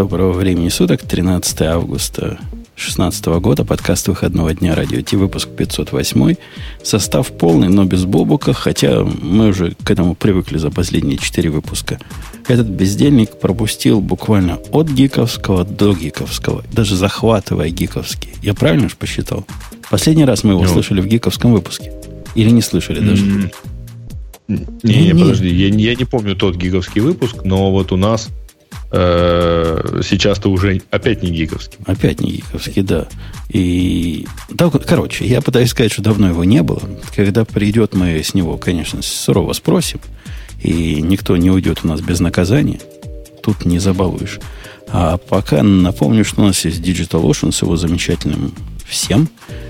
Доброго времени суток, 13 августа 2016 года, подкаст выходного дня радио Ти, выпуск 508. Состав полный, но без бобука, хотя мы уже к этому привыкли за последние 4 выпуска. Этот бездельник пропустил буквально от гиковского до гиковского, даже захватывая гиковский. Я правильно же посчитал? Последний раз мы его ну, слышали в гиковском выпуске. Или не слышали даже? Не, не, не, подожди, я, я не помню тот гиговский выпуск, но вот у нас сейчас-то уже опять не гиговский. Опять не гиговский, да. И, да, короче, я пытаюсь сказать, что давно его не было. Когда придет, мы с него, конечно, сурово спросим. И никто не уйдет у нас без наказания. Тут не забалуешь. А пока напомню, что у нас есть Digital Ocean с его замечательным всем,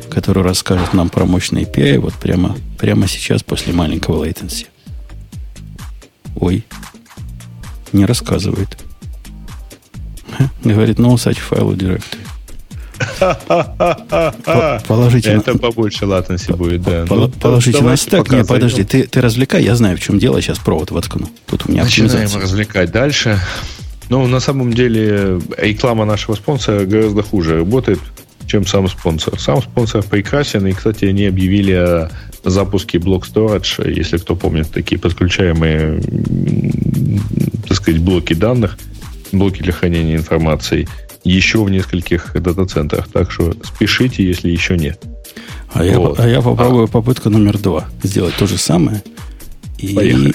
который расскажет нам про мощные API вот прямо, прямо сейчас после маленького latency. Ой, не рассказывает. Говорит, no such file directory. Положите Это на... побольше латенси будет, да. Пол... Ну, положите на стек. Не, подожди, ты, ты развлекай, я знаю, в чем дело, сейчас провод воткну. Тут у меня Начинаем развлекать дальше. Ну, на самом деле, реклама нашего спонсора гораздо хуже работает, чем сам спонсор. Сам спонсор прекрасен, и, кстати, они объявили о запуске блок Storage, если кто помнит, такие подключаемые, так сказать, блоки данных – блоки для хранения информации еще в нескольких дата-центрах. Так что спешите, если еще нет. А, вот. я, а я попробую а. попытку номер два сделать то же самое. И Поехали.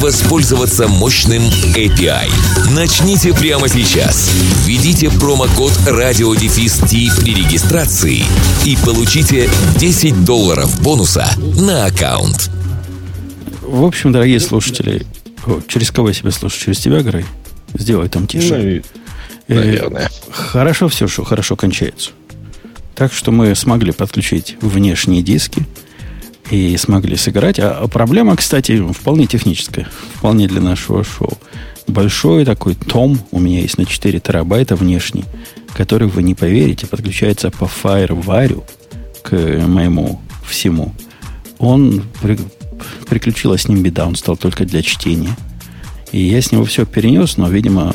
воспользоваться мощным API. Начните прямо сейчас. Введите промокод RadioDefist при регистрации и получите 10 долларов бонуса на аккаунт. В общем, дорогие слушатели, о, через кого я себя слушаю? Через тебя, Грей? Сделай там тише. Ну, наверное. Хорошо все, что хорошо кончается. Так что мы смогли подключить внешние диски – и смогли сыграть. А проблема, кстати, вполне техническая, вполне для нашего шоу. Большой такой том у меня есть на 4 терабайта внешний, который, вы не поверите, подключается по FireWire к моему всему. Он при, приключилась с ним беда, он стал только для чтения. И я с него все перенес, но, видимо,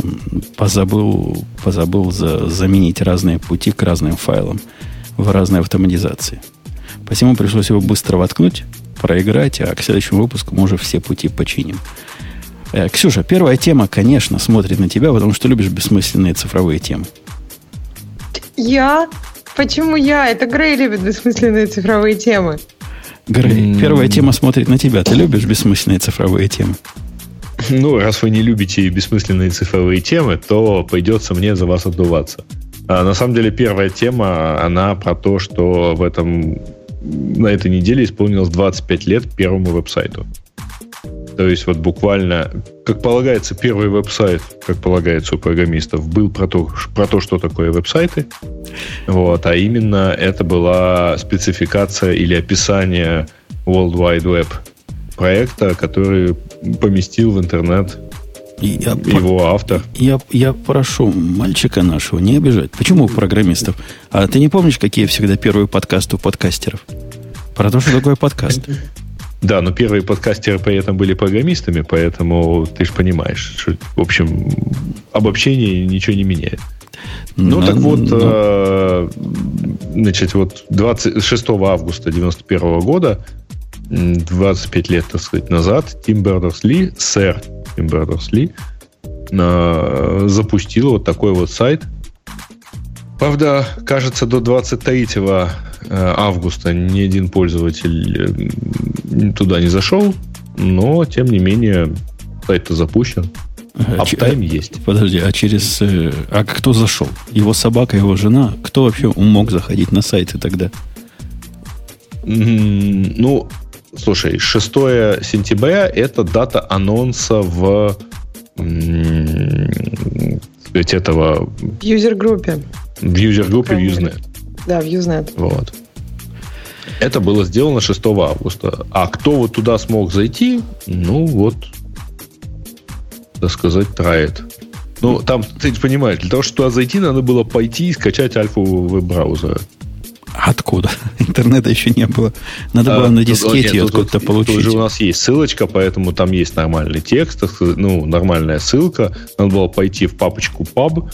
позабыл, позабыл за, заменить разные пути к разным файлам в разной автоматизации. Посему пришлось его быстро воткнуть, проиграть, а к следующему выпуску мы уже все пути починим. Э, Ксюша, первая тема, конечно, смотрит на тебя, потому что любишь бессмысленные цифровые темы. Я? Почему я? Это Грей любит бессмысленные цифровые темы. Грей, mm. первая тема смотрит на тебя. Ты любишь бессмысленные цифровые темы? Ну, раз вы не любите бессмысленные цифровые темы, то придется мне за вас отдуваться. А на самом деле первая тема, она про то, что в этом на этой неделе исполнилось 25 лет первому веб-сайту. То есть вот буквально, как полагается, первый веб-сайт, как полагается у программистов, был про то, про то что такое веб-сайты. Вот, а именно это была спецификация или описание World Wide Web проекта, который поместил в интернет я, его автор. Я, я прошу мальчика нашего не обижать. Почему у программистов? А ты не помнишь, какие всегда первые подкасты у подкастеров? Про то, что такое подкаст. Да, но первые подкастеры при этом были программистами, поэтому ты же понимаешь, что, в общем, обобщение ничего не меняет. Ну, но, так вот, но... Э, значит, вот 26 августа 91 года, 25 лет, так сказать, назад, Тим Бернерс-Ли, сэр Тим Бернерс-Ли, э, запустил вот такой вот сайт. Правда, кажется, до 23 э, августа ни один пользователь э, туда не зашел, но, тем не менее, сайт-то запущен. Аптайм есть. Подожди, а через... А кто зашел? Его собака, его жена? Кто вообще мог заходить на сайты тогда? Ну, Слушай, 6 сентября это дата анонса в сказать, этого... В юзер-группе. В юзер-группе в Usenet. Да, в Usenet. Вот. Это было сделано 6 августа. А кто вот туда смог зайти, ну вот, так сказать, трает. Ну, там, ты понимаешь, для того, чтобы туда зайти, надо было пойти и скачать альфу веб-браузера. Откуда? Интернета еще не было. Надо а, было на дискете нет, откуда-то получить. Тут же у нас есть ссылочка, поэтому там есть нормальный текст, ну, нормальная ссылка. Надо было пойти в папочку pub,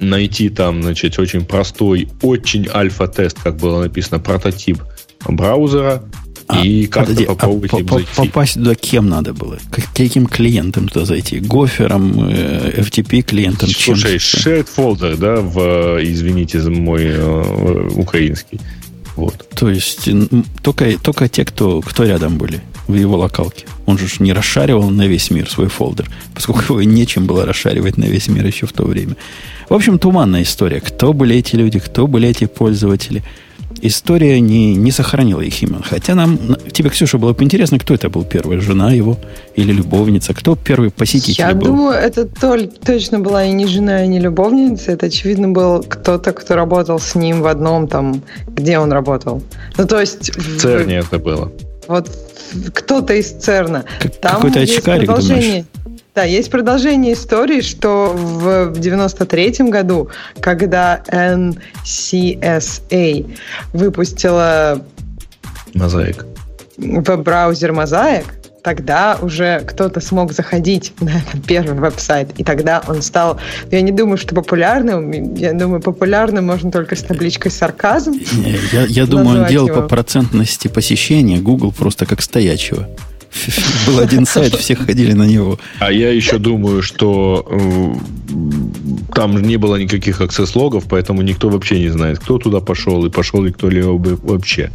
найти там, значит, очень простой, очень альфа-тест, как было написано, прототип браузера, а, и как-то подожди, попробовать а им зайти. Попасть туда кем надо было? Каким клиентом туда зайти? Гофером, э, FTP клиентом? Слушай, shared folder, да, в, извините за мой э, украинский. Вот. То есть только, только те, кто, кто рядом были в его локалке. Он же не расшаривал на весь мир свой фолдер, поскольку его нечем было расшаривать на весь мир еще в то время. В общем, туманная история. Кто были эти люди, кто были эти пользователи – история не, не сохранила их имен. Хотя нам, тебе, Ксюша, было бы интересно, кто это был первый, жена его или любовница, кто первый посетитель Я был? Я думаю, это толь, точно была и не жена, и не любовница. Это, очевидно, был кто-то, кто работал с ним в одном там, где он работал. Ну, то есть... В Церне это было. Вот кто-то из Церна. Как, какой-то очкарик, думаешь? Да, есть продолжение истории, что в, в 93 году, когда NCSA выпустила Мозаик. веб-браузер Мозаик, тогда уже кто-то смог заходить на этот первый веб-сайт, и тогда он стал, я не думаю, что популярным, я думаю, популярным можно только с табличкой сарказм. Я, я думаю, он делал его. по процентности посещения Google просто как стоячего. Был один сайт, все ходили на него. А я еще думаю, что э, там не было никаких аксесс-логов, поэтому никто вообще не знает, кто туда пошел и пошел ли кто ли вообще.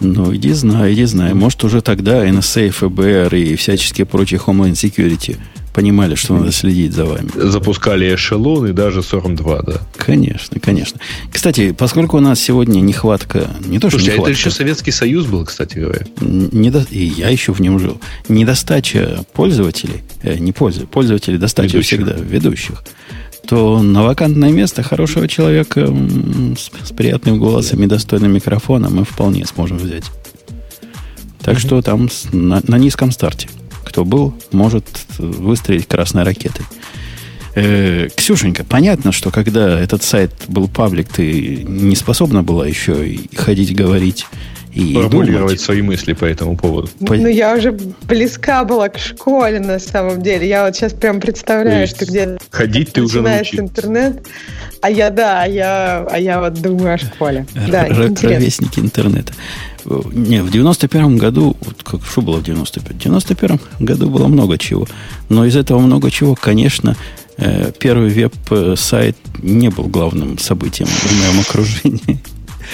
Ну, иди знай, иди знай. Может, уже тогда NSA, ФБР и всяческие прочие Homeland Security понимали, что надо следить за вами. Запускали эшелон и даже 42, да. Конечно, конечно. Кстати, поскольку у нас сегодня нехватка... Не то, Слушайте, что нехватка, это еще Советский Союз был, кстати говоря. Недо... И я еще в нем жил. Недостача пользователей, э, не пользователей, пользователей достача ведущих. всегда ведущих, то на вакантное место хорошего человека с, с приятным голосом и достойным микрофоном мы вполне сможем взять. Так mm-hmm. что там на, на низком старте кто был, может выстрелить красной ракетой. Э, Ксюшенька, понятно, что когда этот сайт был паблик, ты не способна была еще и ходить говорить и формулировать свои мысли по этому поводу. По... Ну, я уже близка была к школе, на самом деле. Я вот сейчас прям представляю, что где ходить ты уже научился. интернет, а я, да, а я, а я вот думаю о школе. Да, Ровесники интернета. Не, в 91 году, вот как, что было в 91 В 91 году было много чего. Но из этого много чего, конечно, э, первый веб-сайт не был главным событием в моем окружении.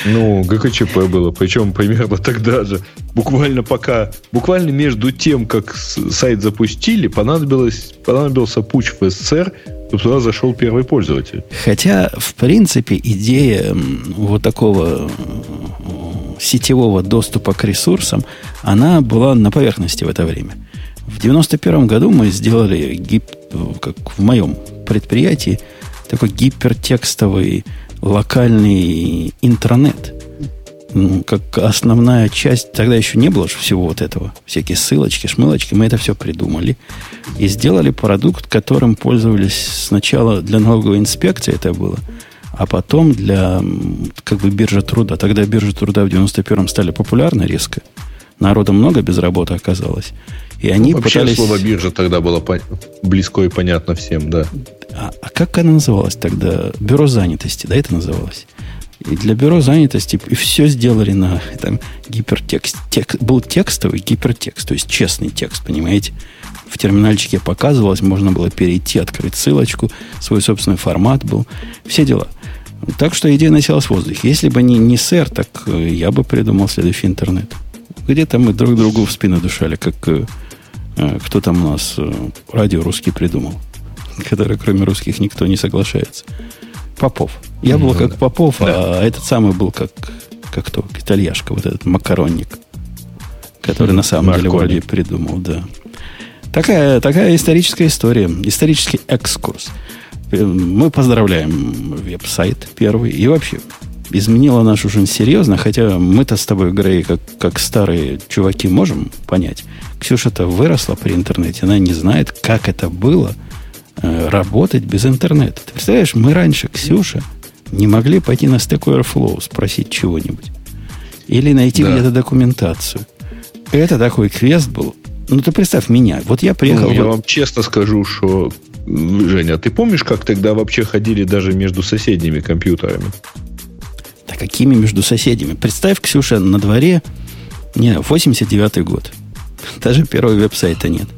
Ну, ГКЧП было, причем примерно тогда же. Буквально пока, буквально между тем, как сайт запустили, понадобилось, понадобился путь в СССР, туда зашел первый пользователь. Хотя, в принципе, идея вот такого сетевого доступа к ресурсам, она была на поверхности в это время. В 1991 году мы сделали, гип, как в моем предприятии, такой гипертекстовый локальный интернет. Как основная часть, тогда еще не было всего вот этого. Всякие ссылочки, шмылочки. Мы это все придумали. И сделали продукт, которым пользовались сначала для налоговой инспекции это было – а потом для как бы биржи труда. Тогда биржи труда в 91-м стали популярны резко. Народу много без работы оказалось. И они ну, вообще пытались... слово биржа тогда было по... близко и понятно всем, да. А, а как она называлась тогда? Бюро занятости, да, это называлось? И для бюро занятости и все сделали на этом гипертекст. Тек, был текстовый гипертекст, то есть честный текст, понимаете? в терминальчике показывалось, можно было перейти, открыть ссылочку, свой собственный формат был, все дела. Так что идея носилась в воздухе. Если бы не, не сэр, так э, я бы придумал следующий интернет. Где-то мы друг другу в спину дышали, как э, э, кто там у нас э, радио русский придумал, который кроме русских никто не соглашается. Попов. Я был как Попов, да. а этот самый был как, как кто? Итальяшка, вот этот макаронник, который на самом Маркони. деле вроде придумал, да. Такая, такая историческая история, исторический экскурс. Мы поздравляем веб-сайт первый. И вообще, изменила нашу жизнь серьезно, хотя мы-то с тобой, Грей, как, как старые чуваки, можем понять. Ксюша-то выросла при интернете, она не знает, как это было работать без интернета. Ты представляешь, мы раньше, Ксюша, не могли пойти на Stack Overflow, спросить чего-нибудь. Или найти да. где-то документацию. Это такой квест был. Ну, ты представь меня. Вот я приехал... Ну, я вам честно скажу, что... Женя, ты помнишь, как тогда вообще ходили даже между соседними компьютерами? Да какими между соседями? Представь, Ксюша, на дворе... Не, 89-й год. Даже первого веб-сайта нет.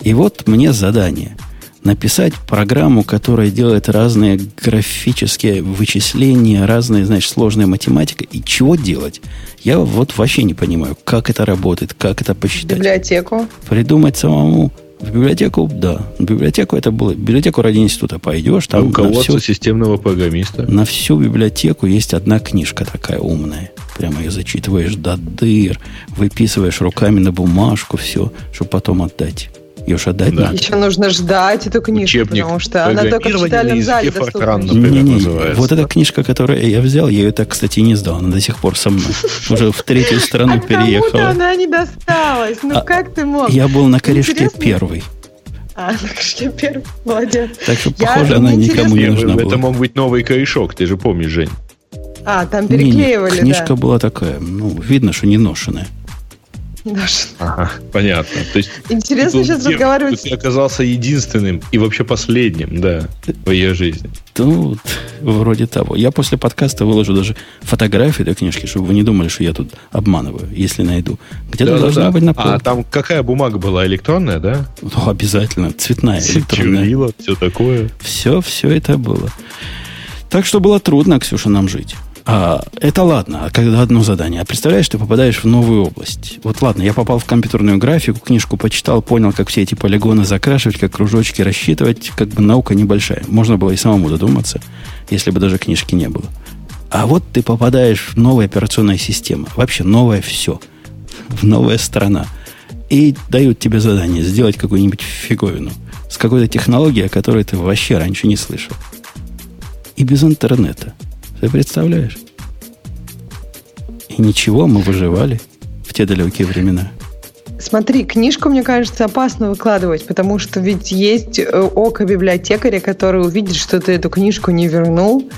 И вот мне задание написать программу, которая делает разные графические вычисления, разные, значит, сложная математика. И чего делать? Я вот вообще не понимаю, как это работает, как это посчитать. Библиотеку. Придумать самому. В библиотеку, да. В библиотеку это было. В библиотеку ради института пойдешь. Там Руководство всю, системного программиста. На всю библиотеку есть одна книжка такая умная. Прямо ее зачитываешь до дыр, выписываешь руками на бумажку все, чтобы потом отдать. Ее же отдать да. надо. Еще нужно ждать эту книжку, Учебник потому что она только в читальном зале доступна. Не, не, вот эта книжка, которую я взял, я ее так, кстати, не сдал. Она до сих пор со мной. Уже в третью страну а переехала. она не досталась. Ну а как ты мог? Я был на корешке первый. А, на корешке первый. Молодец. Так что, похоже, она никому не нужна была. Это мог быть новый корешок, ты же помнишь, Жень. А, там переклеивали, не, не, Книжка была такая, ну, видно, что не ношенная. Даже. Ага, понятно. То есть, Интересно сейчас ты, разговаривать. Ты оказался единственным и вообще последним, да, в ее жизни. Ну, вроде того. Я после подкаста выложу даже фотографии этой книжки, чтобы вы не думали, что я тут обманываю, если найду. Где-то да, должна да, быть на полке. А там какая бумага была? Электронная, да? Ну, обязательно. Цветная электронная. Чернила, все такое. Все, все это было. Так что было трудно, Ксюша, нам жить. А, это ладно, а когда одно задание. А представляешь, ты попадаешь в новую область. Вот ладно, я попал в компьютерную графику, книжку почитал, понял, как все эти полигоны закрашивать, как кружочки рассчитывать. Как бы наука небольшая. Можно было и самому додуматься, если бы даже книжки не было. А вот ты попадаешь в новую операционную систему. Вообще новое все. В новая страна. И дают тебе задание сделать какую-нибудь фиговину. С какой-то технологией, о которой ты вообще раньше не слышал. И без интернета. Ты представляешь? И ничего, мы выживали в те далекие времена. Смотри, книжку, мне кажется, опасно выкладывать, потому что ведь есть э, око библиотекаря, который увидит, что ты эту книжку не вернул,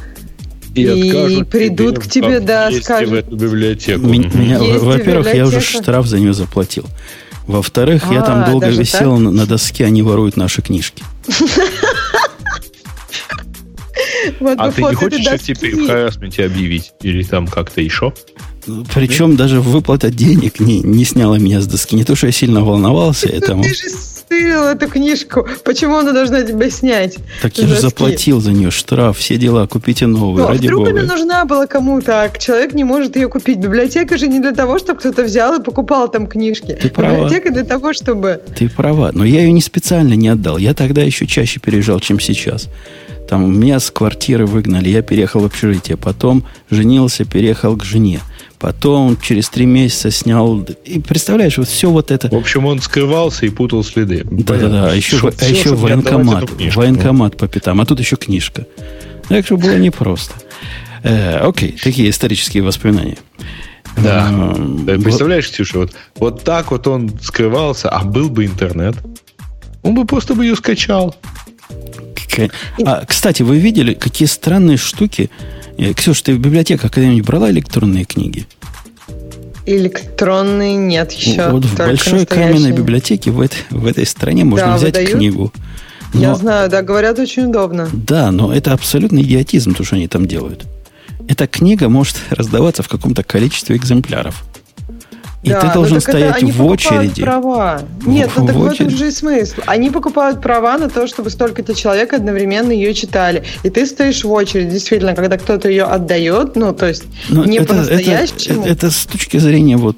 и, и придут тебе, к тебе, да, скажут. в эту библиотеку. Меня, во-первых, я уже штраф за нее заплатил. Во-вторых, а, я там долго висел на, на доске, они воруют наши книжки. Вот а ты не хочешь их теперь в харасменте объявить? Или там как-то еще? Причем даже выплата денег не, не сняла меня с доски. Не то, что я сильно волновался этому. Ты же стырил эту книжку. Почему она должна тебя снять? Так я же заплатил за нее штраф, все дела, купите новую, ну, ради вдруг бога. она нужна была кому-то, а человек не может ее купить. Библиотека же не для того, чтобы кто-то взял и покупал там книжки. Ты права. Библиотека для того, чтобы... Ты права, но я ее не специально не отдал. Я тогда еще чаще переезжал, чем сейчас. Там меня с квартиры выгнали, я переехал в общежитие. Потом женился, переехал к жене. Потом через три месяца снял... И представляешь, вот все вот это... В общем, он скрывался и путал следы. Да-да-да, а еще, а еще военкомат. Военкомат по пятам, а тут еще книжка. Так что было непросто. Э, окей, такие исторические воспоминания. Да. А, представляешь, Ксюша, вот, вот так вот он скрывался, а был бы интернет, он бы просто бы ее скачал. А, кстати, вы видели, какие странные штуки? Э, Ксюша, ты в библиотеках когда-нибудь брала электронные книги? Электронные нет еще. Вот в большой каменной библиотеке в этой, в этой стране можно да, взять выдают? книгу. Но, Я знаю, да, говорят, очень удобно. Да, но это абсолютно идиотизм, то, что они там делают. Эта книга может раздаваться в каком-то количестве экземпляров. И да, ты должен стоять в очереди. права. Нет, в, ну так в, в этом же и смысл. Они покупают права на то, чтобы столько-то человек одновременно ее читали. И ты стоишь в очереди. Действительно, когда кто-то ее отдает, ну, то есть Но не это, по-настоящему. Это, это, это с точки зрения вот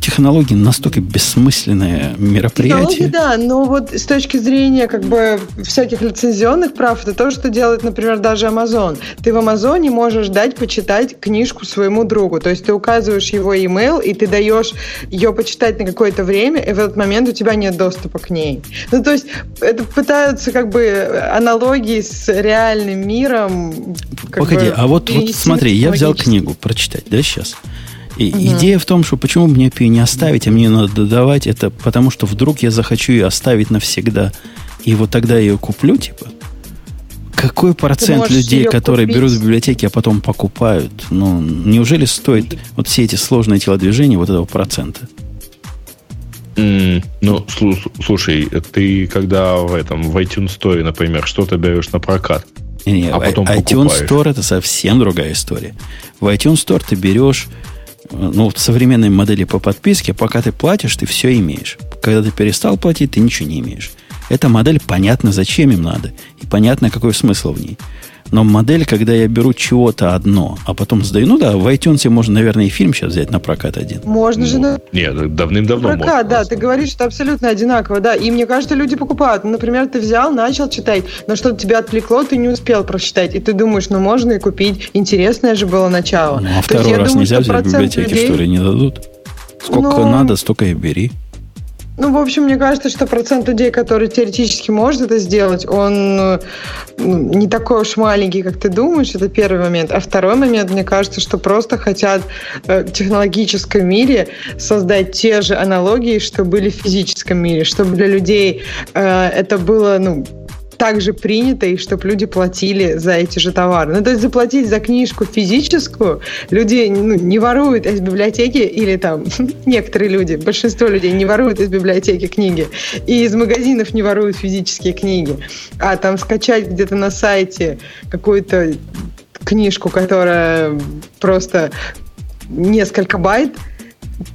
технологий настолько бессмысленное мероприятие. Технологии, да, но вот с точки зрения как бы всяких лицензионных прав, это то, что делает, например, даже Amazon. Ты в Амазоне можешь дать почитать книжку своему другу. То есть ты указываешь его email, и ты даешь ее почитать на какое-то время, и в этот момент у тебя нет доступа к ней. Ну, то есть это пытаются как бы аналогии с реальным миром. Погоди, а вот, вот смотри, я взял книгу прочитать, да, сейчас. И угу. идея в том, что почему мне ее не оставить, а мне надо додавать, это потому что вдруг я захочу ее оставить навсегда, и вот тогда я ее куплю, типа. Какой процент людей, которые купить? берут в библиотеке, а потом покупают? Ну, неужели стоит вот все эти сложные телодвижения вот этого процента? Mm, ну, слушай, ты когда в этом в iTunes Store, например, что-то берешь на прокат, не, не, а потом iTunes покупаешь. Store это совсем другая история. В iTunes Store ты берешь ну, в современной модели по подписке, пока ты платишь, ты все имеешь. Когда ты перестал платить, ты ничего не имеешь. Эта модель понятно, зачем им надо, и понятно, какой смысл в ней. Но модель, когда я беру чего-то одно, а потом сдаю, ну да, в iTunes можно, наверное, и фильм сейчас взять на прокат один. Можно ну, же на... Нет, давным-давно Прокат, можно. да, ты говоришь, что абсолютно одинаково, да. И мне кажется, люди покупают. Ну, например, ты взял, начал читать, но что-то тебя отвлекло, ты не успел прочитать. И ты думаешь, ну, можно и купить. Интересное же было начало. Ну, а второй раз думаю, нельзя взять в библиотеке, людей... что ли, не дадут? Сколько ну... надо, столько и бери. Ну, в общем, мне кажется, что процент людей, который теоретически может это сделать, он ну, не такой уж маленький, как ты думаешь. Это первый момент. А второй момент, мне кажется, что просто хотят э, в технологическом мире создать те же аналогии, что были в физическом мире, чтобы для людей э, это было, ну, также принято, и чтобы люди платили за эти же товары. Ну, то есть заплатить за книжку физическую люди ну, не воруют из библиотеки, или там некоторые люди, большинство людей не воруют из библиотеки книги, и из магазинов не воруют физические книги. А там скачать где-то на сайте какую-то книжку, которая просто несколько байт,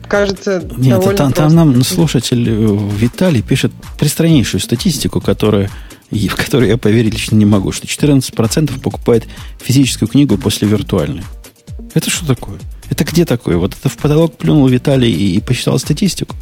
кажется, Нет, там, там нам слушатель э, Виталий пишет пристраннейшую статистику, которая и в который я поверить лично не могу, что 14% покупает физическую книгу после виртуальной. Это что такое? Это где такое? Вот это в потолок плюнул Виталий и, и посчитал статистику?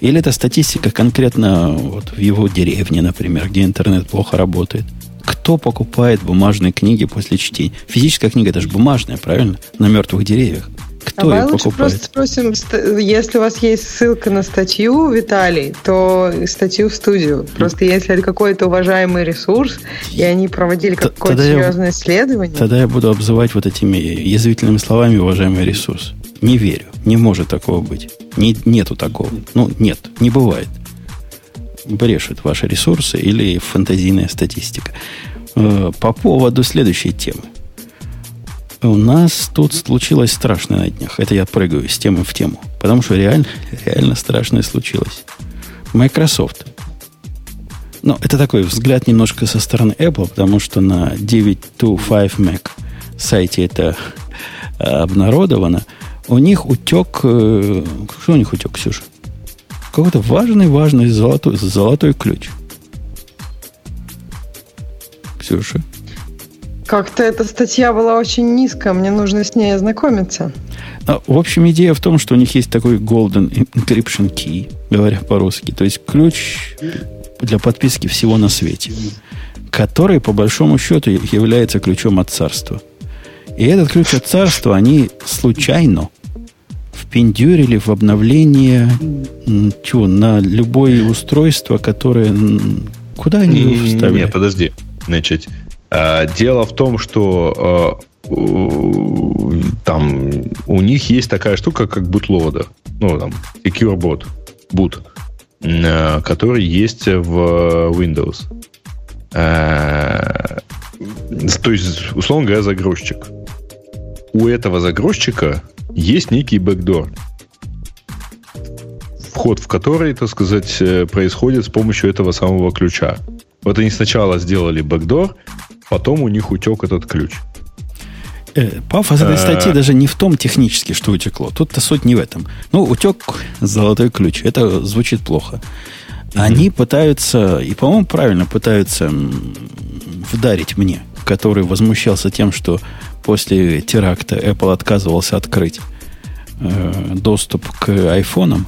Или это статистика конкретно вот в его деревне, например, где интернет плохо работает? Кто покупает бумажные книги после чтения? Физическая книга это же бумажная, правильно? На мертвых деревьях. Кто Давай ее лучше покупает? просто спросим, если у вас есть ссылка на статью, Виталий, то статью в студию. Просто если это какой-то уважаемый ресурс, и они проводили какое-то серьезное я, исследование... Тогда я буду обзывать вот этими язвительными словами уважаемый ресурс. Не верю. Не может такого быть. Не, нету такого. Ну, нет, не бывает. Брешут ваши ресурсы или фантазийная статистика. Э, по поводу следующей темы. У нас тут случилось страшное на днях. Это я прыгаю с темы в тему. Потому что реально, реально страшное случилось. Microsoft. Ну, это такой взгляд немножко со стороны Apple, потому что на 925 Mac сайте это э, обнародовано. У них утек... Э, что у них утек, Ксюша? Какой-то важный-важный золотой, золотой ключ. Ксюша? Как-то эта статья была очень низкая, мне нужно с ней ознакомиться. А, в общем, идея в том, что у них есть такой Golden Encryption Key, говоря по-русски. То есть ключ для подписки всего на свете, который, по большому счету, является ключом от царства. И этот ключ от царства они случайно впендюрили в обновление чего, на любое устройство, которое... Куда они его вставили? Нет, подожди. Значит, дело в том, что э, там у них есть такая штука, как бутлода. Ну, там, SecureBot, boot, э, который есть в Windows. То есть, условно говоря, загрузчик. У этого загрузчика есть некий бэкдор, вход в который, так сказать, происходит с помощью этого самого ключа. Вот они сначала сделали бэкдор, потом у них утек этот ключ. Э, пафос этой статьи даже не в том технически, что утекло. Тут-то суть не в этом. Ну, утек золотой ключ. Это звучит плохо. Они пытаются, и, по-моему, правильно пытаются вдарить мне, который возмущался тем, что после теракта Apple отказывался открыть э, доступ к айфонам.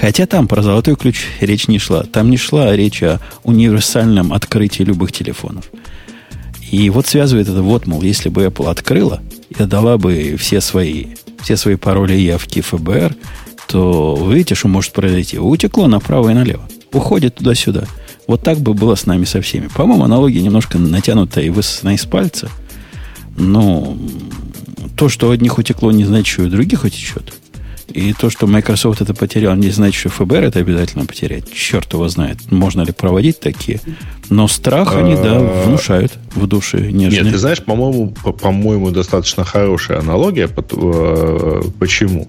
Хотя там про золотой ключ речь не шла. Там не шла речь о универсальном открытии любых телефонов. И вот связывает это вот, мол, если бы Apple открыла и отдала бы все свои, все свои пароли и явки ФБР, то видите, что может произойти. Утекло направо и налево. Уходит туда-сюда. Вот так бы было с нами со всеми. По-моему, аналогия немножко натянутая и высосана из пальца. Но то, что у одних утекло, не значит, что у других утечет. И то, что Microsoft это потерял, не значит, что ФБР это обязательно потерять. Черт его знает, можно ли проводить такие. Но страх они, да, а, внушают в душе нежные. Нет, ты знаешь, по-моему, по-моему, достаточно хорошая аналогия. Э, почему?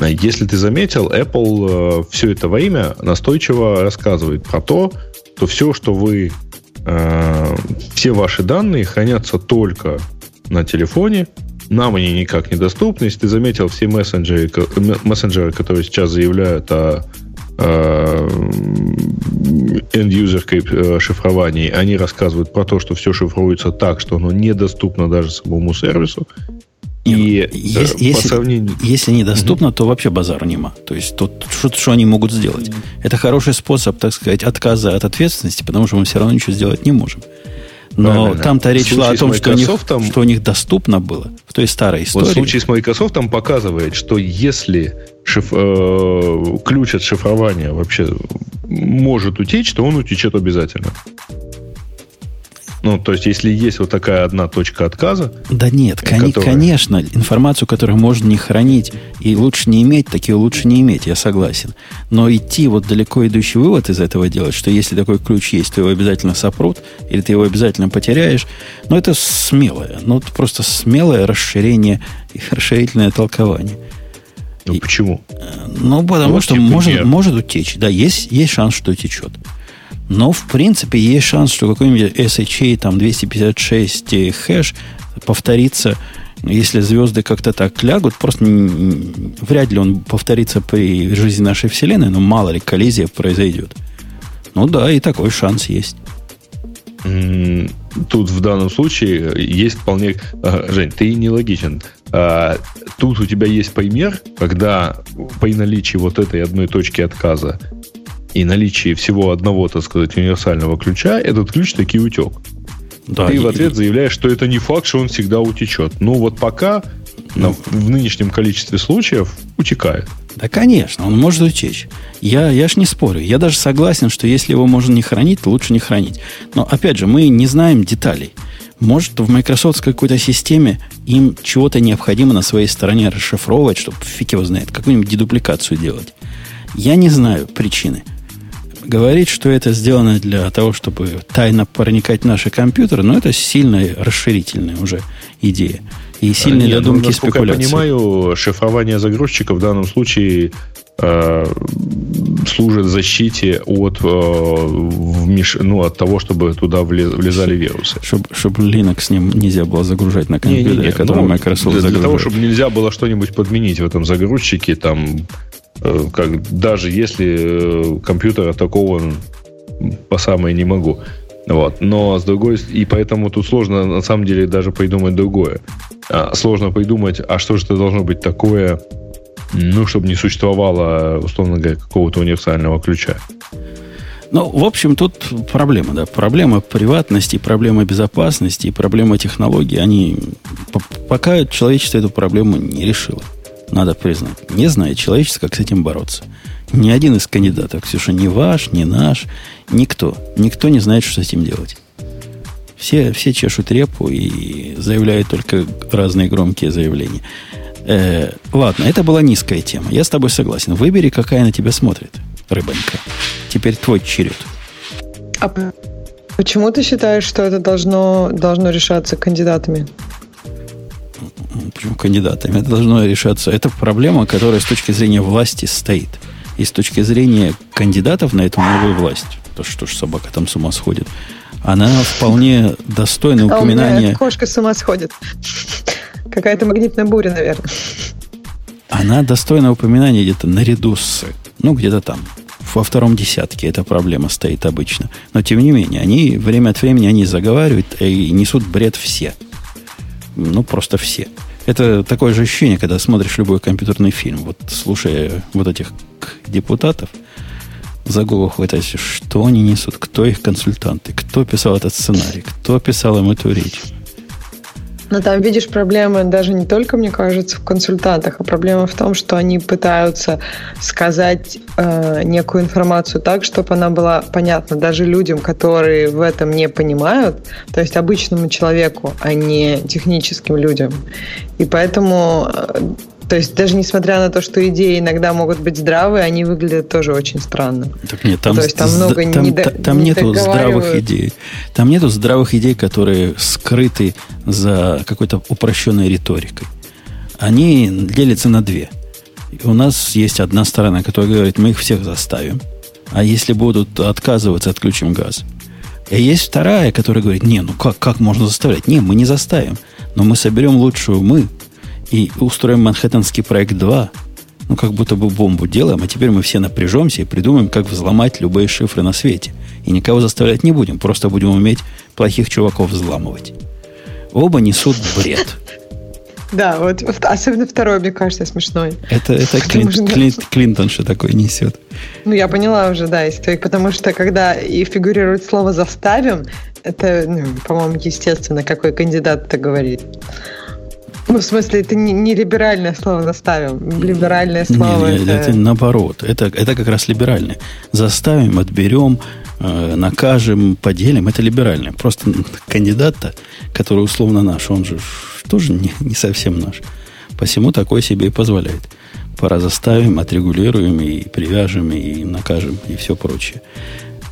Если ты заметил, Apple э, все это время настойчиво рассказывает про то, что все, что вы, э, все ваши данные хранятся только на телефоне, нам они никак не доступны. Если ты заметил, все мессенджеры, мессенджеры которые сейчас заявляют о end-user э, шифровании, они рассказывают про то, что все шифруется так, что оно недоступно даже самому сервису. И если, э, по сравнению... если недоступно, mm-hmm. то вообще базара нема. То есть тут что, что они могут сделать? Это хороший способ, так сказать, отказа от ответственности, потому что мы все равно ничего сделать не можем. Но Правильно. там-то речь шла о том, что у, них, что у них доступно было в той старой истории. Вот случай с Microsoft там показывает, что если шиф, э, ключ от шифрования вообще может утечь, то он утечет обязательно. Ну, то есть, если есть вот такая одна точка отказа... Да нет, которая... конечно, информацию, которую можно не хранить и лучше не иметь, такие лучше не иметь, я согласен. Но идти вот далеко идущий вывод из этого делать, что если такой ключ есть, то его обязательно сопрут, или ты его обязательно потеряешь, ну, это смелое, ну, это просто смелое расширение и расширительное толкование. Ну, и, почему? Ну, потому ну, что может, может утечь. Да, есть, есть шанс, что утечет. Но, в принципе, есть шанс, что какой-нибудь SHA там 256 хэш повторится, если звезды как-то так лягут, просто вряд ли он повторится при жизни нашей Вселенной, но мало ли коллизия произойдет. Ну да, и такой шанс есть. Тут в данном случае есть вполне... А, Жень, ты не логичен. А, тут у тебя есть пример, когда при наличии вот этой одной точки отказа и наличии всего одного, так сказать, универсального ключа, этот ключ таки утек. Да, Ты и, в ответ заявляешь, что это не факт, что он всегда утечет. Ну вот пока на, в нынешнем количестве случаев утекает. Да, конечно, он может утечь. Я, я ж не спорю. Я даже согласен, что если его можно не хранить, то лучше не хранить. Но, опять же, мы не знаем деталей. Может, в Microsoft какой-то системе им чего-то необходимо на своей стороне расшифровывать, чтобы фиг его знает, какую-нибудь дедупликацию делать. Я не знаю причины говорить, что это сделано для того, чтобы тайно проникать в наши компьютеры, но это сильная расширительная уже идея. И сильные Нет, додумки ну, спекуляции. я понимаю, шифрование загрузчика в данном случае э, служит защите от, э, вмеш... ну, от того, чтобы туда влезали вирусы. Чтобы чтоб Linux с ним нельзя было загружать на компьютере, не, не, не. который ну, Microsoft для, загружает. Для того, чтобы нельзя было что-нибудь подменить в этом загрузчике, там как, даже если э, компьютер атакован по самое не могу. Вот. Но с другой и поэтому тут сложно на самом деле даже придумать другое. А, сложно придумать, а что же это должно быть такое, ну, чтобы не существовало, условно говоря, какого-то универсального ключа. Ну, в общем, тут проблема, да. Проблема приватности, проблема безопасности, проблема технологий, они пока человечество эту проблему не решило надо признать. Не знает человечество, как с этим бороться. Ни один из кандидатов, Ксюша, ни ваш, ни наш, никто. Никто не знает, что с этим делать. Все, все чешут репу и заявляют только разные громкие заявления. Э, ладно, это была низкая тема. Я с тобой согласен. Выбери, какая на тебя смотрит, рыбонька. Теперь твой черед. А почему ты считаешь, что это должно, должно решаться кандидатами? Почему кандидатами, это должно решаться. Это проблема, которая с точки зрения власти стоит. И с точки зрения кандидатов на эту новую власть, то что ж собака там с ума сходит, она вполне достойна упоминания... А у меня кошка с ума сходит. Какая-то магнитная буря, наверное. Она достойна упоминания где-то наряду с... Ну, где-то там. Во втором десятке эта проблема стоит обычно. Но, тем не менее, они время от времени они заговаривают и несут бред все. Ну, просто все. Это такое же ощущение, когда смотришь любой компьютерный фильм. Вот слушая вот этих депутатов, за голову хватаешься, что они несут, кто их консультанты, кто писал этот сценарий, кто писал им эту речь. Но там видишь проблемы даже не только, мне кажется, в консультантах, а проблема в том, что они пытаются сказать э, некую информацию так, чтобы она была понятна даже людям, которые в этом не понимают, то есть обычному человеку, а не техническим людям. И поэтому э, то есть даже несмотря на то, что идеи иногда могут быть здравые, они выглядят тоже очень странно. Так нет, там, то есть там много там, недо, там нету здравых идей. Там нету здравых идей, которые скрыты за какой-то упрощенной риторикой. Они делятся на две. У нас есть одна сторона, которая говорит, мы их всех заставим. А если будут отказываться, отключим газ. И есть вторая, которая говорит, не, ну как, как можно заставлять? Не, мы не заставим. Но мы соберем лучшую мы, и устроим Манхэттенский проект 2, ну, как будто бы бомбу делаем, а теперь мы все напряжемся и придумаем, как взломать любые шифры на свете. И никого заставлять не будем, просто будем уметь плохих чуваков взламывать. Оба несут бред. Да, вот особенно второй, мне кажется, смешной. Это, это Клин, что... Клин, Клинтон что такое несет. Ну, я поняла уже, да, историю, потому что когда и фигурирует слово «заставим», это, ну, по-моему, естественно, какой кандидат это говорит. Ну, в смысле, это не, не либеральное слово заставим. Либеральное слово. Не, это... это наоборот. Это, это как раз либеральное. Заставим, отберем, э, накажем, поделим. Это либеральное. Просто кандидат-то, который условно наш, он же тоже не, не совсем наш. Посему такой себе и позволяет. Пора заставим, отрегулируем и привяжем, и накажем, и все прочее.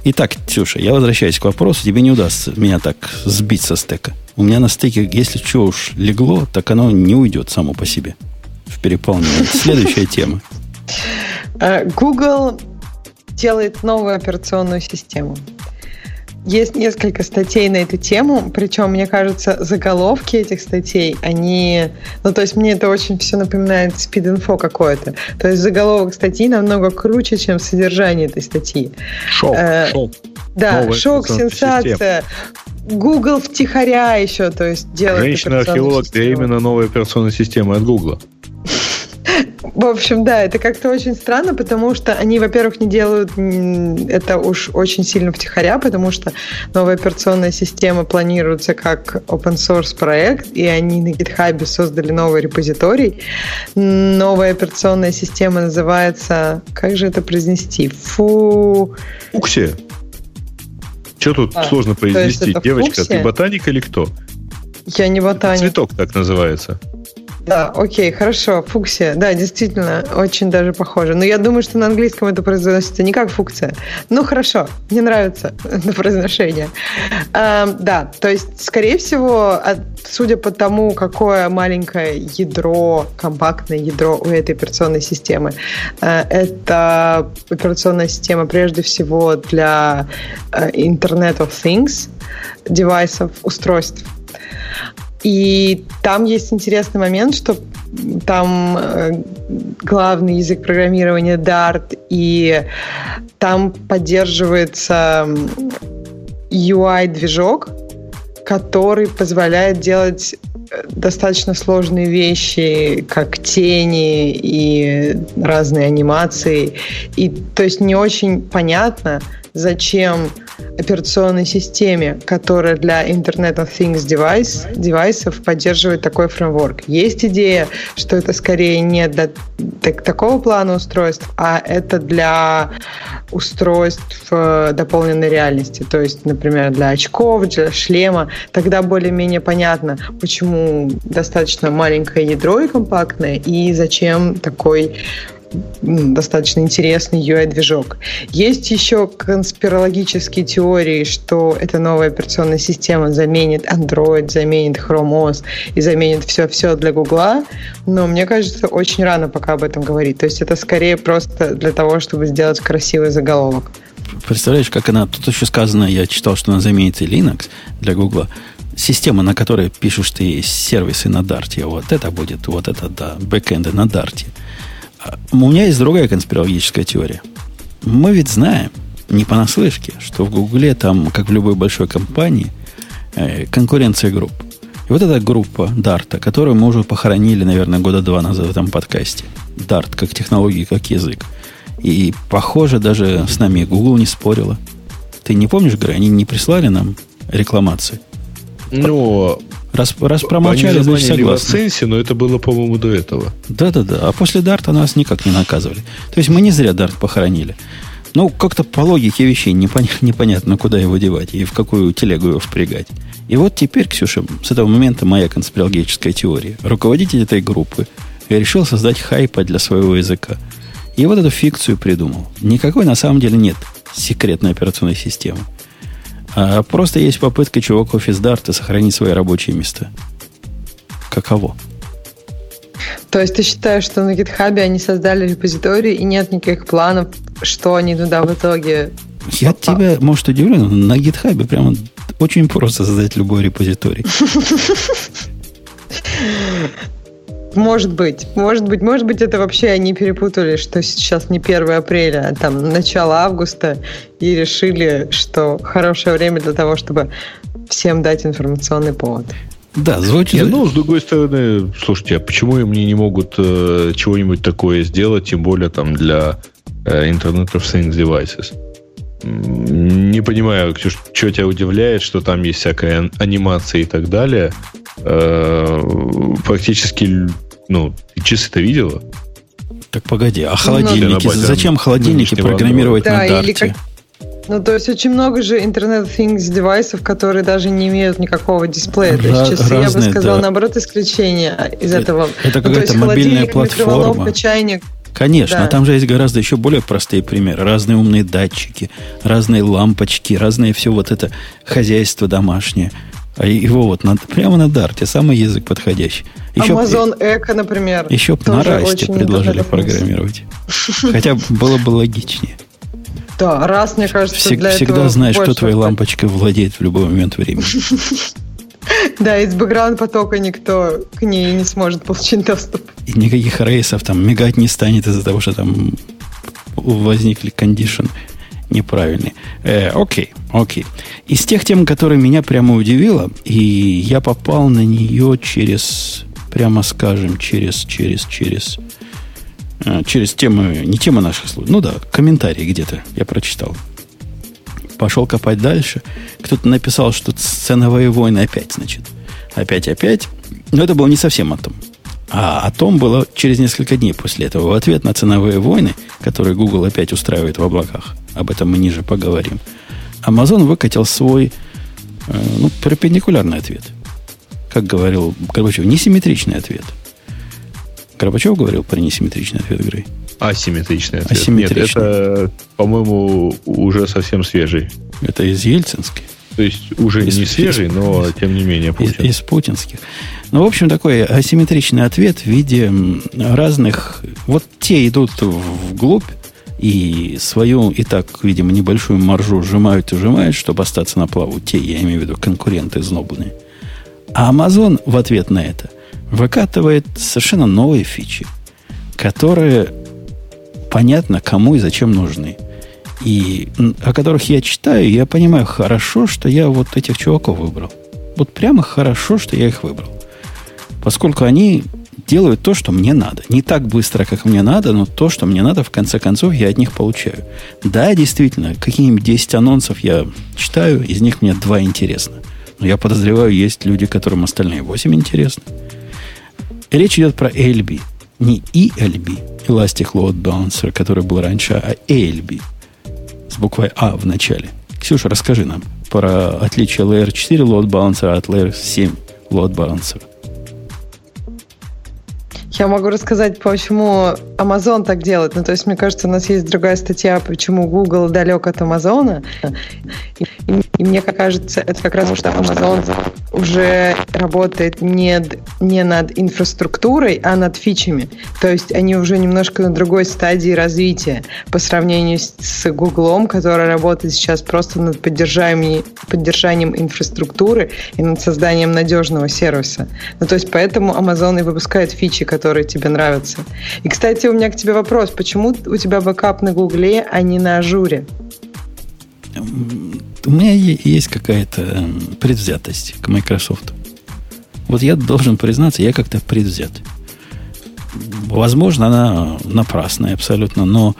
Итак, Ксюша, я возвращаюсь к вопросу. Тебе не удастся меня так сбить со стека. У меня на стыке, если что уж легло, так оно не уйдет само по себе в переполнении. Следующая тема. Э, Google делает новую операционную систему. Есть несколько статей на эту тему, причем, мне кажется, заголовки этих статей, они... Ну, то есть мне это очень все напоминает спид-инфо какое-то. То есть заголовок статьи намного круче, чем содержание этой статьи. Шок, э, шок. Да, Новая шок, сенсация. Система. Google втихаря еще, то есть делает Женщина-археолог для именно новой операционной системы от Google. В общем, да, это как-то очень странно, потому что они, во-первых, не делают это уж очень сильно втихаря, потому что новая операционная система планируется как open source проект, и они на GitHub создали новый репозиторий. Новая операционная система называется, как же это произнести? Фу... Фуксия. Что тут а, сложно произнести? Девочка, фуксия? ты ботаник или кто? Я не ботаник. Цветок так называется. Да, окей, хорошо, фуксия. Да, действительно, очень даже похоже. Но я думаю, что на английском это произносится не как фукция. Ну, хорошо, мне нравится это произношение. А, да, то есть, скорее всего, судя по тому, какое маленькое ядро, компактное ядро у этой операционной системы, а, это операционная система прежде всего для а, Internet of Things, девайсов, устройств. И там есть интересный момент, что там э, главный язык программирования Dart, и там поддерживается UI-движок, который позволяет делать э, достаточно сложные вещи, как тени и разные анимации. И то есть не очень понятно, зачем операционной системе, которая для Internet of Things девайс, девайсов поддерживает такой фреймворк. Есть идея, что это скорее не для так, такого плана устройств, а это для устройств э, дополненной реальности. То есть, например, для очков, для шлема. Тогда более-менее понятно, почему достаточно маленькое ядро и компактное, и зачем такой достаточно интересный UI-движок. Есть еще конспирологические теории, что эта новая операционная система заменит Android, заменит Chrome OS и заменит все-все для Гугла, но мне кажется, очень рано пока об этом говорить. То есть это скорее просто для того, чтобы сделать красивый заголовок. Представляешь, как она... Тут еще сказано, я читал, что она заменит и Linux для Гугла. Система, на которой пишешь ты сервисы на Дарте, вот это будет, вот это, да, бэкэнды на Дарте – у меня есть другая конспирологическая теория. Мы ведь знаем, не понаслышке, что в Гугле, там, как в любой большой компании, э, конкуренция групп. И вот эта группа Дарта, которую мы уже похоронили, наверное, года два назад в этом подкасте. Дарт как технология, как язык. И, похоже, даже с нами Google не спорила. Ты не помнишь, Грей, они не прислали нам рекламации? Ну, Раз, раз промолчали, Они значит согласны. LibreSense, но это было, по-моему, до этого. Да-да-да. А после Дарта нас никак не наказывали. То есть мы не зря Дарт похоронили. Ну, как-то по логике вещей непонятно, непонятно, куда его девать и в какую телегу его впрягать. И вот теперь, Ксюша, с этого момента моя конспирологическая теория. Руководитель этой группы решил создать хайпа для своего языка. И вот эту фикцию придумал. Никакой на самом деле нет секретной операционной системы. А просто есть попытка чуваков из Дарта сохранить свои рабочие места. Каково? То есть ты считаешь, что на GitHub они создали репозиторий и нет никаких планов, что они туда в итоге... Я попал? тебя, может, удивлю, но на GitHub прямо очень просто создать любой репозиторий. Может быть, может быть, может быть, это вообще они перепутали, что сейчас не 1 апреля, а там начало августа, и решили, что хорошее время для того, чтобы всем дать информационный повод. Да, звучит. Нет, ну, с другой стороны, слушайте, а почему им не могут э, чего-нибудь такое сделать, тем более там для э, Internet of Things Devices? Не понимаю, Ксюш, что тебя удивляет, что там есть всякая анимация и так далее. Э, практически, ну, часы-то видела? Так погоди, а холодильники? Ну, зачем холодильники программировать да, на дарте? Как, ну, то есть очень много же Internet of Things девайсов, которые даже не имеют никакого дисплея. То есть часы, я бы сказала, да. наоборот, исключение из этого. Это ну, какая-то мобильная платформа. чайник. Конечно, да. а там же есть гораздо еще более простые примеры. Разные умные датчики, разные лампочки, разные все вот это хозяйство домашнее. А его вот на, прямо на дарте, самый язык подходящий. Еще, Amazon Echo, например. Еще на расте предложили программировать. Хотя было бы логичнее. Да, раз, мне кажется, Всег, для Всегда этого знаешь, кто твоей лампочкой владеет в любой момент времени. Да, из бэкграунд потока никто к ней не сможет получить доступ. И никаких рейсов там мигать не станет из-за того, что там возникли кондишн неправильные. Э, окей, окей. Из тех тем, которые меня прямо удивило, и я попал на нее через, прямо скажем, через, через, через Э, через темы, не тема наших служб, ну да, комментарии где-то я прочитал. Пошел копать дальше. Кто-то написал, что ценовые войны опять, значит. Опять-опять. Но это было не совсем о том. А о том было через несколько дней после этого. В ответ на ценовые войны, которые Google опять устраивает в облаках, об этом мы ниже поговорим, Amazon выкатил свой э, ну, перпендикулярный ответ. Как говорил Горбачев, несимметричный ответ – Горбачев говорил про несимметричный ответ игры? Асимметричный ответ. Асимметричный. Нет, это, по-моему, уже совсем свежий. Это из Ельцинской. То есть уже из, не свежий, из, но из, тем не менее Путин. Из, из путинских. Ну, в общем, такой асимметричный ответ в виде разных... Вот те идут вглубь и свою, и так, видимо, небольшую маржу сжимают и сжимают, чтобы остаться на плаву. Те, я имею в виду, конкуренты знобные. А Amazon в ответ на это – выкатывает совершенно новые фичи, которые понятно, кому и зачем нужны. И о которых я читаю, я понимаю хорошо, что я вот этих чуваков выбрал. Вот прямо хорошо, что я их выбрал. Поскольку они делают то, что мне надо. Не так быстро, как мне надо, но то, что мне надо, в конце концов, я от них получаю. Да, действительно, какие-нибудь 10 анонсов я читаю, из них мне два интересно. Но я подозреваю, есть люди, которым остальные 8 интересны. Речь идет про ALB. Не ELB, Elastic Load Balancer, который был раньше, а ALB с буквой А в начале. Ксюша, расскажи нам про отличие Layer 4 Load Balancer от Layer 7 Load Balancer. Я могу рассказать, почему Amazon так делает. Ну, то есть, мне кажется, у нас есть другая статья, почему Google далек от Amazon. И, и мне кажется, это как раз потому, что Amazon уже работает не, не над инфраструктурой, а над фичами. То есть, они уже немножко на другой стадии развития по сравнению с, с Google, который работает сейчас просто над поддержанием, поддержанием инфраструктуры и над созданием надежного сервиса. Ну, то есть, поэтому Amazon и выпускает фичи, которые которые тебе нравятся. И, кстати, у меня к тебе вопрос. Почему у тебя бэкап на Гугле, а не на Azure? У меня есть какая-то эм, предвзятость к Microsoft. Вот я должен признаться, я как-то предвзят. Возможно, она напрасная абсолютно, но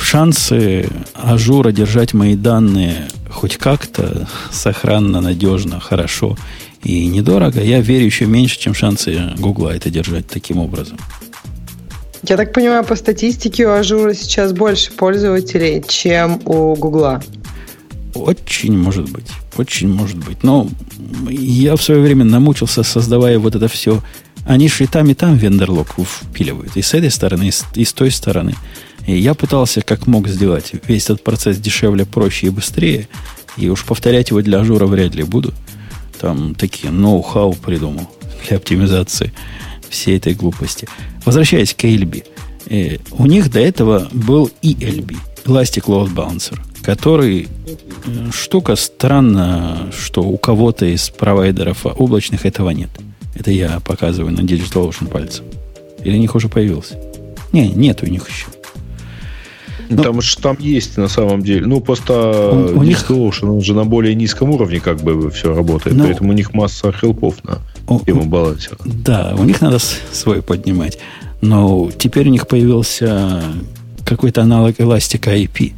шансы Azure а держать мои данные хоть как-то сохранно, надежно, хорошо и недорого, я верю еще меньше, чем шансы Гугла это держать таким образом. Я так понимаю, по статистике у Azure а сейчас больше пользователей, чем у Гугла. Очень может быть. Очень может быть. Но я в свое время намучился, создавая вот это все. Они же и там, и там vendor lock впиливают. И с этой стороны, и с, и с той стороны. И я пытался как мог сделать весь этот процесс дешевле, проще и быстрее. И уж повторять его для Azure а вряд ли буду. Там такие ноу-хау придумал для оптимизации всей этой глупости. Возвращаясь к ALB. Э, у них до этого был ELB, Elastic Load Balancer, который э, штука странно, что у кого-то из провайдеров облачных этого нет. Это я показываю на DigitalOcean пальцем. Или у них уже появился? Не, нет у них еще. Ну, там, там есть на самом деле. Ну, просто у, у них... он же на более низком уровне как бы все работает. Ну, поэтому у них масса хелпов на тему балансера. Да, у них надо свой поднимать. Но теперь у них появился какой-то аналог эластика IP.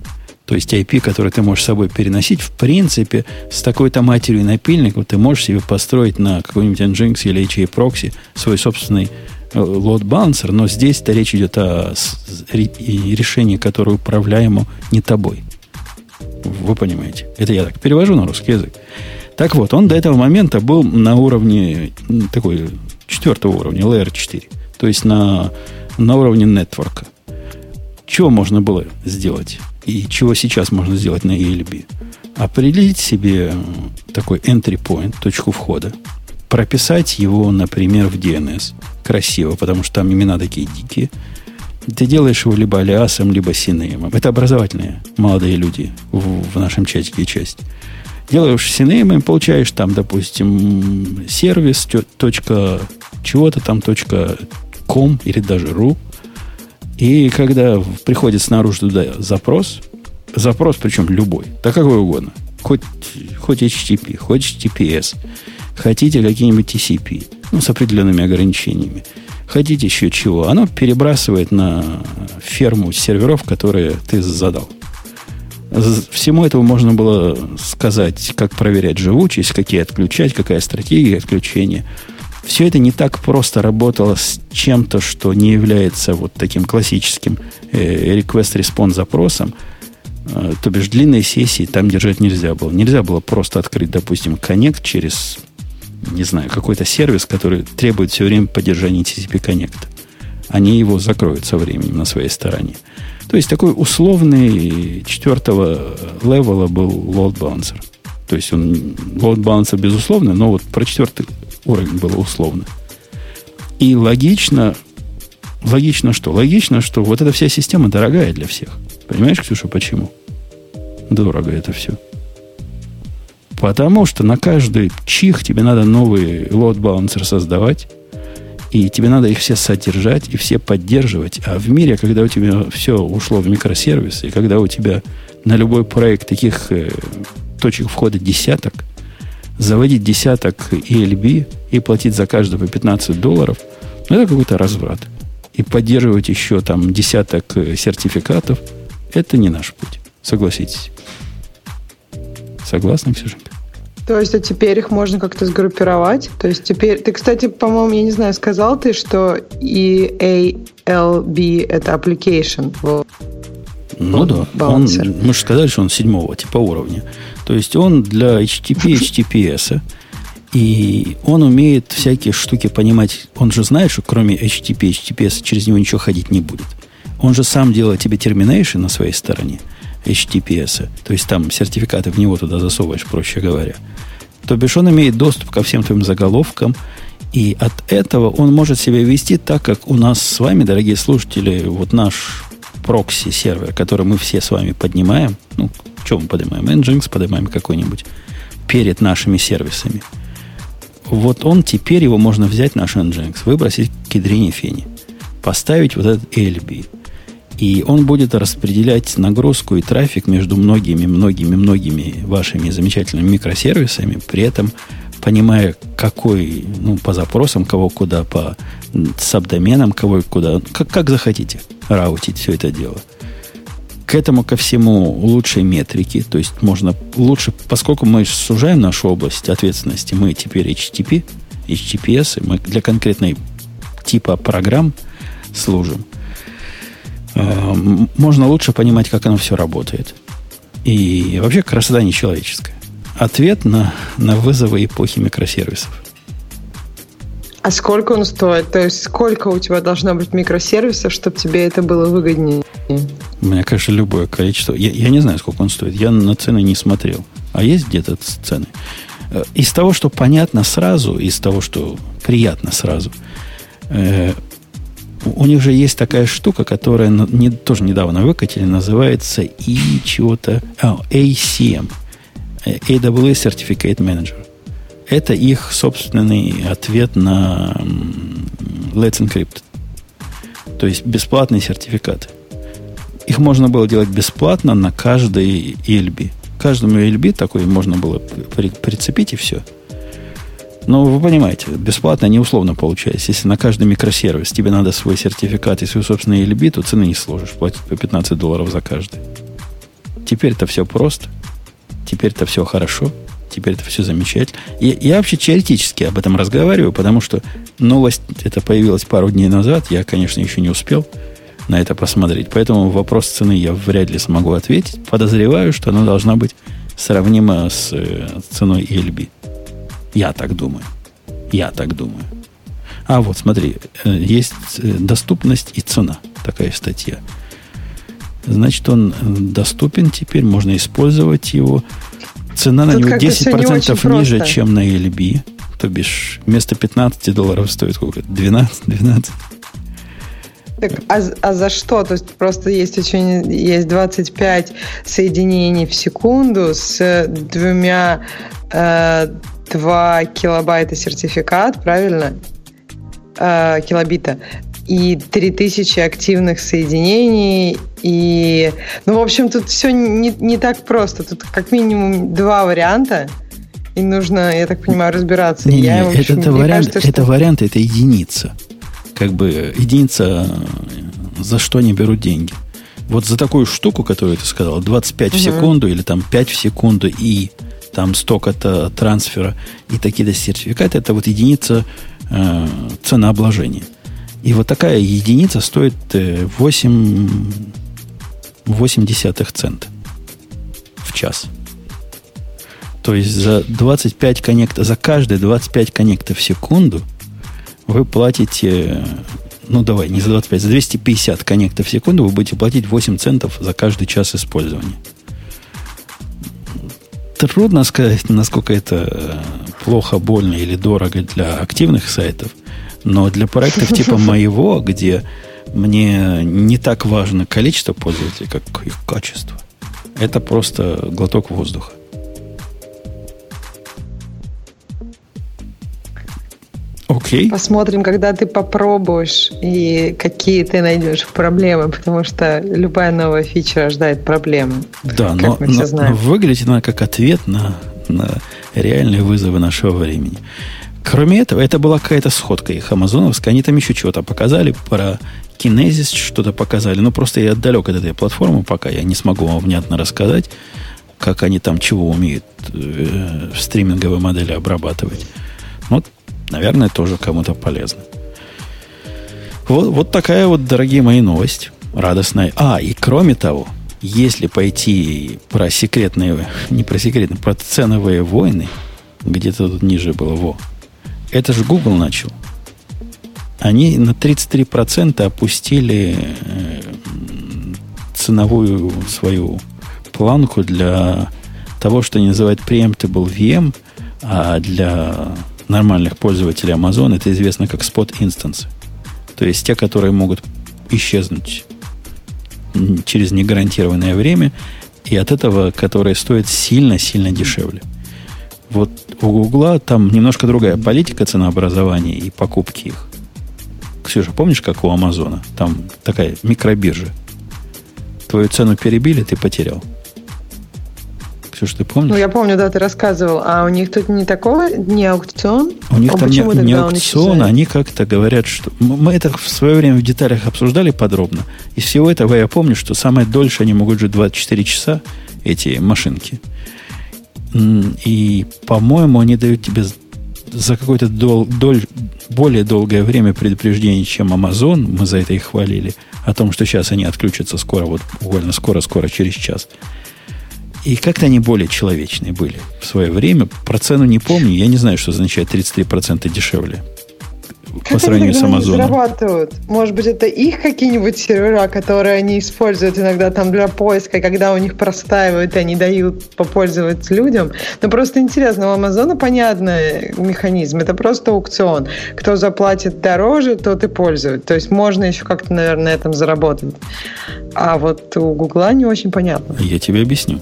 То есть IP, который ты можешь с собой переносить, в принципе, с такой-то матерью напильников ты можешь себе построить на какой-нибудь Nginx или HA Proxy свой собственный load balancer, но здесь-то речь идет о решении, которое управляемо не тобой. Вы понимаете? Это я так перевожу на русский язык. Так вот, он до этого момента был на уровне такой четвертого уровня, Layer 4. То есть на, на уровне нетворка. Чего можно было сделать? И чего сейчас можно сделать на ELB? Определить себе такой entry point, точку входа, прописать его, например, в DNS красиво, потому что там имена такие дикие. Ты делаешь его либо алиасом, либо синеймом. Это образовательные молодые люди в, в нашем чатике часть. Делаешь синеймом, получаешь там, допустим, сервис, точка чего-то там, точка ком или даже ру. И когда приходит снаружи туда запрос, запрос причем любой, да какой угодно, хоть, хоть HTTP, хоть HTTPS, Хотите какие-нибудь TCP, ну, с определенными ограничениями. Хотите еще чего? Оно перебрасывает на ферму серверов, которые ты задал. Всему этому можно было сказать, как проверять живучесть, какие отключать, какая стратегия отключения. Все это не так просто работало с чем-то, что не является вот таким классическим э, request-response запросом. Э, то бишь длинные сессии там держать нельзя было. Нельзя было просто открыть, допустим, коннект через не знаю, какой-то сервис, который требует все время поддержания TCP Connect. Они его закроют со временем на своей стороне. То есть такой условный четвертого левела был load balancer. То есть он load balancer безусловно, но вот про четвертый уровень было условно. И логично, логично что? Логично, что вот эта вся система дорогая для всех. Понимаешь, Ксюша, почему? Дорого это все. Потому что на каждый чих тебе надо новый лот-балансер создавать, и тебе надо их все содержать и все поддерживать. А в мире, когда у тебя все ушло в микросервисы, и когда у тебя на любой проект таких э, точек входа десяток, заводить десяток ELB и платить за каждый по 15 долларов, ну, это какой-то разврат. И поддерживать еще там десяток э, сертификатов, это не наш путь. Согласитесь. Согласны, Ксюшенька? То есть, а теперь их можно как-то сгруппировать? То есть теперь... Ты, кстати, по-моему, я не знаю, сказал ты, что EALB — это application. Ну да. Он, мы же сказали, что он седьмого типа уровня. То есть он для HTTP, HTTPS. И он умеет всякие штуки понимать. Он же знает, что кроме HTTP, HTTPS через него ничего ходить не будет. Он же сам делает тебе терминейшн на своей стороне. HTTPS. То есть там сертификаты в него туда засовываешь, проще говоря. То бишь он имеет доступ ко всем твоим заголовкам, и от этого он может себя вести так, как у нас с вами, дорогие слушатели, вот наш прокси-сервер, который мы все с вами поднимаем, ну, что мы поднимаем? Nginx поднимаем какой-нибудь перед нашими сервисами. Вот он теперь его можно взять, наш Nginx, выбросить к ядрене фене, поставить вот этот ALB, и он будет распределять нагрузку и трафик между многими, многими, многими вашими замечательными микросервисами, при этом понимая, какой, ну, по запросам, кого куда, по сабдоменам, кого куда, как, как захотите раутить все это дело. К этому ко всему лучшие метрики, то есть можно лучше, поскольку мы сужаем нашу область ответственности, мы теперь HTTP, HTTPS, мы для конкретной типа программ служим, можно лучше понимать, как оно все работает. И вообще красота нечеловеческая. Ответ на, на вызовы эпохи микросервисов. А сколько он стоит? То есть сколько у тебя должно быть микросервисов, чтобы тебе это было выгоднее? У меня, конечно, любое количество. Я, я не знаю, сколько он стоит. Я на цены не смотрел. А есть где-то цены? Э, из того, что понятно сразу, из того, что приятно сразу, э, у них же есть такая штука, которая не, тоже недавно выкатили, называется и чего-то... А, ACM. Э, AWS Certificate Manager. Это их собственный ответ на Let's Encrypt. То есть бесплатные сертификаты. Их можно было делать бесплатно на каждой ELB. Каждому ELB такой можно было прицепить и все. Но вы понимаете, бесплатно не условно получается. Если на каждый микросервис тебе надо свой сертификат и свой собственный ELB, то цены не сложишь. Платить по 15 долларов за каждый. Теперь это все просто. Теперь это все хорошо. Теперь это все замечательно. Я, я вообще теоретически об этом разговариваю, потому что новость это появилась пару дней назад. Я, конечно, еще не успел на это посмотреть. Поэтому вопрос цены я вряд ли смогу ответить. Подозреваю, что она должна быть сравнима с э, ценой ELB. Я так думаю. Я так думаю. А вот смотри, э, есть э, доступность и цена. Такая статья. Значит, он доступен теперь, можно использовать его. Цена на Тут него 10% ниже, просто. чем на LB. То бишь, вместо 15 долларов стоит сколько? 12? 12? Так, а, а за что? То есть просто есть очень есть 25 соединений в секунду с двумя э, 2 килобайта сертификат, правильно? Э, килобита и 3000 активных соединений, и... Ну, в общем, тут все не, не так просто. Тут как минимум два варианта, и нужно, я так понимаю, разбираться. Не, я, не, общем, это, вариант, кажется, что... это вариант, это единица. Как бы единица, за что они берут деньги. Вот за такую штуку, которую ты сказал, 25 угу. в секунду или там 5 в секунду и там столько-то трансфера и такие-то сертификаты, это вот единица э, ценообложения. И вот такая единица стоит 8, 8 десятых цента в час. То есть за 25 коннектов, за каждые 25 коннектов в секунду вы платите, ну давай, не за 25, за 250 коннектов в секунду вы будете платить 8 центов за каждый час использования. Трудно сказать, насколько это плохо, больно или дорого для активных сайтов. Но для проектов типа моего, где мне не так важно количество пользователей, как их качество, это просто глоток воздуха. Окей. Okay. Посмотрим, когда ты попробуешь и какие ты найдешь проблемы, потому что любая новая фича рождает проблемы. Да, но, но, но выглядит она как ответ на, на реальные вызовы нашего времени. Кроме этого, это была какая-то сходка их амазоновская. Они там еще чего-то показали про Kinesis, что-то показали. Ну, просто я отдалек от этой платформы, пока я не смогу вам внятно рассказать, как они там чего умеют э, в стриминговой модели обрабатывать. Вот, наверное, тоже кому-то полезно. Вот, вот такая вот, дорогие мои, новость. Радостная. А, и кроме того, если пойти про секретные, не про секретные, про ценовые войны, где-то тут ниже было, во, это же Google начал. Они на 33% опустили э, ценовую свою планку для того, что они называют preemptible VM, а для нормальных пользователей Amazon это известно как spot instance. То есть те, которые могут исчезнуть через негарантированное время, и от этого, которые стоят сильно-сильно дешевле. Вот у Гугла там немножко другая политика ценообразования и покупки их. Ксюша, помнишь, как у Амазона? Там такая микробиржа. Твою цену перебили, ты потерял. Ксюша, ты помнишь? Ну, я помню, да, ты рассказывал. А у них тут не такого, не аукцион? У них а там не, не аукцион, они как-то говорят, что... Мы это в свое время в деталях обсуждали подробно. Из всего этого я помню, что самое дольше они могут жить 24 часа, эти машинки. И, по-моему, они дают тебе за какое-то дол, доль, более долгое время предупреждение, чем Amazon, мы за это их хвалили, о том, что сейчас они отключатся скоро, вот буквально скоро-скоро, через час. И как-то они более человечные были в свое время. Про цену не помню. Я не знаю, что означает 33% дешевле как по сравнению с Amazon. зарабатывают? Может быть, это их какие-нибудь сервера, которые они используют иногда там для поиска, когда у них простаивают, и они дают попользоваться людям. Но просто интересно, у Амазона понятный механизм. Это просто аукцион. Кто заплатит дороже, тот и пользует. То есть можно еще как-то, наверное, на этом заработать. А вот у Гугла не очень понятно. Я тебе объясню.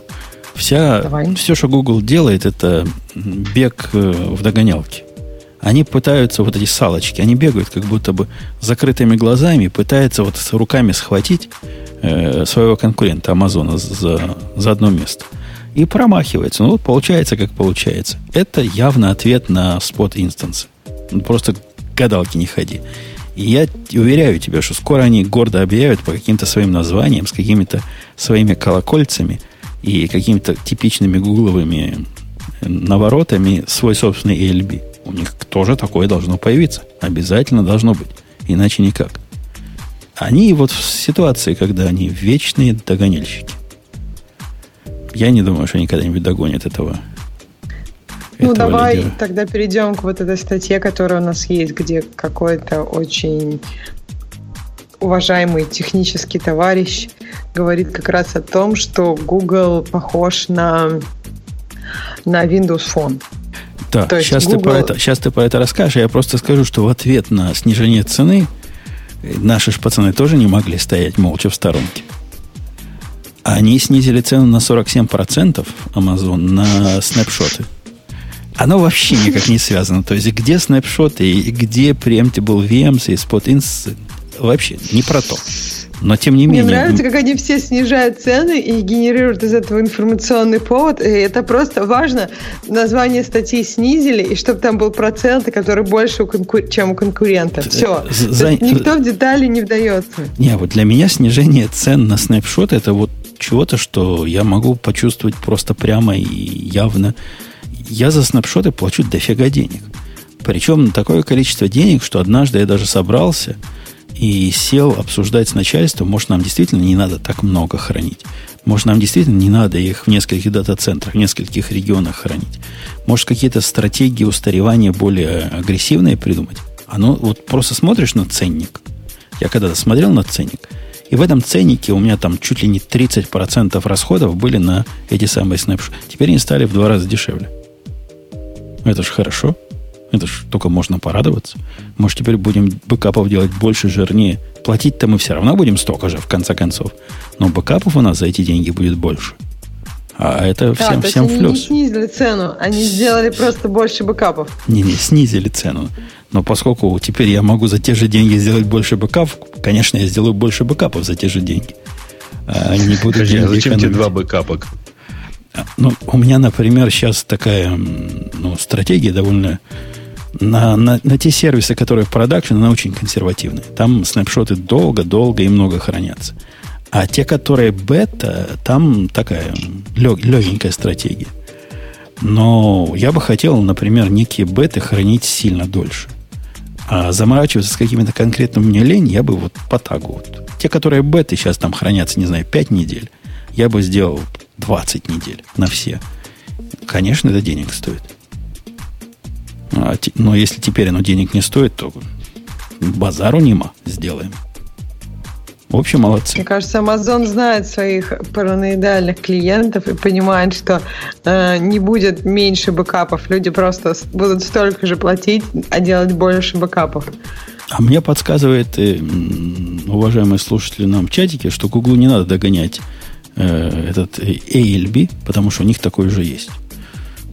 Вся, Давай. все, что Google делает, это бег э, в догонялке. Они пытаются, вот эти салочки, они бегают как будто бы закрытыми глазами, пытаются вот с руками схватить э, своего конкурента Амазона за, за одно место. И промахивается. Ну, вот получается, как получается. Это явно ответ на спот инстансы. Ну, просто гадалки не ходи. И я уверяю тебя, что скоро они гордо объявят по каким-то своим названиям, с какими-то своими колокольцами и какими-то типичными гугловыми наворотами свой собственный ALB. У них тоже такое должно появиться. Обязательно должно быть. Иначе никак. Они вот в ситуации, когда они вечные догоняльщики. Я не думаю, что они когда-нибудь догонят этого. Ну, этого давай лидера. тогда перейдем к вот этой статье, которая у нас есть, где какой-то очень уважаемый технический товарищ говорит как раз о том, что Google похож на, на Windows Phone. Да, То сейчас, Google... ты про это, сейчас ты про это расскажешь. Я просто скажу, что в ответ на снижение цены наши ж пацаны тоже не могли стоять молча в сторонке. Они снизили цену на 47% Amazon на снапшоты. Оно вообще никак не связано. То есть, где снапшоты и где preemptible VMs и spot ins вообще не про то. Но тем не менее... Мне нравится, как они все снижают цены и генерируют из этого информационный повод. И это просто важно. Название статьи снизили, и чтобы там был процент, который больше, у конкур... чем у конкурента. Все. За... Никто в детали не вдается. Не, вот для меня снижение цен на снапшот это вот чего-то, что я могу почувствовать просто прямо и явно. Я за снапшоты плачу дофига денег. Причем такое количество денег, что однажды я даже собрался – и сел обсуждать с начальством, может, нам действительно не надо так много хранить. Может, нам действительно не надо их в нескольких дата-центрах, в нескольких регионах хранить. Может, какие-то стратегии устаревания более агрессивные придумать. Оно вот просто смотришь на ценник. Я когда-то смотрел на ценник, и в этом ценнике у меня там чуть ли не 30% расходов были на эти самые снапшоты. Теперь они стали в два раза дешевле. Это же хорошо. Это ж только можно порадоваться. Может, теперь будем бэкапов делать больше, жирнее. Платить-то мы все равно будем столько же, в конце концов. Но бэкапов у нас за эти деньги будет больше. А это всем, да, всем они плюс. не снизили цену, они сделали просто больше бэкапов. Не, не, снизили цену. Но поскольку теперь я могу за те же деньги сделать больше бэкапов, конечно, я сделаю больше бэкапов за те же деньги. А не буду Скажи, а зачем тебе два бэкапа? Ну, у меня, например, сейчас такая ну, стратегия довольно на, на, на те сервисы, которые в production, она очень консервативная. Там снапшоты долго-долго и много хранятся. А те, которые бета, там такая лег, легенькая стратегия. Но я бы хотел, например, некие беты хранить сильно дольше. А заморачиваться с какими-то конкретными мне лень, я бы вот по тагу. Вот. Те, которые беты сейчас там хранятся, не знаю, 5 недель, я бы сделал 20 недель на все. Конечно, это денег стоит. А, но если теперь оно денег не стоит, то базару нема сделаем. В общем, молодцы. Мне кажется, Amazon знает своих параноидальных клиентов и понимает, что э, не будет меньше бэкапов. Люди просто будут столько же платить, а делать больше бэкапов. А мне подсказывает, э, уважаемые слушатели нам в чатике, что Google не надо догонять э, этот ALB, потому что у них такой же есть.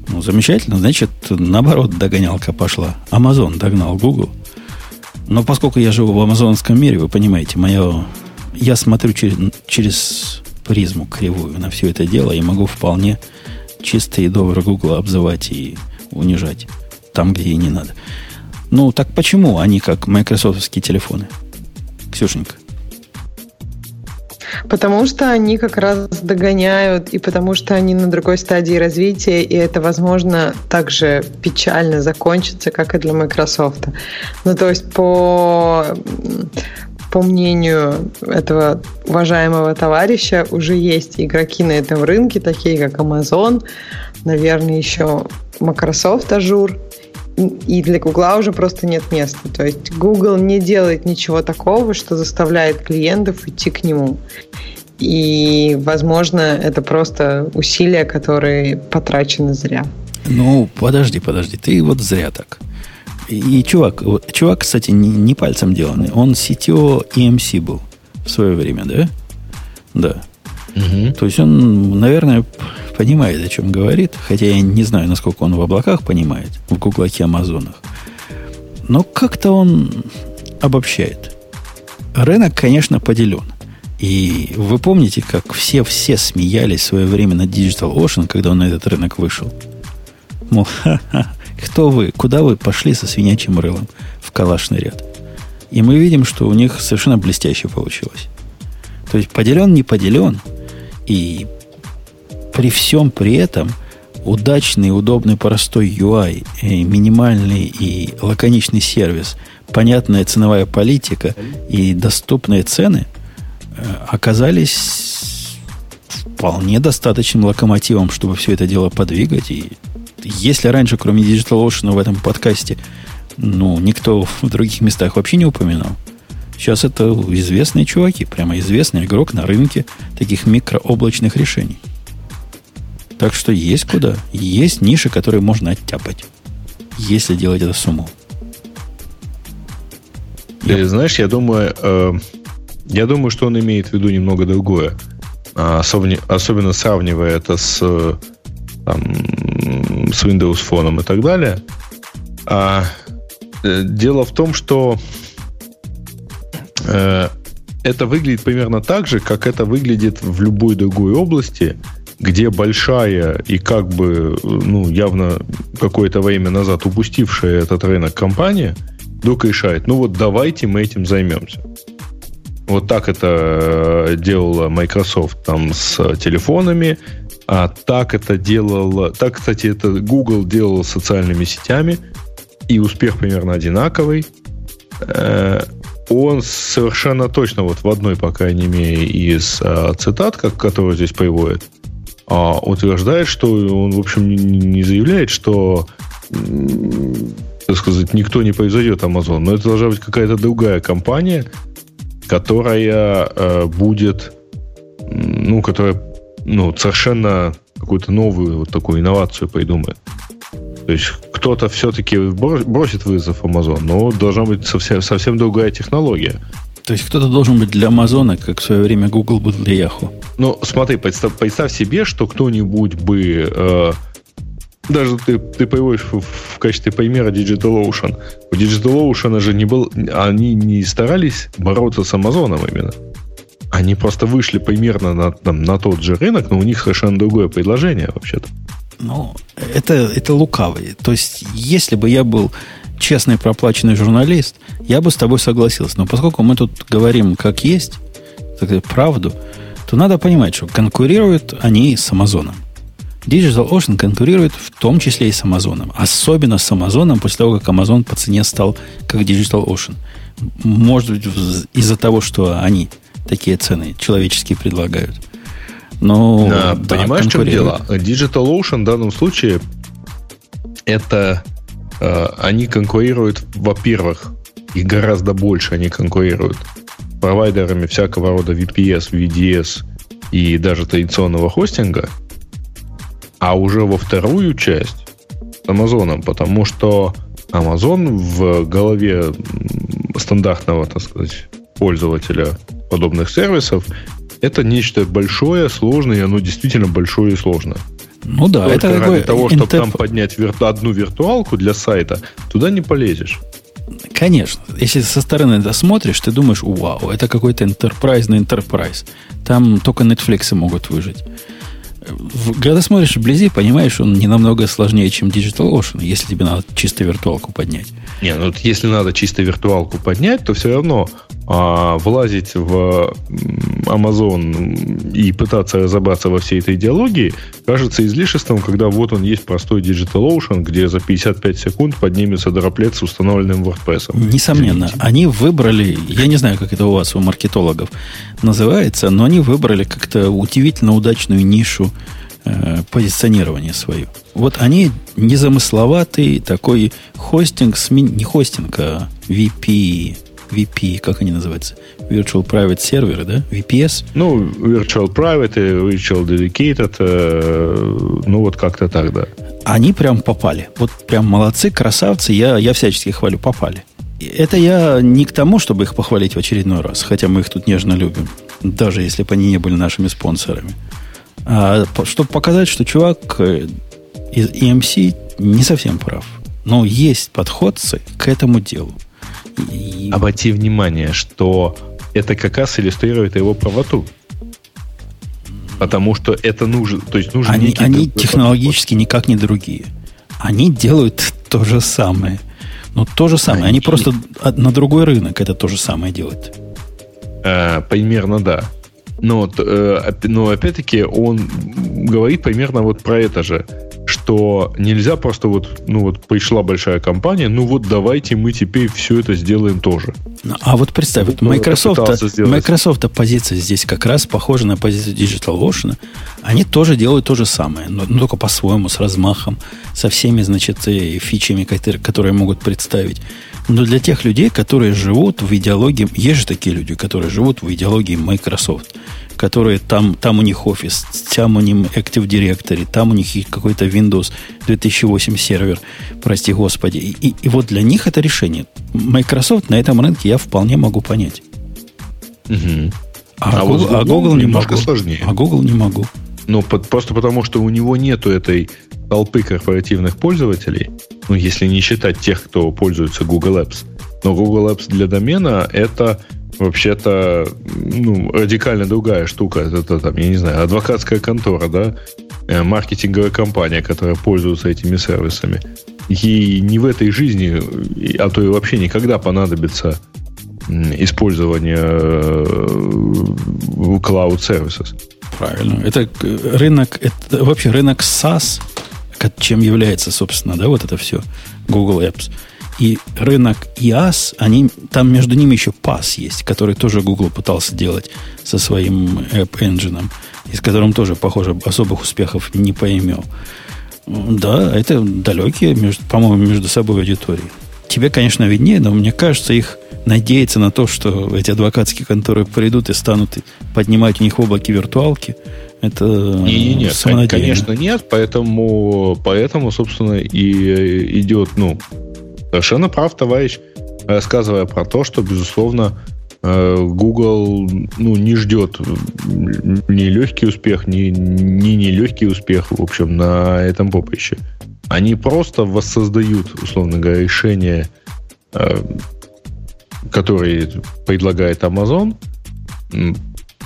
Ну, замечательно. Значит, наоборот, догонялка пошла. Amazon догнал Google. Но поскольку я живу в амазонском мире, вы понимаете, мое... Я смотрю через, через призму кривую на все это дело и могу вполне чистый и добрый Google обзывать и унижать там, где и не надо. Ну, так почему они как майкрософтовские телефоны? Ксюшенька. Потому что они как раз догоняют, и потому что они на другой стадии развития, и это, возможно, также печально закончится, как и для Microsoft. Ну, то есть по по мнению этого уважаемого товарища, уже есть игроки на этом рынке, такие как Amazon, наверное, еще Microsoft Azure, и для Гугла уже просто нет места. То есть Google не делает ничего такого, что заставляет клиентов идти к нему. И, возможно, это просто усилия, которые потрачены зря. Ну, подожди, подожди, ты вот зря так. И чувак, чувак, кстати, не, не пальцем деланный. Он CTO EMC был в свое время, да? Да. Угу. То есть он, наверное, понимает, о чем говорит. Хотя я не знаю, насколько он в облаках понимает, в гуглах и амазонах. Но как-то он обобщает. Рынок, конечно, поделен. И вы помните, как все-все смеялись в свое время на Digital Ocean, когда он на этот рынок вышел? Мол, ха-ха, кто вы? Куда вы пошли со свинячьим рылом в калашный ряд? И мы видим, что у них совершенно блестяще получилось. То есть поделен, не поделен. И при всем при этом удачный, удобный, простой UI, и минимальный и лаконичный сервис, понятная ценовая политика и доступные цены э, оказались вполне достаточным локомотивом, чтобы все это дело подвигать и если раньше, кроме DigitalOcean в этом подкасте, ну, никто в других местах вообще не упоминал, сейчас это известные чуваки, прямо известный игрок на рынке таких микрооблачных решений. Так что есть куда. Есть ниши, которые можно оттяпать, если делать это с умом. Ты знаешь, я думаю, э, я думаю, что он имеет в виду немного другое. А, особенно, особенно сравнивая это с там, с Windows фоном и так далее. А, э, дело в том, что э, это выглядит примерно так же, как это выглядит в любой другой области, где большая и как бы, ну, явно какое-то время назад упустившая этот рынок компания вдруг решает, ну вот давайте мы этим займемся. Вот так это э, делала Microsoft там с телефонами, а так это делал... Так, кстати, это Google делал с социальными сетями, и успех примерно одинаковый. Э, он совершенно точно, вот в одной, по крайней мере, из а, цитат, как, которые здесь приводит, а, утверждает, что он, в общем, не заявляет, что так сказать, никто не произойдет Amazon, но это должна быть какая-то другая компания, которая э, будет, ну, которая ну, совершенно какую-то новую вот такую инновацию придумает. То есть кто-то все-таки бросит вызов Amazon, но должна быть совсем, совсем другая технология. То есть кто-то должен быть для Амазона, как в свое время Google был для Yahoo. Ну, смотри, представь, представь себе, что кто-нибудь бы... Э, даже ты, ты появишься в, в качестве примера DigitalOcean. У DigitalOcean же не был... Они не старались бороться с Амазоном именно. Они просто вышли примерно на, там, на тот же рынок, но у них совершенно другое предложение вообще-то. Ну, это, это лукавый. То есть, если бы я был честный проплаченный журналист, я бы с тобой согласился. Но поскольку мы тут говорим как есть, так сказать, правду, то надо понимать, что конкурируют они с Амазоном. Digital Ocean конкурирует в том числе и с Амазоном. Особенно с Амазоном после того, как Amazon по цене стал как Digital Ocean. Может быть, из-за того, что они такие цены человеческие предлагают. Но, да, да, понимаешь, в чем дело? Digital Ocean в данном случае это они конкурируют, во-первых, и гораздо больше они конкурируют провайдерами всякого рода VPS, VDS и даже традиционного хостинга, а уже во вторую часть с Amazon, потому что Amazon в голове стандартного, так сказать, пользователя подобных сервисов, это нечто большое, сложное, и оно действительно большое и сложное. Ну да, Только это ради того, чтобы там поднять вир... одну виртуалку для сайта, туда не полезешь. Конечно. Если со стороны это смотришь, ты думаешь, вау, это какой-то enterprise на enterprise. Там только Netflix могут выжить. Когда смотришь вблизи, понимаешь, он не намного сложнее, чем DigitalOcean, если тебе надо чисто виртуалку поднять. Не, ну если надо чисто виртуалку поднять, то все равно а, влазить в Amazon и пытаться разобраться во всей этой идеологии кажется излишеством, когда вот он есть простой DigitalOcean, где за 55 секунд поднимется дроплет с установленным WordPress. Несомненно, Извините. они выбрали, я не знаю, как это у вас, у маркетологов называется, но они выбрали как-то удивительно удачную нишу э, позиционирования свою. Вот они незамысловатый такой хостинг, не хостинг, а VP, VP, как они называются? Virtual Private Server, да? VPS? Ну, Virtual Private Virtual Dedicated, э, ну вот как-то так, да. Они прям попали. Вот прям молодцы, красавцы, я, я всячески хвалю, попали. Это я не к тому, чтобы их похвалить в очередной раз, хотя мы их тут нежно любим, даже если бы они не были нашими спонсорами. А чтобы показать, что чувак э, из EMC не совсем прав. Но есть подходцы к этому делу. И... Обрати внимание, что это как раз иллюстрирует его правоту. Потому что это нужно, то есть нужно они, они технологически подход. никак не другие. Они делают то же самое. Но то же самое. Они, они просто на другой рынок это то же самое делают. А, примерно да. Но, э, но опять-таки он говорит примерно вот про это же что нельзя просто вот, ну вот пришла большая компания, ну вот давайте мы теперь все это сделаем тоже. Ну, а вот представь, вот Microsoft, Microsoft позиция здесь как раз похожа на позицию DigitalOcean. Они тоже делают то же самое, но, но только по-своему, с размахом, со всеми, значит, фичами, которые, которые могут представить. Но для тех людей, которые живут в идеологии, есть же такие люди, которые живут в идеологии Microsoft – которые там, там у них офис, там у них Active Directory, там у них какой-то Windows 2008 сервер, прости господи. И, и, и вот для них это решение. Microsoft на этом рынке я вполне могу понять. Угу. А, а, Google, а Google не могу. сложнее. А Google не могу. Ну, под, просто потому, что у него нету этой толпы корпоративных пользователей, ну, если не считать тех, кто пользуется Google Apps. Но Google Apps для домена это вообще-то ну, радикально другая штука. Это, это там, я не знаю, адвокатская контора, да, э, маркетинговая компания, которая пользуется этими сервисами. Ей не в этой жизни, а то и вообще никогда понадобится использование э, cloud services. Правильно. Это рынок, это вообще рынок SaaS, чем является, собственно, да, вот это все Google Apps – и рынок IaaS, они, там между ними еще PaaS есть, который тоже Google пытался делать со своим App Engine, и с которым тоже, похоже, особых успехов не поимел. Да, это далекие, между, по-моему, между собой аудитории. Тебе, конечно, виднее, но мне кажется, их надеяться на то, что эти адвокатские конторы придут и станут поднимать у них в облаке виртуалки, это не, не, нет, конечно, нет, поэтому, поэтому, собственно, и идет, ну, Совершенно прав, товарищ, рассказывая про то, что, безусловно, э, Google ну, не ждет ни легкий успех, ни, ни нелегкий успех, в общем, на этом поприще. Они просто воссоздают, условно говоря, решения, э, которые предлагает Amazon,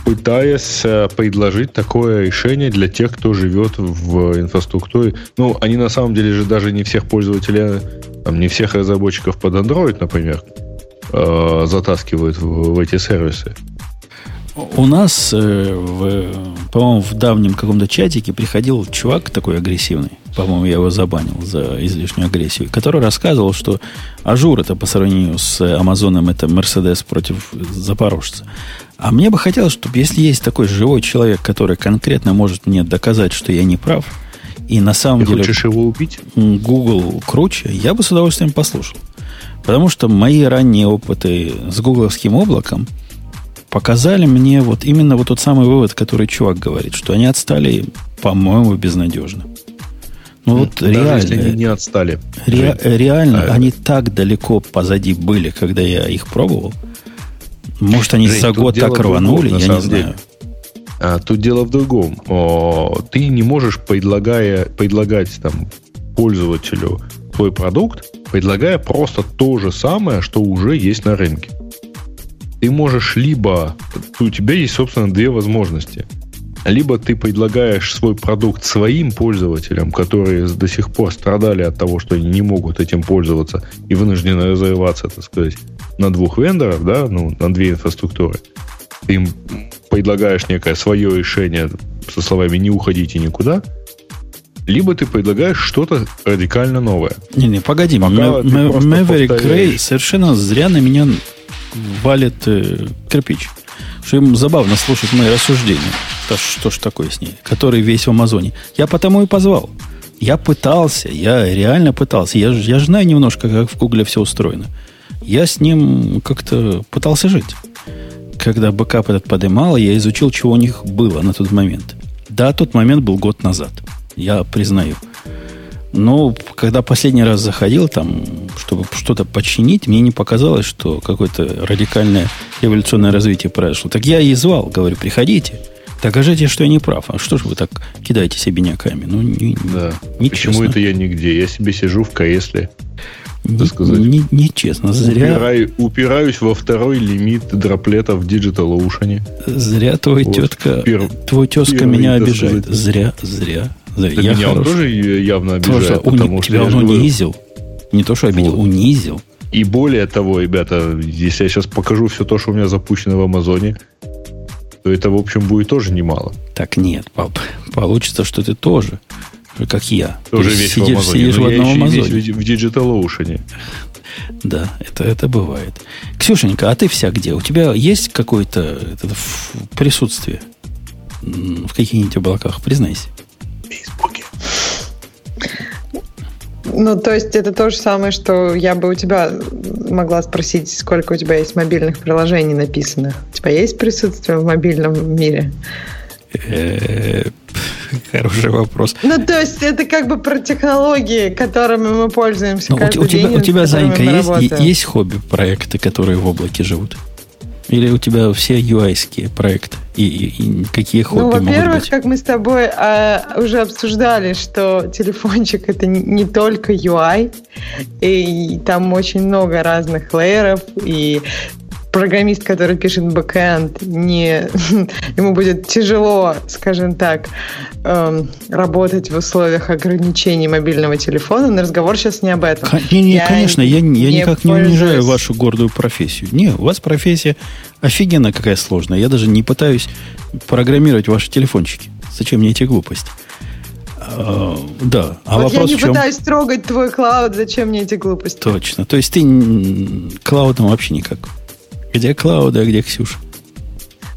пытаясь э, предложить такое решение для тех, кто живет в инфраструктуре. Ну, они на самом деле же даже не всех пользователей, там, не всех разработчиков под Android, например, э, затаскивают в, в эти сервисы. У нас, в, по-моему, в давнем каком-то чатике приходил чувак такой агрессивный, по-моему, я его забанил за излишнюю агрессию, который рассказывал, что Azure это по сравнению с Амазоном, это Мерседес против Запорожца. А мне бы хотелось, чтобы если есть такой живой человек, который конкретно может мне доказать, что я не прав, и на самом Ты деле... хочешь его убить? Google круче, я бы с удовольствием послушал. Потому что мои ранние опыты с гугловским облаком показали мне вот именно вот тот самый вывод, который чувак говорит, что они отстали, по-моему, безнадежно. Ну вот Даже реально, если они не отстали. Ре, реально, а, они так далеко позади были, когда я их пробовал – может, они Жень, за год так рванули, я не знаю. А, тут дело в другом. О, ты не можешь, предлагая, предлагать там, пользователю твой продукт, предлагая просто то же самое, что уже есть на рынке. Ты можешь либо... У тебя есть, собственно, две возможности. Либо ты предлагаешь свой продукт своим пользователям, которые до сих пор страдали от того, что они не могут этим пользоваться и вынуждены развиваться, так сказать, на двух вендоров, да, ну, на две инфраструктуры. Ты им предлагаешь некое свое решение со словами «не уходите никуда», либо ты предлагаешь что-то радикально новое. Не-не, погоди, Maverick Грей совершенно зря на меня валит э, кирпич. Что им забавно слушать мои рассуждения. Да что ж такое с ней? Который весь в Амазоне. Я потому и позвал. Я пытался, я реально пытался. Я, я знаю немножко, как в Гугле все устроено. Я с ним как-то пытался жить. Когда бэкап этот подымал, я изучил, чего у них было на тот момент. Да, тот момент был год назад. Я признаю. Но когда последний раз заходил там, чтобы что-то починить, мне не показалось, что какое-то радикальное эволюционное развитие произошло. Так я и звал, говорю, приходите. Докажите, что я не прав. А что же вы так кидаетесь бяками? Ну, не, да. не Почему честно. это я нигде? Я себе сижу в кресле. Не, сказать. Не, нечестно. Зря... Упираю, упираюсь во второй лимит дроплета в Digital Ocean. Зря твой вот. тетка, Пер... твой тезка меня обижает. Зря, зря. Да я меня хорош. он тоже явно обижает, тоже, потому у, что тебя он унизил. Не то, что обидел, вот. унизил. И более того, ребята, если я сейчас покажу все то, что у меня запущено в Амазоне, то это, в общем, будет тоже немало. Так нет, пап, получится, что ты тоже, как я. Тоже весь сидишь, в Амазоне. Сидишь в одном Амазоне. Весь в Digital Ocean. Да, это, это бывает. Ксюшенька, а ты вся где? У тебя есть какое-то присутствие в каких-нибудь облаках? Признайся. Ну, то есть это то же самое, что я бы у тебя могла спросить, сколько у тебя есть мобильных приложений написанных. У тебя есть присутствие в мобильном мире? Э, хороший вопрос. Ну, то есть это как бы про технологии, которыми мы пользуемся ну, день. У тебя, у тебя Занька, есть, есть хобби-проекты, которые в облаке живут? Или у тебя все UI-ские проекты? И, и, и какие хобби Ну, во-первых, как мы с тобой а, уже обсуждали, что телефончик это не, не только UI, и там очень много разных лейеров, и программист, который пишет бэкэнд, не, ему будет тяжело, скажем так, эм, работать в условиях ограничений мобильного телефона, но разговор сейчас не об этом. Не, не, я конечно, я, я не никак пользуюсь... не унижаю вашу гордую профессию. Не, у вас профессия офигенно какая сложная. Я даже не пытаюсь программировать ваши телефончики. Зачем мне эти глупости? А, да. А вот вопрос я не пытаюсь трогать твой клауд, зачем мне эти глупости? Точно. То есть ты клаудом вообще никак. Где Клауда, а где Ксюша?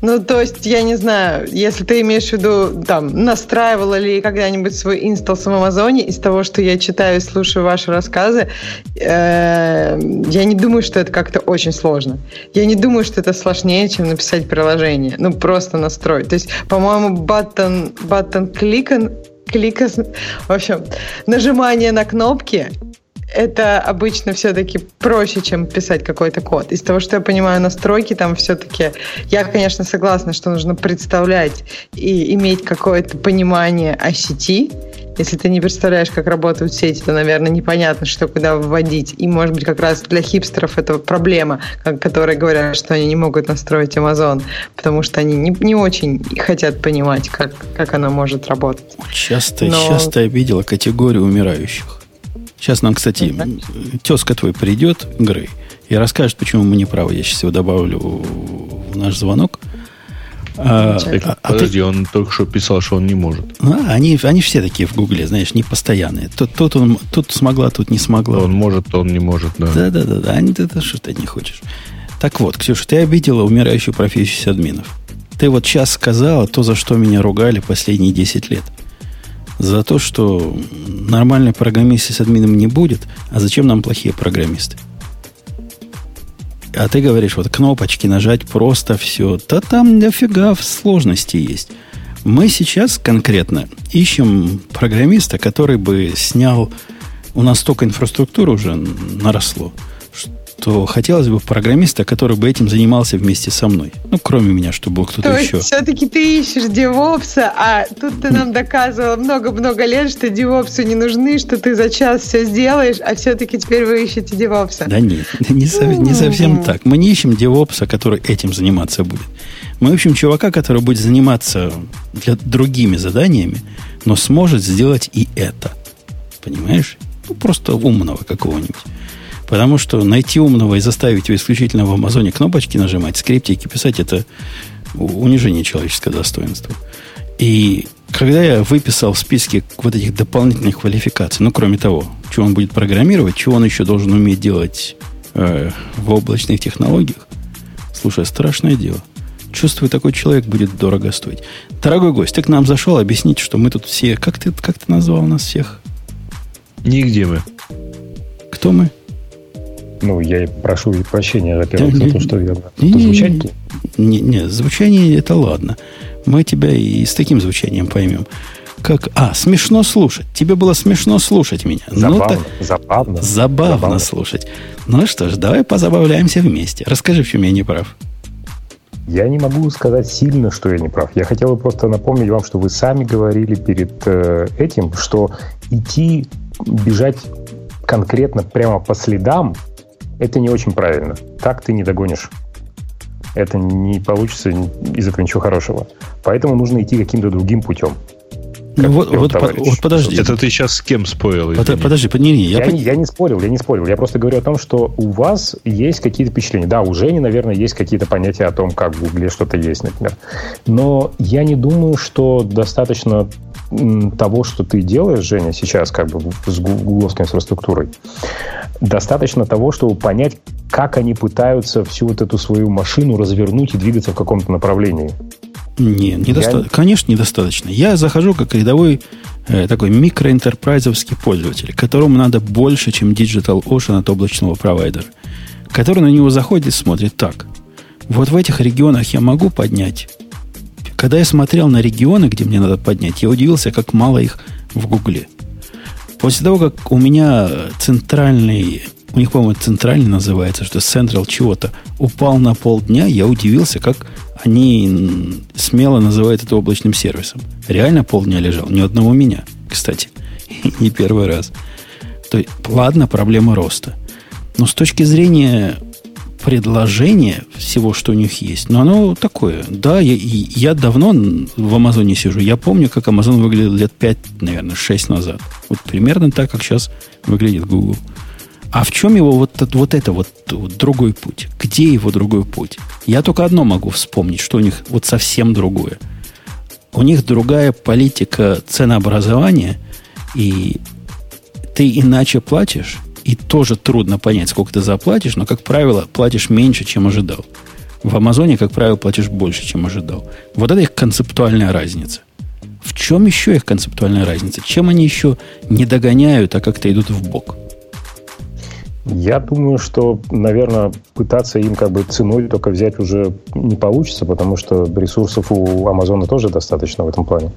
Ну, то есть, я не знаю, если ты имеешь в виду, там, настраивала ли когда-нибудь свой инсталл в Амазоне, из того, что я читаю и слушаю ваши рассказы, э, я не думаю, что это как-то очень сложно. Я не думаю, что это сложнее, чем написать приложение. Ну, просто настроить. То есть, по-моему, button, button кликан, клика, в общем, нажимание на кнопки это обычно все-таки проще, чем писать какой-то код. Из того, что я понимаю, настройки там все-таки... Я, конечно, согласна, что нужно представлять и иметь какое-то понимание о сети. Если ты не представляешь, как работают сети, то, наверное, непонятно, что куда вводить. И, может быть, как раз для хипстеров это проблема, которые говорят, что они не могут настроить Amazon, потому что они не, не очень хотят понимать, как, как оно может работать. Часто, Но... часто я видела категорию умирающих. Сейчас нам, кстати, тезка твой придет, Грей, и расскажет, почему мы не правы. Я сейчас его добавлю в наш звонок. А, а, а Подожди, ты... он только что писал, что он не может. А, они, они все такие в Гугле, знаешь, не постоянные. Тут, тут, он, тут смогла, тут не смогла. Он может, он не может, да. Да, да, да, да. Они, ты, ты, что ты не хочешь. Так вот, Ксюша, ты обидела умирающую профессию админов. Ты вот сейчас сказала то, за что меня ругали последние 10 лет за то, что нормальной программисты с админом не будет, а зачем нам плохие программисты? А ты говоришь, вот кнопочки нажать просто все. Да там дофига сложности есть. Мы сейчас конкретно ищем программиста, который бы снял... У нас столько инфраструктуры уже наросло. То хотелось бы программиста, который бы этим занимался вместе со мной. Ну, кроме меня, чтобы был кто-то То еще. все-таки ты ищешь девопса, а тут ты нам доказывал много-много лет, что девопсы не нужны, что ты за час все сделаешь, а все-таки теперь вы ищете девопса. Да нет, не, со- не совсем так. Мы не ищем девопса, который этим заниматься будет. Мы ищем чувака, который будет заниматься для другими заданиями, но сможет сделать и это. Понимаешь? Ну, просто умного какого-нибудь. Потому что найти умного и заставить его исключительно в Амазоне кнопочки нажимать, скриптики писать, это унижение человеческого достоинства. И когда я выписал в списке вот этих дополнительных квалификаций, ну, кроме того, что он будет программировать, чего он еще должен уметь делать э, в облачных технологиях, слушай, страшное дело. Чувствую, такой человек будет дорого стоить. Дорогой гость, ты к нам зашел объяснить, что мы тут все... Как ты, как ты назвал нас всех? Нигде мы. Кто мы? Ну, я и прошу прощения, во-первых, за то, что я не- по не-. Не, не, звучание это ладно. Мы тебя и с таким звучанием поймем. Как, а, смешно слушать. Тебе было смешно слушать меня. Ну, Забавно, так- забавно. забавно, Забавно. слушать. Ну что ж, давай позабавляемся вместе. Расскажи, в чем я не прав. Я не могу сказать сильно, что я не прав. Я хотел бы просто напомнить вам, что вы сами говорили перед э, этим, что идти, бежать конкретно прямо по следам, это не очень правильно. Так ты не догонишь. Это не получится ни- из этого ничего хорошего. Поэтому нужно идти каким-то другим путем. Ну, вот, говорил вот, по- товарищ. вот подожди. Это ты сейчас с кем спорил? Под- извини? подожди, под- не, не, я, Я, не, я не спорил, я не спорил. Я просто говорю о том, что у вас есть какие-то впечатления. Да, у Жени, наверное, есть какие-то понятия о том, как в Гугле что-то есть, например. Но я не думаю, что достаточно того, что ты делаешь, Женя, сейчас как бы с гу- гугловской инфраструктурой. Достаточно того, чтобы понять, как они пытаются всю вот эту свою машину развернуть и двигаться в каком-то направлении. Не, недоста- Я- Конечно, недостаточно. Я захожу как рядовой э, такой микроэнтерпрайзовский пользователь, которому надо больше, чем Digital Ocean от облачного провайдера, который на него заходит и смотрит так. Вот в этих регионах я могу поднять. Когда я смотрел на регионы, где мне надо поднять, я удивился, как мало их в Гугле. После того, как у меня центральный, у них, по-моему, центральный называется, что Central чего-то, упал на полдня, я удивился, как они смело называют это облачным сервисом. Реально полдня лежал. Ни одного меня, кстати. Не первый раз. То есть, ладно, проблема роста. Но с точки зрения предложения всего, что у них есть, но оно такое. Да, я, я давно в Амазоне сижу. Я помню, как Амазон выглядел лет 5, наверное, 6 назад. Вот примерно так, как сейчас выглядит Google. А в чем его вот, вот это вот, вот другой путь? Где его другой путь? Я только одно могу вспомнить, что у них вот совсем другое. У них другая политика ценообразования, и ты иначе платишь, и тоже трудно понять, сколько ты заплатишь, но, как правило, платишь меньше, чем ожидал. В Амазоне, как правило, платишь больше, чем ожидал. Вот это их концептуальная разница. В чем еще их концептуальная разница? Чем они еще не догоняют, а как-то идут в бок? Я думаю, что, наверное, пытаться им как бы ценой только взять уже не получится, потому что ресурсов у Амазона тоже достаточно в этом плане.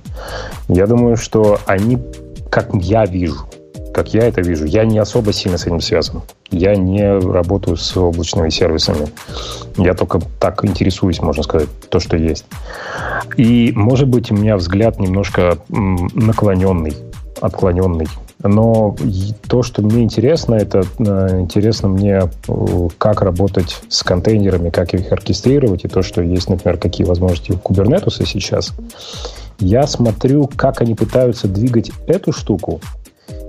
Я думаю, что они, как я вижу, как я это вижу, я не особо сильно с этим связан. Я не работаю с облачными сервисами. Я только так интересуюсь, можно сказать, то, что есть. И, может быть, у меня взгляд немножко наклоненный, отклоненный. Но то, что мне интересно, это э, интересно мне, э, как работать с контейнерами, как их оркестрировать, и то, что есть, например, какие возможности у Kubernetes сейчас. Я смотрю, как они пытаются двигать эту штуку,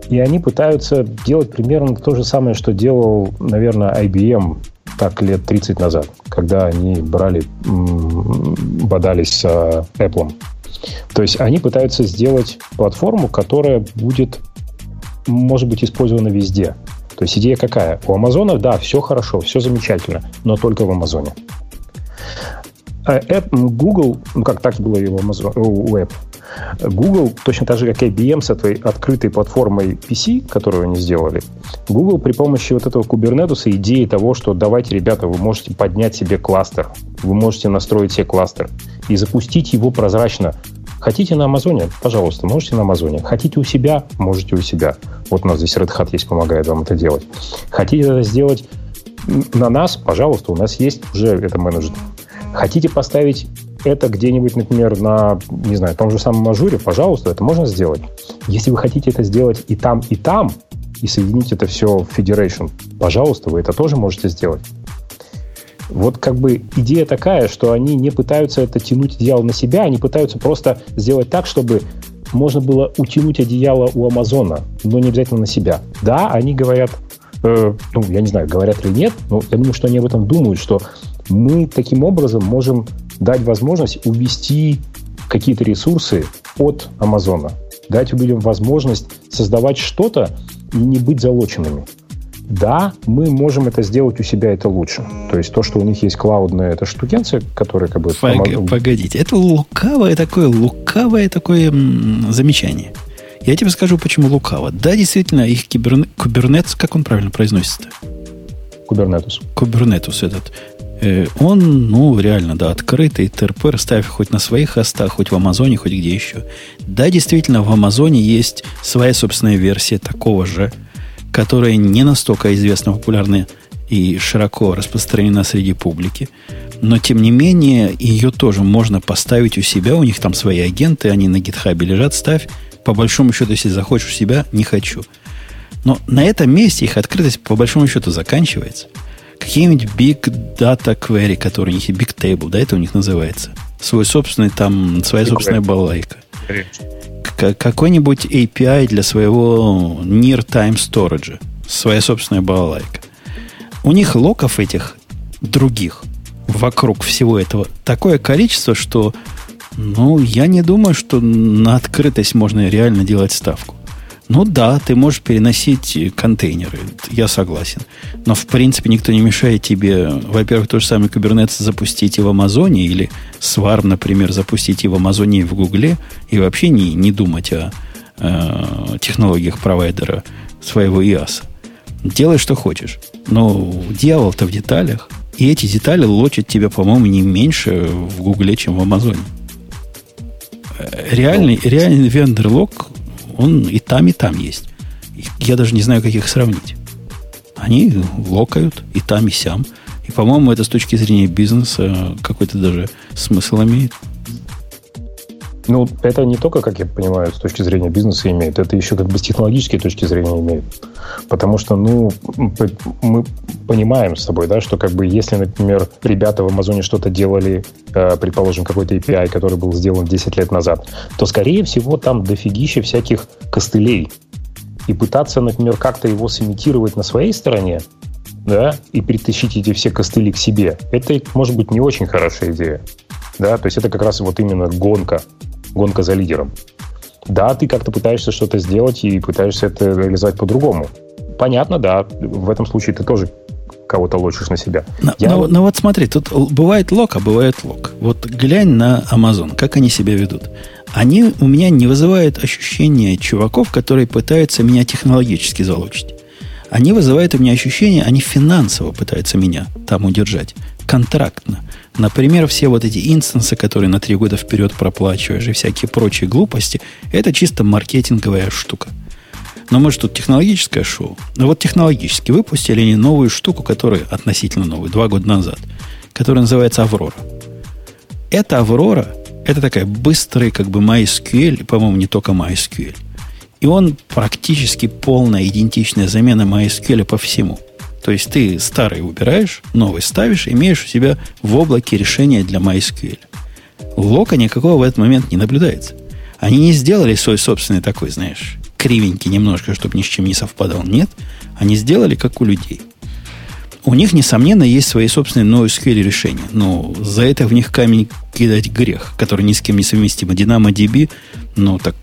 и они пытаются делать примерно то же самое, что делал, наверное, IBM так лет 30 назад, когда они брали, бодались с э, Apple. То есть они пытаются сделать платформу, которая будет, может быть, использована везде. То есть идея какая? У Амазона, да, все хорошо, все замечательно, но только в Амазоне. А Google, ну как так было у, Amazon, у App, Google, точно так же, как IBM с этой открытой платформой PC, которую они сделали, Google при помощи вот этого Kubernetes идеи того, что давайте, ребята, вы можете поднять себе кластер, вы можете настроить себе кластер и запустить его прозрачно. Хотите на Амазоне? Пожалуйста, можете на Амазоне. Хотите у себя? Можете у себя. Вот у нас здесь Red Hat есть, помогает вам это делать. Хотите это сделать на нас, пожалуйста, у нас есть уже это менеджер. Хотите поставить это где-нибудь, например, на, не знаю, том же самом ажуре, пожалуйста, это можно сделать. Если вы хотите это сделать и там, и там, и соединить это все в Federation, пожалуйста, вы это тоже можете сделать. Вот как бы идея такая, что они не пытаются это тянуть одеяло на себя, они пытаются просто сделать так, чтобы можно было утянуть одеяло у Амазона, но не обязательно на себя. Да, они говорят, э, ну, я не знаю, говорят или нет, но я думаю, что они об этом думают, что мы таким образом можем дать возможность увести какие-то ресурсы от Амазона, дать людям возможность создавать что-то и не быть залоченными. Да, мы можем это сделать у себя, это лучше. То есть то, что у них есть клаудная эта штукенция, которая как бы... Пог, Погодите, это лукавое такое, лукавое такое замечание. Я тебе скажу, почему лукаво. Да, действительно, их киберне... кубернетс, как он правильно произносится? Кубернетус. Кубернетус этот. Э, он, ну, реально, да, открытый, ТРП ставь хоть на своих хостах, хоть в Амазоне, хоть где еще. Да, действительно, в Амазоне есть своя собственная версия такого же, которая не настолько известна, популярна и широко распространена среди публики. Но, тем не менее, ее тоже можно поставить у себя. У них там свои агенты, они на гитхабе лежат. Ставь. По большому счету, если захочешь у себя, не хочу. Но на этом месте их открытость, по большому счету, заканчивается – какие-нибудь big data query, которые у них, big table, да, это у них называется. Свой собственный там, своя собственная балайка. Какой-нибудь API для своего near time storage. Своя собственная балалайка. У них локов этих других вокруг всего этого такое количество, что ну, я не думаю, что на открытость можно реально делать ставку. Ну да, ты можешь переносить контейнеры, я согласен. Но в принципе никто не мешает тебе, во-первых, то же самое Kubernetes запустить и в Амазоне, или Swarm, например, запустить и в Амазоне, и в Гугле, и вообще не, не думать о э, технологиях провайдера своего IaaS. Делай, что хочешь. Но дьявол-то в деталях. И эти детали лочат тебя, по-моему, не меньше в Гугле, чем в Амазоне. Э, реальный, реальный вендор-лог он и там, и там есть. Я даже не знаю, как их сравнить. Они локают и там, и сям. И, по-моему, это с точки зрения бизнеса какой-то даже смысл имеет. Ну, это не только, как я понимаю, с точки зрения бизнеса имеет, это еще как бы с технологической точки зрения имеет. Потому что, ну, мы понимаем с тобой, да, что как бы если, например, ребята в Амазоне что-то делали, э, предположим, какой-то API, который был сделан 10 лет назад, то, скорее всего, там дофигища всяких костылей. И пытаться, например, как-то его сымитировать на своей стороне, да, и притащить эти все костыли к себе, это, может быть, не очень хорошая идея. Да, то есть это как раз вот именно гонка гонка за лидером. Да, ты как-то пытаешься что-то сделать и пытаешься это реализовать по-другому. Понятно, да, в этом случае ты тоже кого-то лочишь на себя. Но, Я... но, но вот смотри, тут бывает лок, а бывает лок. Вот глянь на Amazon, как они себя ведут. Они у меня не вызывают ощущения чуваков, которые пытаются меня технологически залочить. Они вызывают у меня ощущение, они финансово пытаются меня там удержать, контрактно. Например, все вот эти инстансы, которые на три года вперед проплачиваешь и всякие прочие глупости, это чисто маркетинговая штука. Но может тут технологическое шоу. Но вот технологически выпустили они новую штуку, которая относительно новую, два года назад, которая называется Аврора. Эта Аврора, это такая быстрый как бы MySQL, по-моему, не только MySQL. И он практически полная идентичная замена MySQL по всему. То есть ты старый убираешь, новый ставишь, имеешь у себя в облаке решение для MySQL. Лока никакого в этот момент не наблюдается. Они не сделали свой собственный такой, знаешь, кривенький немножко, чтобы ни с чем не совпадал. Нет, они сделали как у людей. У них, несомненно, есть свои собственные NoSQL решения, но за это в них камень кидать грех, который ни с кем не совместим. DynamoDB, ну так,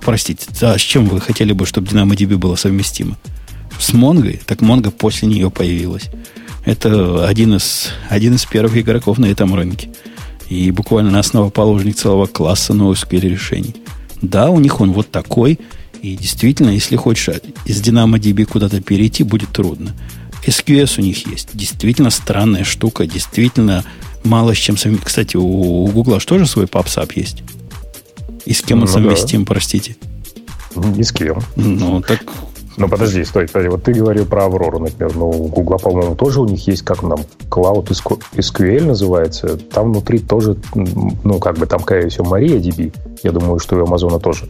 простите, а с чем вы хотели бы, чтобы DynamoDB было совместимо? С Монгой, так Монга после нее появилась. Это один из, один из первых игроков на этом рынке. И буквально основоположник целого класса NoSQL решений. Да, у них он вот такой. И действительно, если хочешь из DynamoDB куда-то перейти, будет трудно. SQS у них есть. Действительно странная штука. Действительно мало с чем совместим. Кстати, у, Google что же свой PubSub есть? И с кем он ну, совместим, да. простите? Ни с кем. Ну, так Ну, подожди, стой, подожди. Вот ты говорил про Аврору, например. Ну, у Гугла, по-моему, тоже у них есть, как нам, Cloud SQL называется. Там внутри тоже, ну, как бы там, скорее всего, MariaDB. Я думаю, что и у Амазона тоже.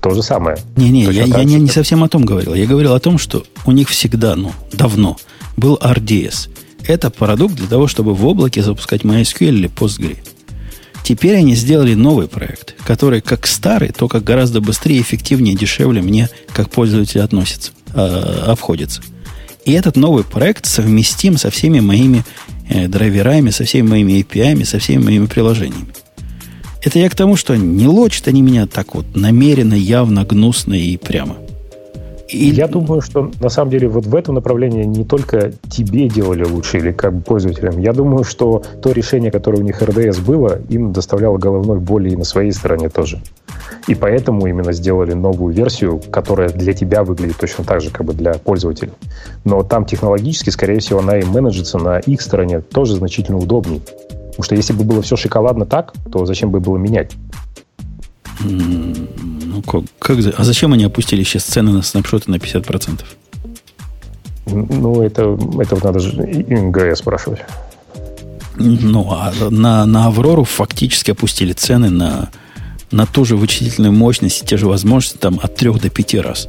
То же самое. Не-не, я, я не, не совсем о том говорил. Я говорил о том, что у них всегда, ну, давно был RDS. Это продукт для того, чтобы в облаке запускать MySQL или Postgre. Теперь они сделали новый проект, который как старый, только гораздо быстрее, эффективнее, дешевле мне как пользователь относится, э, обходится. И этот новый проект совместим со всеми моими э, драйверами, со всеми моими API, со всеми моими приложениями. Это я к тому, что не лочат они меня так вот намеренно, явно, гнусно и прямо – и... Я думаю, что на самом деле вот в этом направлении не только тебе делали лучше или как бы пользователям. Я думаю, что то решение, которое у них РДС было, им доставляло головной боли и на своей стороне тоже. И поэтому именно сделали новую версию, которая для тебя выглядит точно так же, как бы для пользователей. Но там технологически, скорее всего, она и менеджится на их стороне тоже значительно удобнее. Потому что если бы было все шоколадно так, то зачем бы было менять? Ну, как, как, а зачем они опустили сейчас цены на снапшоты на 50%? Ну, это, это надо же МГС спрашивать. Ну, а на, на Аврору фактически опустили цены на, на ту же вычислительную мощность и те же возможности там от 3 до 5 раз.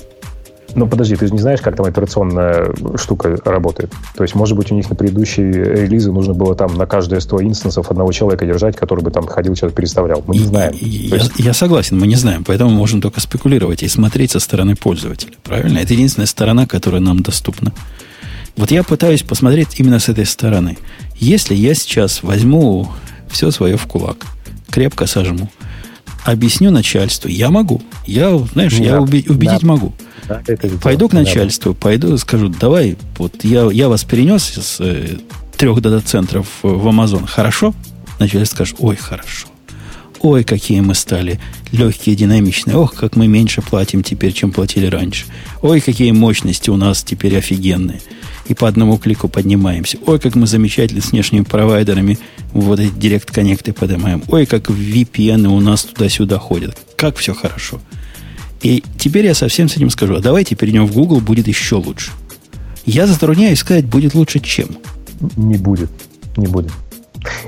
Ну, подожди, ты же не знаешь, как там операционная штука работает. То есть, может быть, у них на предыдущие релизы нужно было там на каждые 100 инстансов одного человека держать, который бы там ходил, что-то переставлял. Мы не знаем. Я, есть... я согласен, мы не знаем, поэтому можем только спекулировать и смотреть со стороны пользователя. Правильно? Это единственная сторона, которая нам доступна. Вот я пытаюсь посмотреть именно с этой стороны. Если я сейчас возьму все свое в кулак, крепко сожму, объясню начальству, я могу. Я, знаешь, да, я убедить да. могу. Да, пойду к начальству, да. пойду скажу, давай, вот я, я вас перенес из э, трех дата-центров в Amazon, хорошо? Начальство скажет, ой, хорошо. Ой, какие мы стали легкие, динамичные. Ох, как мы меньше платим теперь, чем платили раньше. Ой, какие мощности у нас теперь офигенные. И по одному клику поднимаемся. Ой, как мы замечательно с внешними провайдерами вот эти директ коннекты поднимаем. Ой, как VPN у нас туда-сюда ходят. Как все хорошо. И теперь я совсем с этим скажу. А давайте перейдем в Google, будет еще лучше. Я затрудняюсь сказать, будет лучше чем. Не будет. Не будет.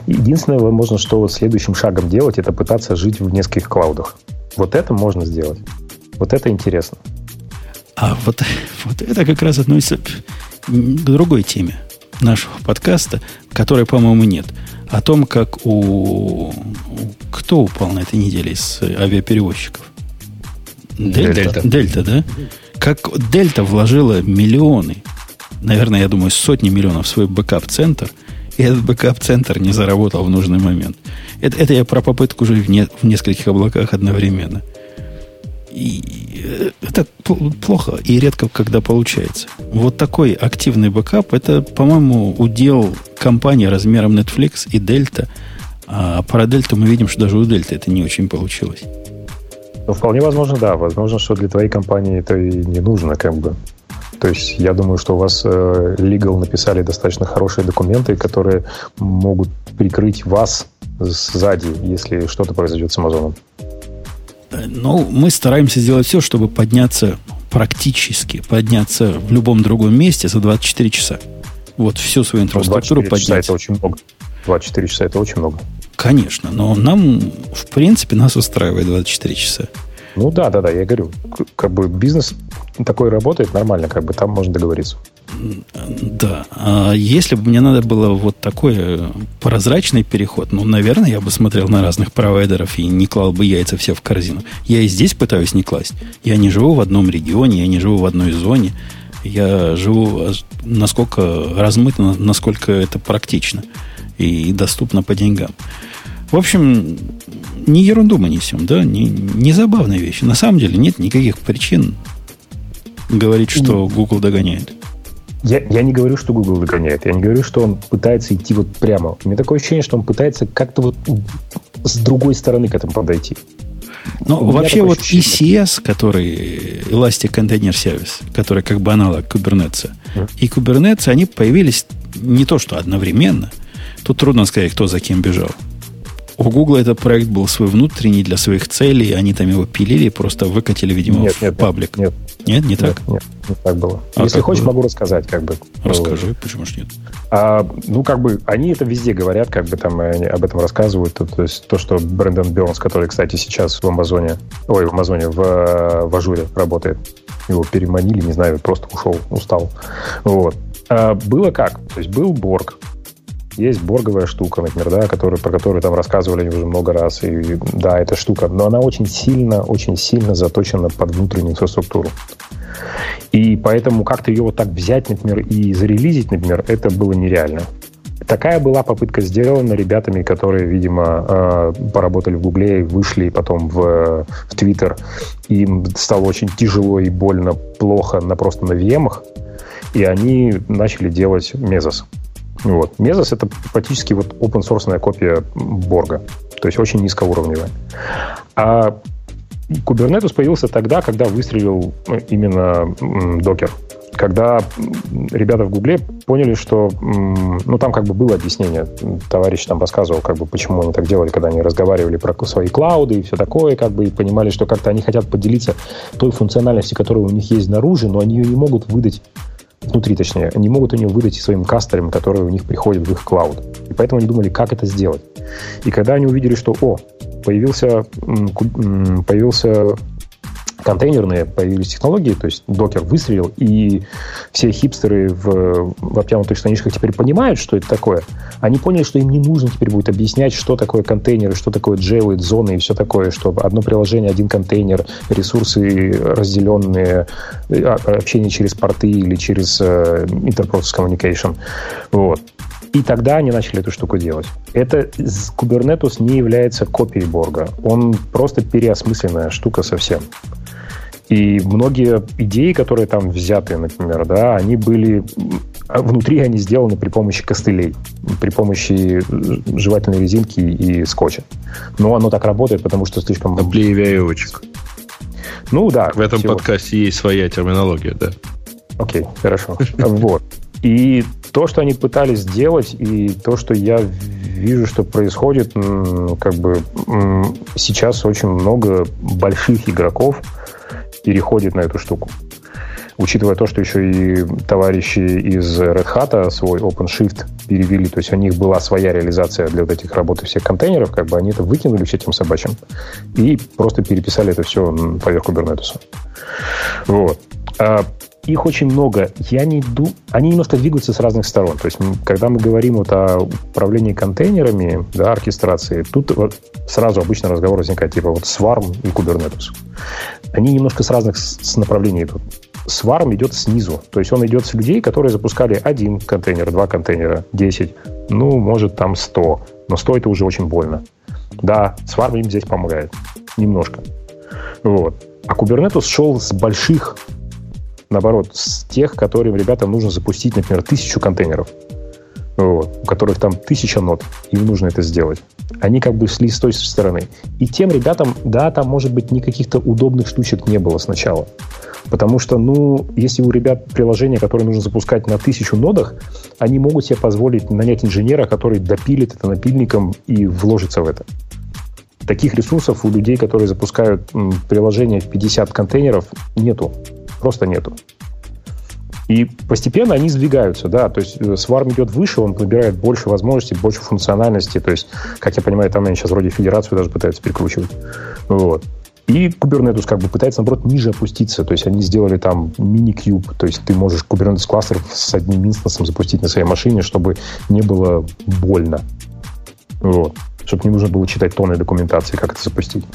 Единственное, возможно, что вот следующим шагом делать, это пытаться жить в нескольких клаудах. Вот это можно сделать. Вот это интересно. А вот, вот это как раз относится к другой теме нашего подкаста, которой, по-моему, нет. О том, как у... Кто упал на этой неделе из авиаперевозчиков? Дельта? Дельта, Дельта да? Как Дельта вложила миллионы, наверное, я думаю, сотни миллионов в свой бэкап-центр, и этот бэкап-центр не заработал в нужный момент. Это, это я про попытку жить в, не, в нескольких облаках одновременно. И э, это плохо и редко когда получается. Вот такой активный бэкап, это, по-моему, удел компании размером Netflix и Delta. А про Дельту мы видим, что даже у Дельты это не очень получилось. Ну, вполне возможно, да. Возможно, что для твоей компании это и не нужно, как бы. То есть я думаю, что у вас э, legal написали достаточно хорошие документы, которые могут прикрыть вас сзади, если что-то произойдет с Амазоном. Э, ну, мы стараемся сделать все, чтобы подняться практически, подняться в любом другом месте за 24 часа. Вот всю свою инфраструктуру 24 поднять. Часа это очень много. 24 часа это очень много. Конечно, но нам, в принципе, нас устраивает 24 часа. Ну да, да, да, я говорю, как бы бизнес такой работает нормально, как бы там можно договориться. Да. А если бы мне надо было вот такой э, прозрачный переход, ну, наверное, я бы смотрел на разных провайдеров и не клал бы яйца все в корзину. Я и здесь пытаюсь не класть. Я не живу в одном регионе, я не живу в одной зоне. Я живу э, насколько размыто, насколько это практично и доступно по деньгам. В общем, не ерунду мы несем, да, не, не забавные вещи. На самом деле нет никаких причин говорить, что Google догоняет. Я, я не говорю, что Google догоняет. Я не говорю, что он пытается идти вот прямо. У меня такое ощущение, что он пытается как-то вот с другой стороны к этому подойти. Ну, вообще вот. ECS, который Elastic Container Service, который как бы аналог Kubernetes, mm. и Kubernetes, они появились не то что одновременно. Тут трудно сказать, кто за кем бежал. У Google этот проект был свой внутренний для своих целей, они там его пилили, просто выкатили, видимо, нет, в нет, паблик. Нет, Нет, не так? Нет, не так было. А Если хочешь, было? могу рассказать, как бы. Расскажи, ну, почему ж нет? А, ну, как бы, они это везде говорят, как бы там они об этом рассказывают. То, то есть то, что Брэндон Бернс, который, кстати, сейчас в Амазоне, ой, в Амазоне, в, в Ажуре работает, его переманили, не знаю, просто ушел, устал. Вот. А, было как? То есть был Борг, есть борговая штука, например, да, который, про которую там рассказывали уже много раз. И да, эта штука, но она очень сильно, очень сильно заточена под внутреннюю инфраструктуру. И поэтому как-то ее вот так взять, например, и зарелизить, например, это было нереально. Такая была попытка сделана ребятами, которые, видимо, э, поработали в Гугле, вышли потом в, в Твиттер. Им стало очень тяжело и больно, плохо на просто на VM, и они начали делать Мезос. Вот. Mesos — это практически вот open source копия Борга, то есть очень низкоуровневая. А Kubernetes появился тогда, когда выстрелил ну, именно докер. Когда ребята в Гугле поняли, что ну там как бы было объяснение, товарищ там рассказывал, как бы почему они так делали, когда они разговаривали про свои клауды и все такое, как бы и понимали, что как-то они хотят поделиться той функциональностью, которая у них есть снаружи, но они ее не могут выдать внутри точнее, они могут ее выдать своим кастерам, которые у них приходят в их клауд. И поэтому они думали, как это сделать. И когда они увидели, что, о, появился, появился контейнерные появились технологии, то есть докер выстрелил, и все хипстеры в, в обтянутых штанишках теперь понимают, что это такое. Они поняли, что им не нужно теперь будет объяснять, что такое контейнеры, что такое джейлы, зоны и все такое, что одно приложение, один контейнер, ресурсы разделенные, а, общение через порты или через uh, Interprocess Communication. Вот. И тогда они начали эту штуку делать. Это Kubernetes не является копией Борга. Он просто переосмысленная штука совсем. И многие идеи, которые там взяты, например, да, они были внутри они сделаны при помощи костылей, при помощи жевательной резинки и скотча. Но оно так работает, потому что слишком... Таблей веревочек. Ну да. В этом всего. подкасте есть своя терминология, да. Окей, хорошо. Вот. И то, что они пытались сделать, и то, что я вижу, что происходит, как бы сейчас очень много больших игроков, переходит на эту штуку. Учитывая то, что еще и товарищи из Red Hat свой OpenShift перевели, то есть у них была своя реализация для вот этих работы всех контейнеров, как бы они это выкинули все этим собачьим и просто переписали это все поверх Kubernetes. Вот. А их очень много. Я не иду... Они немножко двигаются с разных сторон. То есть, когда мы говорим вот о управлении контейнерами, да, оркестрации, тут вот сразу обычно разговор возникает типа вот Swarm и Kubernetes. Они немножко с разных с направлений идут. Swarm идет снизу. То есть он идет с людей, которые запускали один контейнер, два контейнера, 10, ну, может, там 100. Но 100 это уже очень больно. Да, Swarm им здесь помогает. Немножко. Вот. А Kubernetes шел с больших наоборот, с тех, которым ребятам нужно запустить, например, тысячу контейнеров, вот, у которых там тысяча нот, им нужно это сделать. Они как бы шли с той стороны. И тем ребятам, да, там, может быть, никаких-то удобных штучек не было сначала. Потому что, ну, если у ребят приложение, которое нужно запускать на тысячу нодах, они могут себе позволить нанять инженера, который допилит это напильником и вложится в это. Таких ресурсов у людей, которые запускают приложение в 50 контейнеров, нету. Просто нету. И постепенно они сдвигаются, да, то есть Swarm э, идет выше, он набирает больше возможностей, больше функциональности, то есть, как я понимаю, там они сейчас вроде федерацию даже пытаются перекручивать. Вот. И Kubernetes как бы пытается, наоборот, ниже опуститься. То есть они сделали там мини-кьюб. То есть ты можешь Kubernetes кластер с одним инстансом запустить на своей машине, чтобы не было больно. Вот. Чтобы не нужно было читать тонны документации, как это запустить.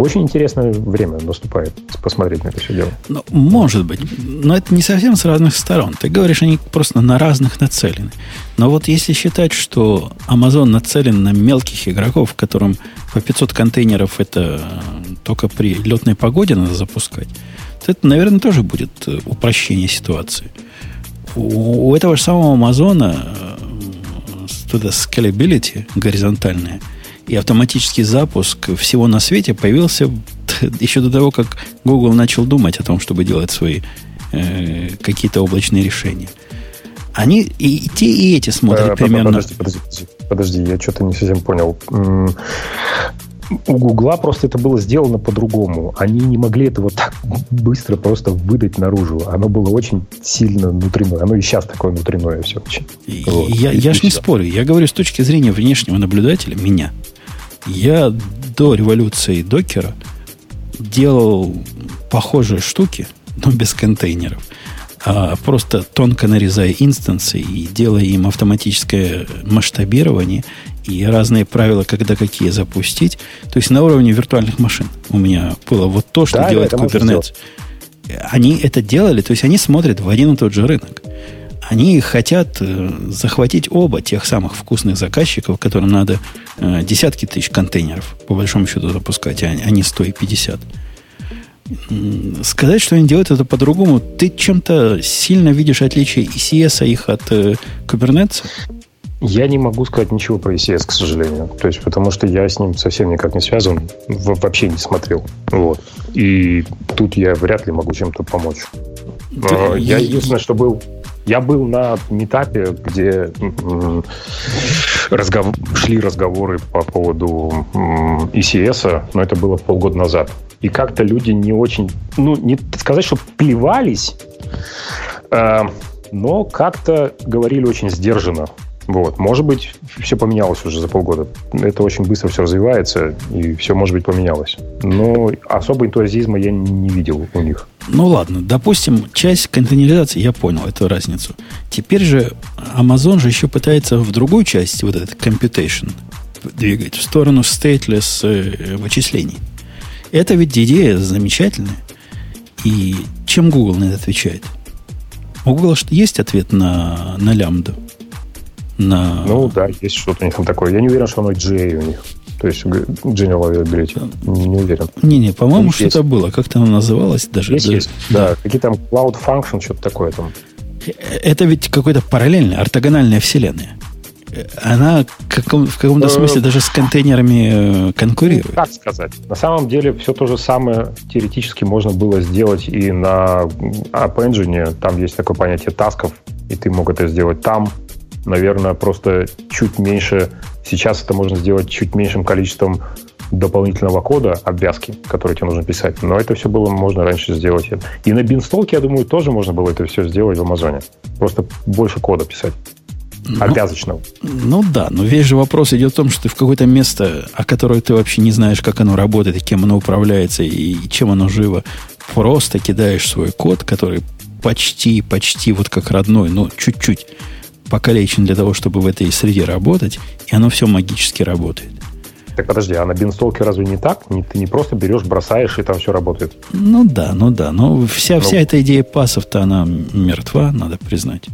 Очень интересное время наступает посмотреть на это все дело. Ну, может быть. Но это не совсем с разных сторон. Ты говоришь, они просто на разных нацелены. Но вот если считать, что Amazon нацелен на мелких игроков, которым по 500 контейнеров это только при летной погоде надо запускать, то это, наверное, тоже будет э, упрощение ситуации. У, этого же самого Амазона э, туда scalability горизонтальная – и автоматический запуск всего на свете появился еще до того, как Google начал думать о том, чтобы делать свои э, какие-то облачные решения. Они и те, и эти смотрят а, примерно... Подожди, подожди, подожди, я что-то не совсем понял. у Гугла просто это было сделано по-другому. Они не могли этого так быстро просто выдать наружу. Оно было очень сильно внутреннее. Оно и сейчас такое внутреннее все очень. Вот. Я, я ж не спорю. Я говорю с точки зрения внешнего наблюдателя, меня. Я до революции докера делал похожие штуки, но без контейнеров а просто тонко нарезая инстанции и делая им автоматическое масштабирование и разные правила, когда какие запустить. То есть на уровне виртуальных машин у меня было вот то, что да, делает Kubernetes. Они это делали, то есть они смотрят в один и тот же рынок. Они хотят э, захватить оба тех самых вкусных заказчиков, которым надо э, десятки тысяч контейнеров, по большому счету, запускать, а, а не 150. Сказать, что они делают это по-другому, ты чем-то сильно видишь отличие ECS их от э, Kubernetes? Я не могу сказать ничего про ECS, к сожалению. То есть, потому что я с ним совсем никак не связан, вообще не смотрел. Вот. И тут я вряд ли могу чем-то помочь. Да, я единственное, что был я был на метапе, где разгов... шли разговоры по поводу ECS, но это было полгода назад. И как-то люди не очень, ну, не сказать, что плевались, э, но как-то говорили очень сдержанно. Вот. Может быть, все поменялось уже за полгода. Это очень быстро все развивается, и все, может быть, поменялось. Но особо энтузиазма я не видел у них. Ну ладно, допустим, часть контейнеризации, я понял эту разницу. Теперь же Amazon же еще пытается в другую часть, вот этот computation, двигать в сторону stateless э, вычислений. Это ведь идея замечательная. И чем Google на это отвечает? У Google есть ответ на, на лямбду? На... Ну да, есть что-то у них там такое. Я не уверен, что оно GA у них. То есть General Availability. Не уверен. Не-не, по-моему, что-то было. Как-то оно называлось даже. Есть, даже... есть. Да, какие там Cloud Function, что-то такое там. Это ведь какой-то параллельный, ортогональная вселенная. Она каком, в каком-то э, смысле даже с контейнерами э, конкурирует. Как сказать? На самом деле все то же самое теоретически можно было сделать и на App Engine. Там есть такое понятие тасков, и ты мог это сделать там наверное, просто чуть меньше, сейчас это можно сделать чуть меньшим количеством дополнительного кода, обвязки, которые тебе нужно писать. Но это все было можно раньше сделать. И на бинстолке, я думаю, тоже можно было это все сделать в Амазоне. Просто больше кода писать. Ну, обвязочного. Ну да, но весь же вопрос идет в том, что ты в какое-то место, о котором ты вообще не знаешь, как оно работает, и кем оно управляется, и чем оно живо, просто кидаешь свой код, который почти, почти вот как родной, но чуть-чуть покалечен для того, чтобы в этой среде работать, и оно все магически работает. Так подожди, а на бинстолке разве не так? Ты не просто берешь, бросаешь, и там все работает? Ну да, ну да. Но вся, ну, вся эта идея пасов-то, она мертва, надо признать.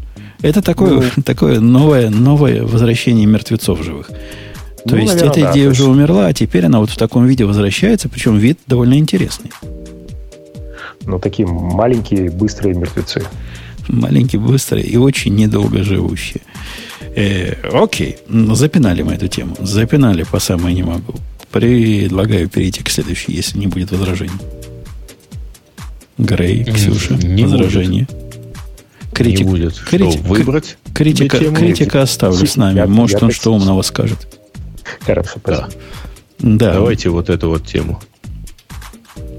Это такое, ну, такое новое, новое возвращение мертвецов живых. То ну, есть наверное, эта идея да, уже есть... умерла, а теперь она вот в таком виде возвращается, причем вид довольно интересный. Ну, такие маленькие, быстрые мертвецы. Маленькие, быстрые и очень недолго живущие. Э, окей, ну, запинали мы эту тему. Запинали по самой не могу. Предлагаю перейти к следующей, если не будет возражений. Грей, Ксюша, не возражение. Критик, не будет. Критик, что, выбрать? Критика, критика оставлю с нами. Я, Может, я он что умного скажет. Хорошо, да. да. Давайте вот эту вот тему.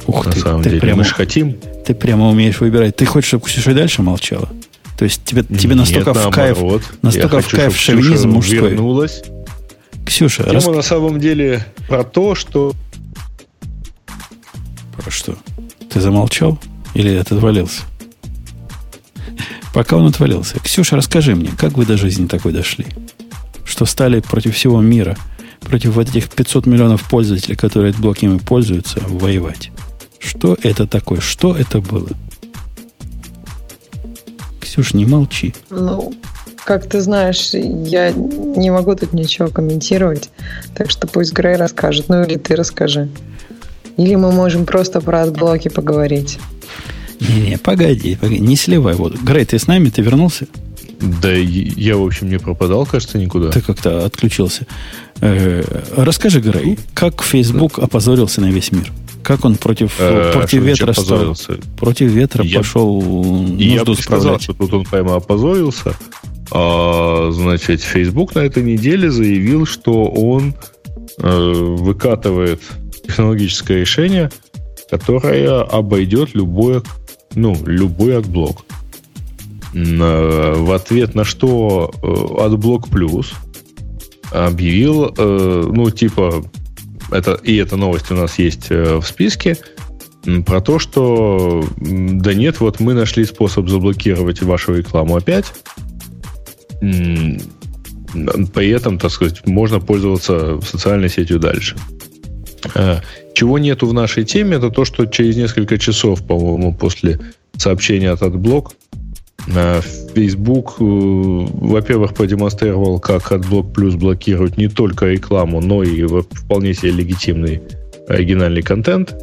Ух На ты, самом ты деле. Прямо, мы же хотим. Ты прямо умеешь выбирать. Ты хочешь, чтобы Ксюша и дальше молчала? То есть тебе, тебе настолько Нет, в кайф, настолько в кайф шовинизм мужской. Вернулась. Ксюша, Тема рас... на самом деле про то, что... Про что? Ты замолчал? Или это отвалился? Пока он отвалился. Ксюша, расскажи мне, как вы до жизни такой дошли? Что стали против всего мира, против вот этих 500 миллионов пользователей, которые блоками пользуются, воевать? Что это такое? Что это было? Ксюш, не молчи. Ну, как ты знаешь, я не могу тут ничего комментировать, так что пусть Грей расскажет, ну или ты расскажи. Или мы можем просто про adblock и поговорить. Не-не, погоди, погоди, не сливай воду. Грей, ты с нами? Ты вернулся? Да я, в общем, не пропадал, кажется, никуда. Ты как-то отключился. Э, расскажи, Грей, как Facebook опозорился на весь мир? Как он против, э, против ветра стал, против ветра я, пошел нужду Я сказал, что тут он прямо опозорился. А, значит, Facebook на этой неделе заявил, что он выкатывает технологическое решение, которое обойдет любое, ну, любой adblock. В ответ на что Adblock Plus объявил, ну, типа, это, и эта новость у нас есть в списке, про то, что да нет, вот мы нашли способ заблокировать вашу рекламу опять. При этом, так сказать, можно пользоваться социальной сетью дальше. А, чего нету в нашей теме, это то, что через несколько часов, по-моему, после сообщения от AdBlock, Facebook, э, во-первых, продемонстрировал, как AdBlock Plus блокирует не только рекламу, но и вполне себе легитимный оригинальный контент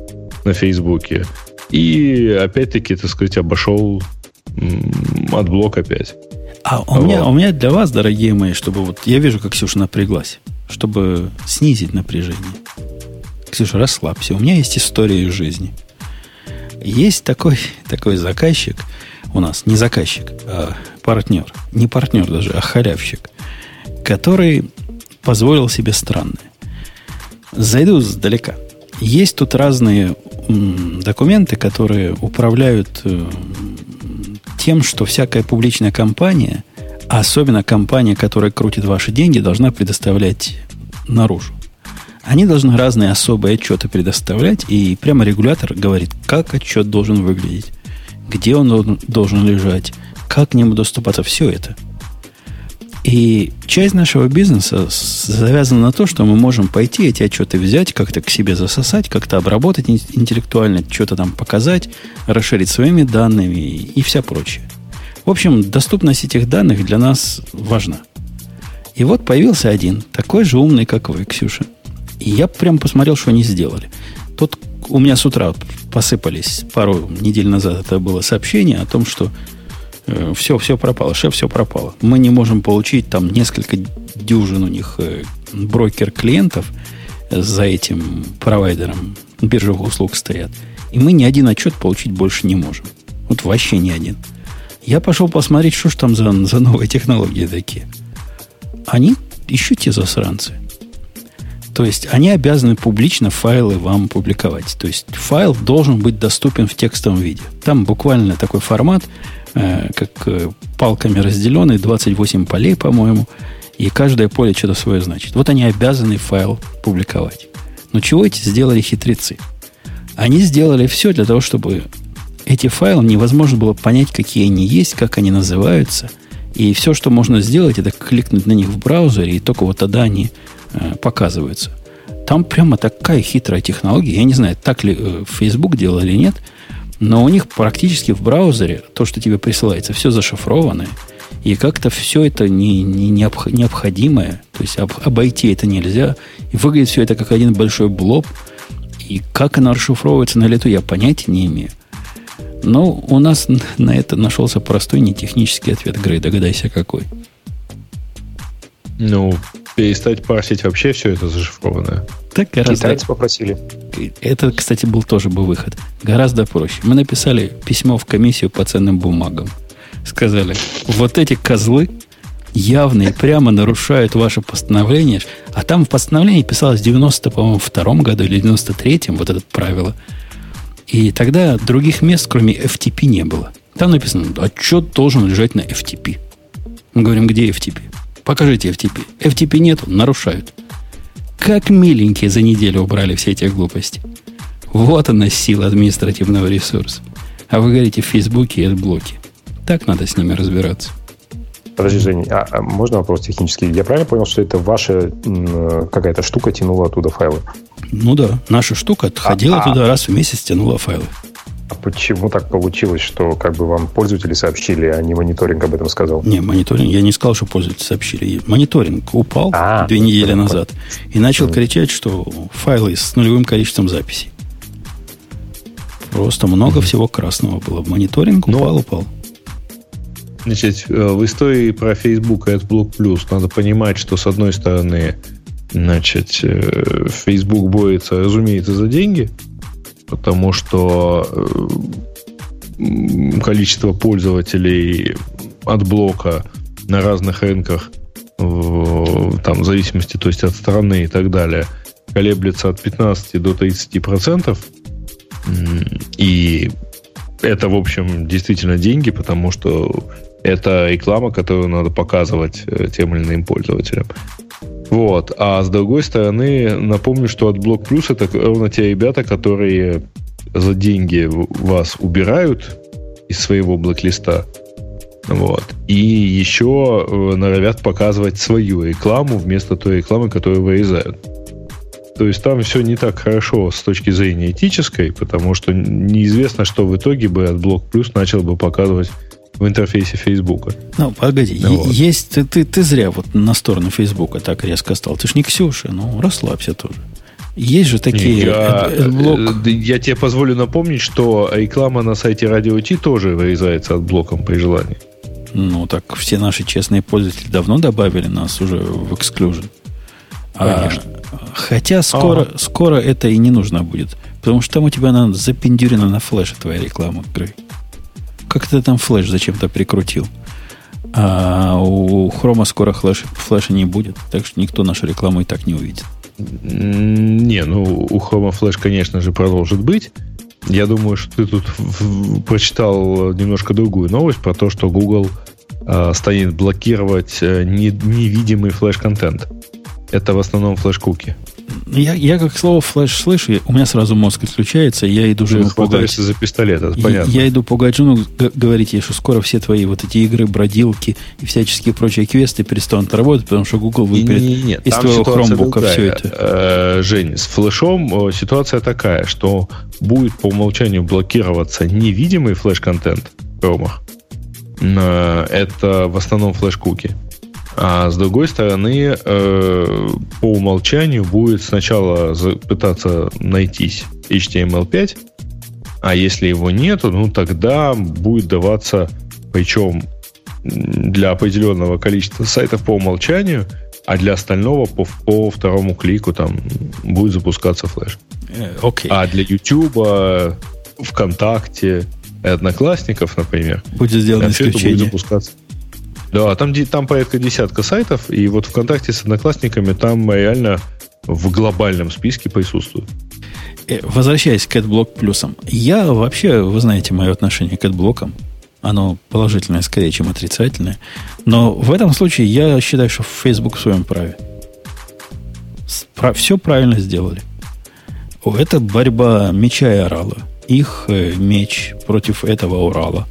на Фейсбуке. И опять-таки, так сказать, обошел AdBlock опять. А у, вот. меня, у меня для вас, дорогие мои, чтобы вот я вижу, как Ксюша напряглась, чтобы снизить напряжение. Ксюша, расслабься. У меня есть история из жизни. Есть такой, такой заказчик у нас, не заказчик, а партнер. Не партнер даже, а халявщик, который позволил себе странное. Зайду сдалека. Есть тут разные документы, которые управляют э, тем, что всякая публичная компания, а особенно компания, которая крутит ваши деньги, должна предоставлять наружу. Они должны разные особые отчеты предоставлять, и прямо регулятор говорит, как отчет должен выглядеть, где он должен лежать, как к нему доступаться, все это. И часть нашего бизнеса завязана на то, что мы можем пойти эти отчеты взять, как-то к себе засосать, как-то обработать интеллектуально, что-то там показать, расширить своими данными и вся прочее. В общем, доступность этих данных для нас важна. И вот появился один, такой же умный, как вы, Ксюша. И я прям посмотрел, что они сделали. Тут у меня с утра посыпались, пару недель назад это было сообщение о том, что э, все, все пропало, шеф, все пропало. Мы не можем получить там несколько дюжин у них э, брокер-клиентов за этим провайдером биржевых услуг стоят. И мы ни один отчет получить больше не можем. Вот вообще ни один. Я пошел посмотреть, что ж там за, за новые технологии такие. Они еще те засранцы. То есть они обязаны публично файлы вам публиковать. То есть файл должен быть доступен в текстовом виде. Там буквально такой формат, э, как э, палками разделенный, 28 полей, по-моему, и каждое поле что-то свое значит. Вот они обязаны файл публиковать. Но чего эти сделали хитрецы? Они сделали все для того, чтобы эти файлы невозможно было понять, какие они есть, как они называются. И все, что можно сделать, это кликнуть на них в браузере, и только вот тогда они показываются. Там прямо такая хитрая технология. Я не знаю, так ли э, Facebook делал или нет, но у них практически в браузере то, что тебе присылается, все зашифрованное. И как-то все это не, не, необходимое. То есть об, обойти это нельзя. И выглядит все это как один большой блоб. И как оно расшифровывается на лету, я понятия не имею. Но у нас на это нашелся простой нетехнический ответ. Грей, догадайся, какой. Ну, перестать парсить вообще все это зашифрованное. Так гораздо... Китайцы попросили. Это, кстати, был тоже бы выход. Гораздо проще. Мы написали письмо в комиссию по ценным бумагам. Сказали, вот эти козлы явно и прямо нарушают ваше постановление. А там в постановлении писалось в 90, по-моему, втором году или 93-м вот это правило – и тогда других мест, кроме FTP, не было. Там написано, отчет должен лежать на FTP. Мы говорим, где FTP? Покажите FTP. FTP нету, нарушают. Как миленькие за неделю убрали все эти глупости. Вот она сила административного ресурса. А вы говорите в Фейсбуке и блоки. Так надо с ними разбираться. Подожди, Жень, а, а можно вопрос технический? Я правильно понял, что это ваша какая-то штука тянула оттуда файлы? Ну да, наша штука отходила а, туда раз в месяц, тянула файлы. А почему так получилось, что как бы вам пользователи сообщили, а не мониторинг об этом сказал? Не, мониторинг, я не сказал, что пользователи сообщили. Мониторинг упал а, две недели назад и начал кричать, что файлы с нулевым количеством записей. Просто много всего красного было. Мониторинг упал, Но... упал. Значит, э, в истории про Facebook и AdBlock Plus надо понимать, что с одной стороны, значит, э, Facebook борется, разумеется, за деньги, потому что э, количество пользователей от блока на разных рынках, там, в зависимости, то есть от страны и так далее, колеблется от 15 до 30 процентов. И это, в общем, действительно деньги, потому что это реклама, которую надо показывать э, тем или иным пользователям. Вот. А с другой стороны, напомню, что от Блок Плюс это ровно те ребята, которые за деньги вас убирают из своего блоклиста. Вот. И еще э, норовят показывать свою рекламу вместо той рекламы, которую вырезают. То есть там все не так хорошо с точки зрения этической, потому что неизвестно, что в итоге бы от Блок Плюс начал бы показывать в интерфейсе Фейсбука. Ну, погоди, вот. есть ты, ты, ты зря вот на сторону Фейсбука так резко стал. Ты ж не Ксюша, ну расслабься тоже. Есть же такие... Я, блок... Э, я тебе позволю напомнить, что реклама на сайте Radio T тоже вырезается от блоком при желании. Ну, так все наши честные пользователи давно добавили нас уже в Exclusion. Конечно. А, хотя скоро, ага. скоро это и не нужно будет. Потому что там у тебя она запендюрена на флеше твоя реклама, Грей. Как ты там флеш зачем-то прикрутил? А у хрома скоро флеш, флеша не будет, так что никто нашу рекламу и так не увидит. Не, ну у Chrome Flash, конечно же, продолжит быть. Я думаю, что ты тут прочитал немножко другую новость про то, что Google э, станет блокировать э, не, невидимый флеш-контент. Это в основном флеш-куки. Я, я как слово флеш слышу, у меня сразу мозг отключается, я иду жену пугать. за пистолет, это понятно. Я, я иду пугать жену, говорить ей, что скоро все твои вот эти игры, бродилки и всяческие прочие квесты перестанут работать, потому что Google выберет не, не, не, из твоего хромбука все это. Э, Жень, с флешом ситуация такая, что будет по умолчанию блокироваться невидимый флеш-контент в хромах. Это в основном флеш-куки. А с другой стороны, э, по умолчанию будет сначала пытаться найтись HTML5, а если его нету, ну тогда будет даваться, причем для определенного количества сайтов по умолчанию, а для остального по, по второму клику там будет запускаться флеш. Okay. Э, а для YouTube, ВКонтакте, Одноклассников, например, будет сделано исключение. будет запускаться. Да, там, там порядка десятка сайтов, и вот ВКонтакте с Одноклассниками там реально в глобальном списке присутствуют. Э, возвращаясь к AdBlock плюсам. Я вообще, вы знаете, мое отношение к AdBlock. Оно положительное скорее, чем отрицательное. Но в этом случае я считаю, что Facebook в своем праве. Все правильно сделали. Это борьба меча и орала. Их э, меч против этого Урала.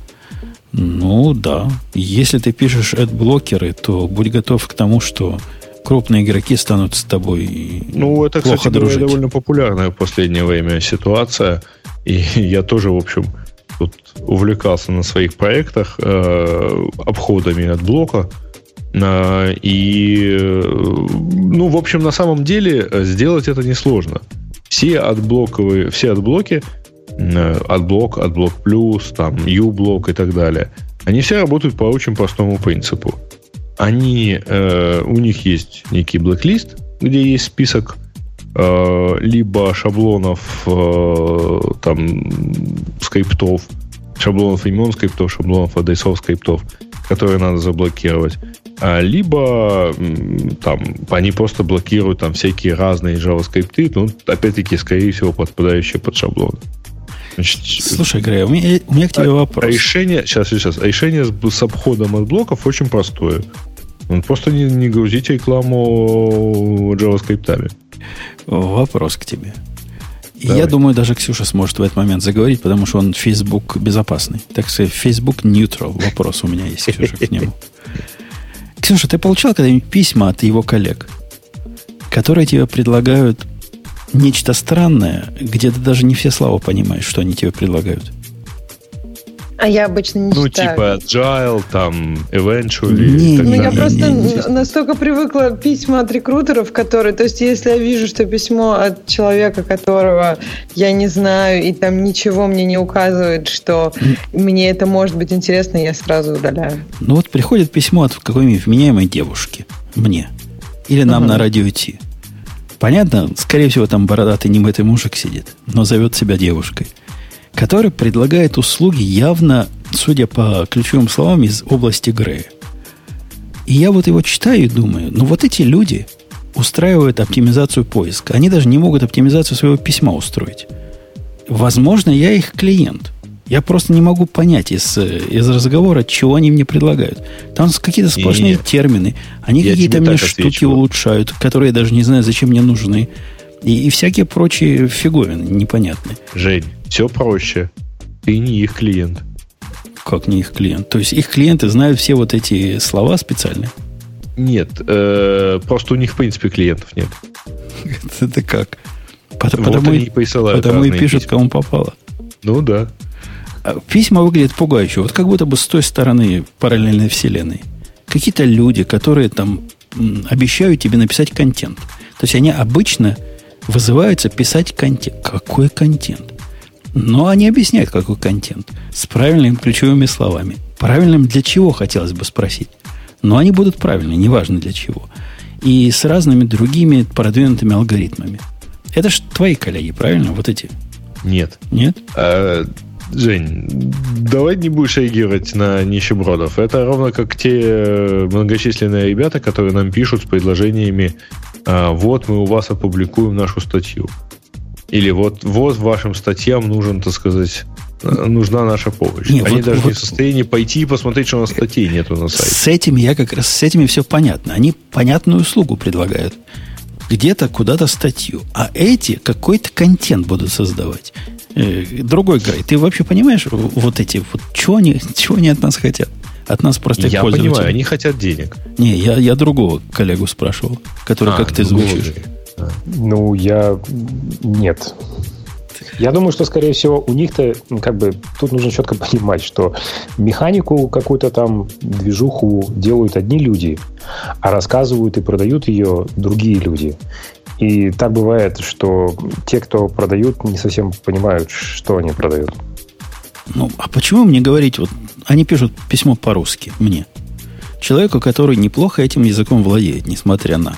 Ну да. Если ты пишешь блокеры, то будь готов к тому, что крупные игроки станут с тобой Ну, это, плохо кстати, дружить. довольно популярная в последнее время ситуация. И я тоже, в общем, тут увлекался на своих проектах э, обходами adblock а. Э, и, ну, в общем, на самом деле сделать это несложно. Все adblock овые, все adblock и adblock, Adblock Plus, там, uBlock и так далее. Они все работают по очень простому принципу. Они, э, у них есть некий blacklist, где есть список э, либо шаблонов э, там скриптов, шаблонов имен скриптов, шаблонов адресов скриптов, которые надо заблокировать. А, либо там они просто блокируют там всякие разные JavaScript, ну, опять-таки, скорее всего, подпадающие под шаблоны. Слушай, Грей, у меня, у меня к тебе а, вопрос. Решение, сейчас, сейчас, решение с, с обходом от блоков очень простое. Просто не, не грузите рекламу JavaScript. Вопрос к тебе. Давай. Я думаю, даже Ксюша сможет в этот момент заговорить, потому что он Facebook безопасный. Так сказать, Facebook neutral. Вопрос у меня есть, Ксюша, к нему. Ксюша, ты получал когда-нибудь письма от его коллег, которые тебе предлагают нечто странное, где ты даже не все слова понимаешь, что они тебе предлагают. А я обычно не ну, читаю. Ну, типа agile, там, eventually. Не, не, ну, я просто не, не. настолько привыкла письма от рекрутеров, которые... То есть, если я вижу, что письмо от человека, которого я не знаю, и там ничего мне не указывает, что mm. мне это может быть интересно, я сразу удаляю. Ну, вот приходит письмо от какой-нибудь вменяемой девушки. Мне. Или нам uh-huh. на радио идти. Понятно, скорее всего, там бородатый немытый мужик сидит, но зовет себя девушкой, который предлагает услуги явно, судя по ключевым словам, из области Грея. И я вот его читаю и думаю, ну вот эти люди, устраивают оптимизацию поиска. Они даже не могут оптимизацию своего письма устроить. Возможно, я их клиент. Я просто не могу понять из, из разговора, чего они мне предлагают. Там какие-то сплошные Нет. термины. Они какие-то мне штуки отвечу. улучшают, которые я даже не знаю, зачем мне нужны. И, и всякие прочие фиговины непонятные. Жень, все проще. Ты не их клиент. Как не их клиент? То есть их клиенты знают все вот эти слова специально? Нет, э, просто у них в принципе клиентов нет. Это как? Потому, вот потому, и, потому и пишут, письма. кому попало. Ну да. А письма выглядят пугающе. Вот как будто бы с той стороны параллельной вселенной. Какие-то люди, которые там обещают тебе написать контент. То есть они обычно вызываются писать контент. Какой контент? Но они объясняют, какой контент. С правильными ключевыми словами. Правильным для чего, хотелось бы спросить. Но они будут правильные, неважно для чего. И с разными другими продвинутыми алгоритмами. Это же твои коллеги, правильно? Вот эти? Нет. Нет? А, Жень, давай не будешь реагировать на нищебродов. Это ровно как те э, многочисленные ребята, которые нам пишут с предложениями а, «Вот мы у вас опубликуем нашу статью». Или вот, вот вашим статьям нужен, так сказать, нужна наша помощь. Не, Они вот, даже вот, не в состоянии пойти и посмотреть, что у нас статей нету на сайте. С этими я как раз, с этими все понятно. Они понятную услугу предлагают. Где-то куда-то статью. А эти какой-то контент будут создавать. Э, другой Грей, ты вообще понимаешь вот эти, вот чего они, чего они от нас хотят? От нас просто Я понимаю, они хотят денег. Не, я, я другого коллегу спрашивал, который а, как ты звучишь. Ну, я... Нет. Я думаю, что, скорее всего, у них-то, как бы, тут нужно четко понимать, что механику какую-то там движуху делают одни люди, а рассказывают и продают ее другие люди. И так бывает, что те, кто продают, не совсем понимают, что они продают. Ну, а почему мне говорить, вот они пишут письмо по-русски мне, человеку, который неплохо этим языком владеет, несмотря на.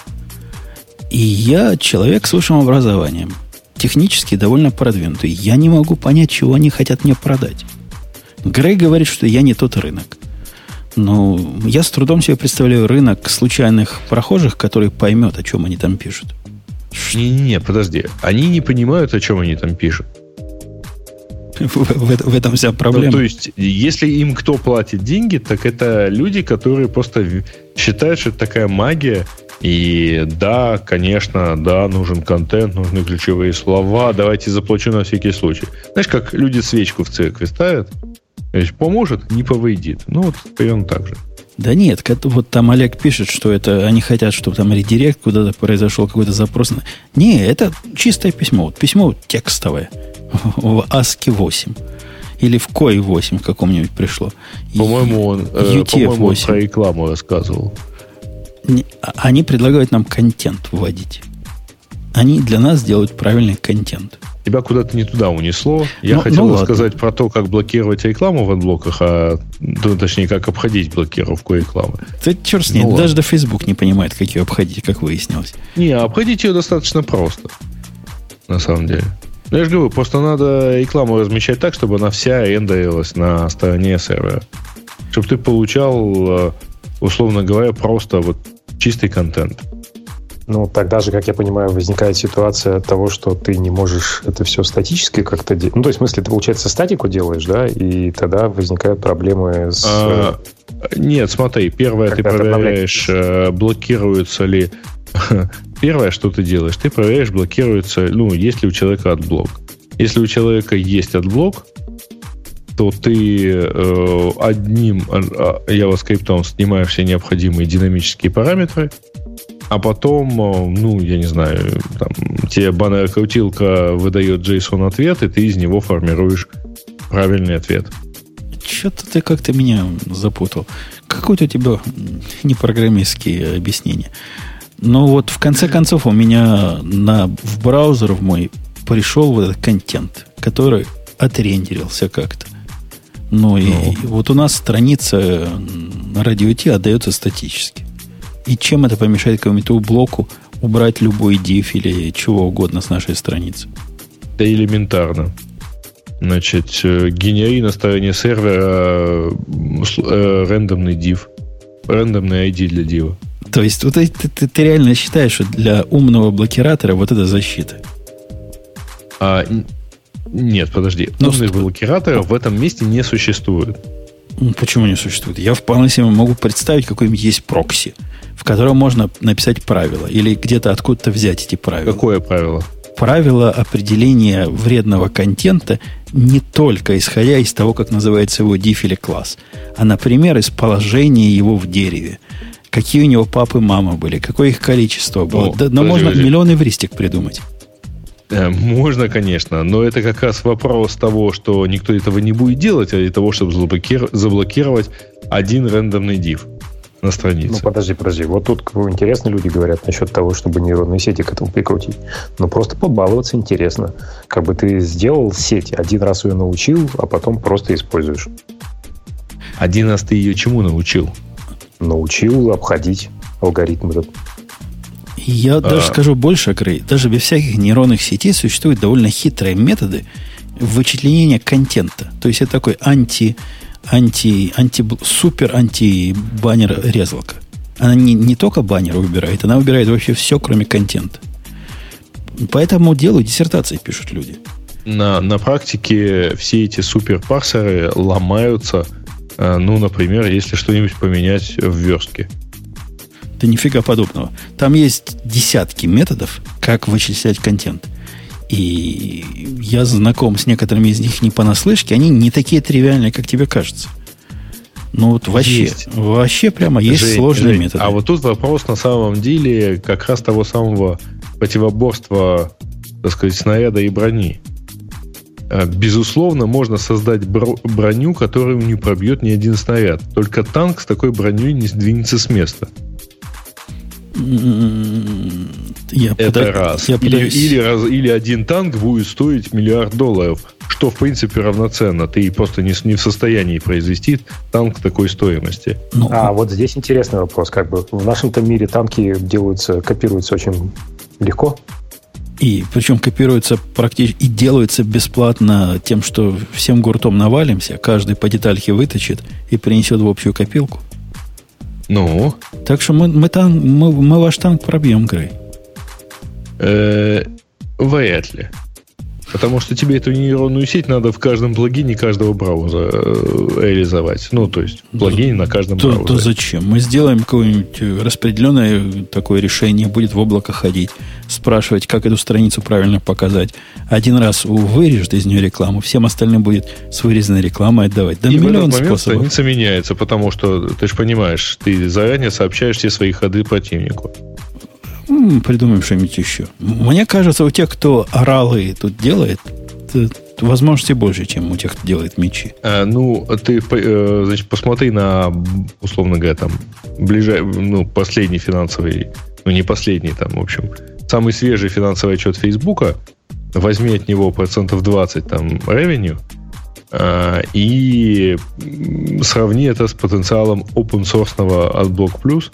И я человек с высшим образованием, технически довольно продвинутый. Я не могу понять, чего они хотят мне продать. Грей говорит, что я не тот рынок. Но я с трудом себе представляю рынок случайных прохожих, который поймет, о чем они там пишут. Не-не-не, подожди. Они не понимают, о чем они там пишут. В, в, в этом вся проблема. Ну, то есть, если им кто платит деньги, так это люди, которые просто считают, что это такая магия, и да, конечно, да, нужен контент, нужны ключевые слова. Давайте заплачу на всякий случай. Знаешь, как люди свечку в церкви ставят? То есть поможет, не повредит. Ну, вот примерно так же. Да нет, вот там Олег пишет, что это они хотят, чтобы там редирект куда-то произошел какой-то запрос. Не, это чистое письмо. Вот письмо текстовое в ASCII 8. Или в COI 8 каком-нибудь пришло. По-моему, он, э, по-моему, он про рекламу рассказывал. А, они предлагают нам контент вводить. Они для нас делают правильный контент. Тебя куда-то не туда унесло. Я ну, хотел ну, сказать про то, как блокировать рекламу в адблоках, а ну, точнее, как обходить блокировку рекламы. Ты черт с ней, ну, даже до Facebook не понимает, как ее обходить, как выяснилось. Не, обходить ее достаточно просто. На самом деле. Ну, я же говорю, просто надо рекламу размещать так, чтобы она вся рендерилась на стороне сервера. Чтобы ты получал, э, условно говоря, просто вот чистый контент. Ну, тогда же, как я понимаю, возникает ситуация того, что ты не можешь это все статически как-то делать. Ну, то есть, в смысле, ты, получается, статику делаешь, да, и тогда возникают проблемы с... А, нет, смотри, первое, ты проверяешь, э, блокируется ли... Первое, что ты делаешь, ты проверяешь, блокируется, ну, есть ли у человека adblock. Если у человека есть adblock, то ты э, одним э, JavaScript снимаешь все необходимые динамические параметры, а потом, э, ну, я не знаю, там, тебе баннерная крутилка выдает JSON ответ, и ты из него формируешь правильный ответ. Что-то ты как-то меня запутал. Какое-то у тебя непрограммистские объяснения. Но вот в конце концов у меня на, в браузер в мой пришел вот этот контент, который отрендерился как-то. Ну, и, ну. вот у нас страница на радио T отдается статически. И чем это помешает какому-то блоку убрать любой div или чего угодно с нашей страницы? Да элементарно. Значит, э, генери на стороне сервера э, рандомный div. Рандомный ID для дива. То есть вот ты, ты, ты реально считаешь, что для умного блокиратора вот это защита? А, нет, подожди. Ну, Умных блокираторов в этом месте не существует. Ну, почему не существует? Я вполне себе могу представить, какой-нибудь есть прокси, в котором можно написать правила или где-то откуда-то взять эти правила. Какое правило? Правило определения вредного контента не только исходя из того, как называется его diff или класс, а, например, из положения его в дереве. Какие у него папы и мамы были, какое их количество было. Ну, да, но можно миллион эвристик придумать. Э, можно, конечно, но это как раз вопрос того, что никто этого не будет делать, а для того, чтобы заблокировать один рандомный div на странице. Ну, подожди, подожди. Вот тут интересно люди говорят насчет того, чтобы нейронные сети к этому прикрутить. Но просто побаловаться интересно. Как бы ты сделал сеть, один раз ее научил, а потом просто используешь. Один раз ты ее чему научил? Научил обходить алгоритм этот. Я а... даже скажу больше, Грей. Даже без всяких нейронных сетей существуют довольно хитрые методы вычленения контента. То есть это такой анти, анти, анти, супер анти-баннер резалка. Она не, не только баннер выбирает, она выбирает вообще все, кроме контента. По этому делу диссертации пишут люди. На, на практике все эти суперпарсеры ломаются, э, ну, например, если что-нибудь поменять в верстке. Да нифига подобного. Там есть десятки методов, как вычислять контент. И я знаком с некоторыми из них не понаслышке, они не такие тривиальные, как тебе кажется. Ну вот вообще, есть. вообще прямо есть Жень, сложные Жень, методы. А вот тут вопрос на самом деле как раз того самого противоборства, так сказать, снаряда и брони. А, безусловно, можно создать броню, которую не пробьет ни один снаряд. Только танк с такой броней не сдвинется с места. Я Это подо... раз. Я или, или, раз. или один танк будет стоить миллиард долларов, что в принципе равноценно. Ты просто не, не в состоянии произвести танк такой стоимости. Ну, а вот здесь интересный вопрос. Как бы в нашем-то мире танки делаются, копируются очень легко. И причем копируются практически и делаются бесплатно тем, что всем гуртом навалимся, каждый по детальке выточит и принесет в общую копилку. Ну? Так что мы, мы, танк, мы, мы ваш танк пробьем, Грей. Э, вряд ли. Потому что тебе эту нейронную сеть надо в каждом плагине каждого браузера э, реализовать. Ну, то есть плагин на каждом то, браузере. То зачем? Мы сделаем какое-нибудь распределенное такое решение, будет в облако ходить, спрашивать, как эту страницу правильно показать. Один раз вырежет из нее рекламу, всем остальным будет с вырезанной рекламой отдавать. Да И миллион в этот момент способов. страница меняется, потому что, ты же понимаешь, ты заранее сообщаешь все свои ходы противнику. Придумаем что-нибудь еще. Мне кажется, у тех, кто оралы тут делает, возможности больше, чем у тех, кто делает мечи. А, ну, ты э, значит, посмотри на, условно говоря, там, ближай, ну, последний финансовый, ну, не последний, там, в общем, самый свежий финансовый отчет Фейсбука, возьми от него процентов 20 там revenue, и сравни это с потенциалом open source от Block Plus,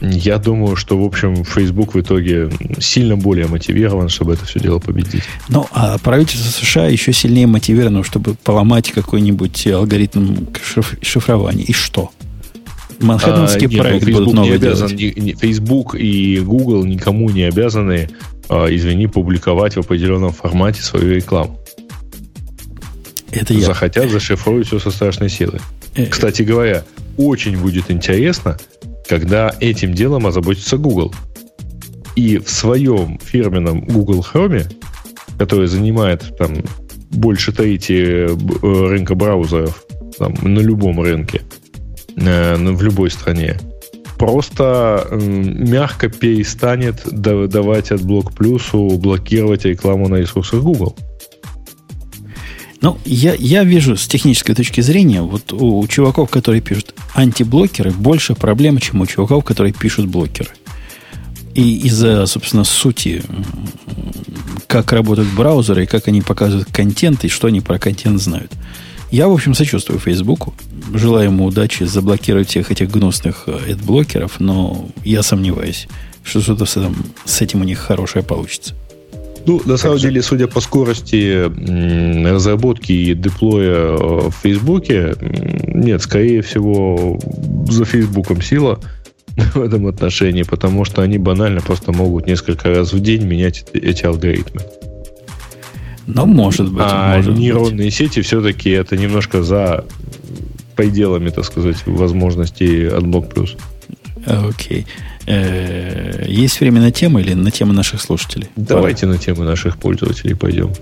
я думаю, что, в общем, Facebook в итоге сильно более мотивирован, чтобы это все дело победить. Ну, а правительство США еще сильнее мотивировано, чтобы поломать какой-нибудь алгоритм шиф- шифрования. И что? Манхэттенский а, нет, ну, проект будут новый не обязан, делать. Не, Facebook и Google никому не обязаны, а, извини, публиковать в определенном формате свою рекламу. Это я. Захотят, зашифруют все со страшной силой. Э, Кстати говоря, очень будет интересно, когда этим делом озаботится Google. И в своем фирменном Google Chrome, который занимает там больше трети э, рынка браузеров там, на любом рынке, э, в любой стране, просто мягко перестанет давать от Блок Плюсу блокировать рекламу на ресурсах Google. Ну, я, я вижу с технической точки зрения, вот у чуваков, которые пишут антиблокеры, больше проблем, чем у чуваков, которые пишут блокеры. И из-за, собственно, сути, как работают браузеры, и как они показывают контент, и что они про контент знают. Я, в общем, сочувствую Фейсбуку. Желаю ему удачи заблокировать всех этих гнусных блокеров, но я сомневаюсь, что что-то с этим, с этим у них хорошее получится. Ну, на самом деле, судя по скорости разработки и деплоя э, в Фейсбуке, нет, скорее всего, за Фейсбуком сила. в этом отношении, потому что они банально просто могут несколько раз в день менять эти алгоритмы. Ну, может быть. А может нейронные быть. сети все-таки это немножко за пределами, так сказать, возможностей AdBlock Plus. Окей. Э, есть время на тему или на тему наших слушателей? Давайте на тему наших пользователей пойдем.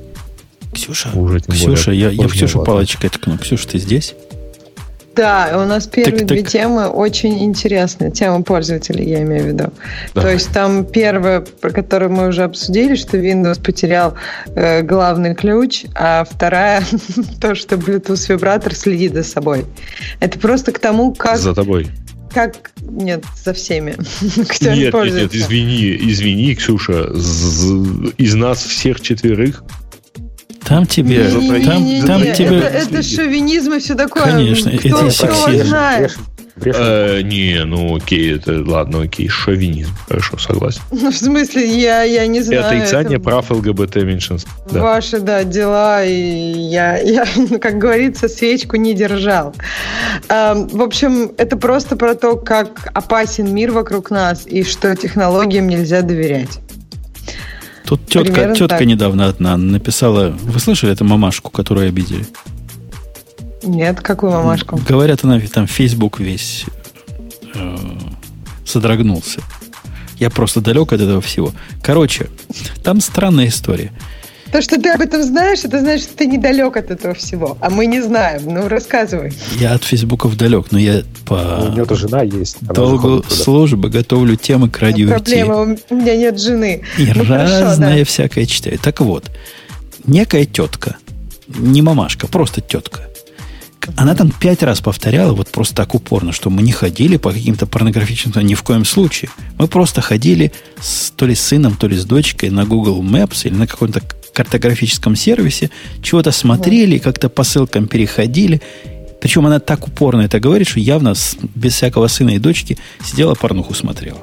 Ксюша, Уже Ксюша, более я, я в Ксюшу палочкой ткну. Ксюша, ты здесь? Да, у нас первые Так- две так- темы очень интересные. Тема пользователей, я имею в виду. То Давай. есть там первая, про которую мы уже обсудили, что Windows потерял э, главный ключ, а вторая то, что Bluetooth вибратор следит за собой. Это просто к тому, как... За тобой. Как нет, за всеми, кто Нет, нет, нет, извини, извини, Ксюша, з- из нас всех четверых Там тебе, Не-не-не-не-не, там, там это, тебе, это шовинизм и все такое. Конечно, кто, это кто сексизм. знает? Э, не, ну окей, это ладно, окей, шовинизм, хорошо, согласен. Ну, в смысле, я, я не И знаю. отрицание это прав ЛГБТ меньшинств. Да. Ваши, да, дела, и я, я, ну, как говорится, свечку не держал. Эм, в общем, это просто про то, как опасен мир вокруг нас, и что технологиям нельзя доверять. тут тетка, примерно тетка так. недавно одна написала, вы слышали эту мамашку, которую обидели? Нет, какую мамашку? Говорят, она там Facebook весь э, содрогнулся. Я просто далек от этого всего. Короче, там странная история. То, что ты об этом знаешь, это значит, что ты недалек от этого всего. А мы не знаем. Ну, рассказывай. Я от Фейсбуков далек, но я У по нее-то жена есть. она же долгу службы готовлю темы к радио Проблема, у меня нет жены. И Ну, хорошо, разное да. всякое читаю. Так вот, некая тетка, не мамашка, просто тетка, она там пять раз повторяла, вот просто так упорно, что мы не ходили по каким-то порнографичным, ни в коем случае. Мы просто ходили с, то ли с сыном, то ли с дочкой на Google Maps или на каком-то картографическом сервисе, чего-то смотрели, как-то по ссылкам переходили. Причем она так упорно это говорит, что явно без всякого сына и дочки сидела порнуху смотрела.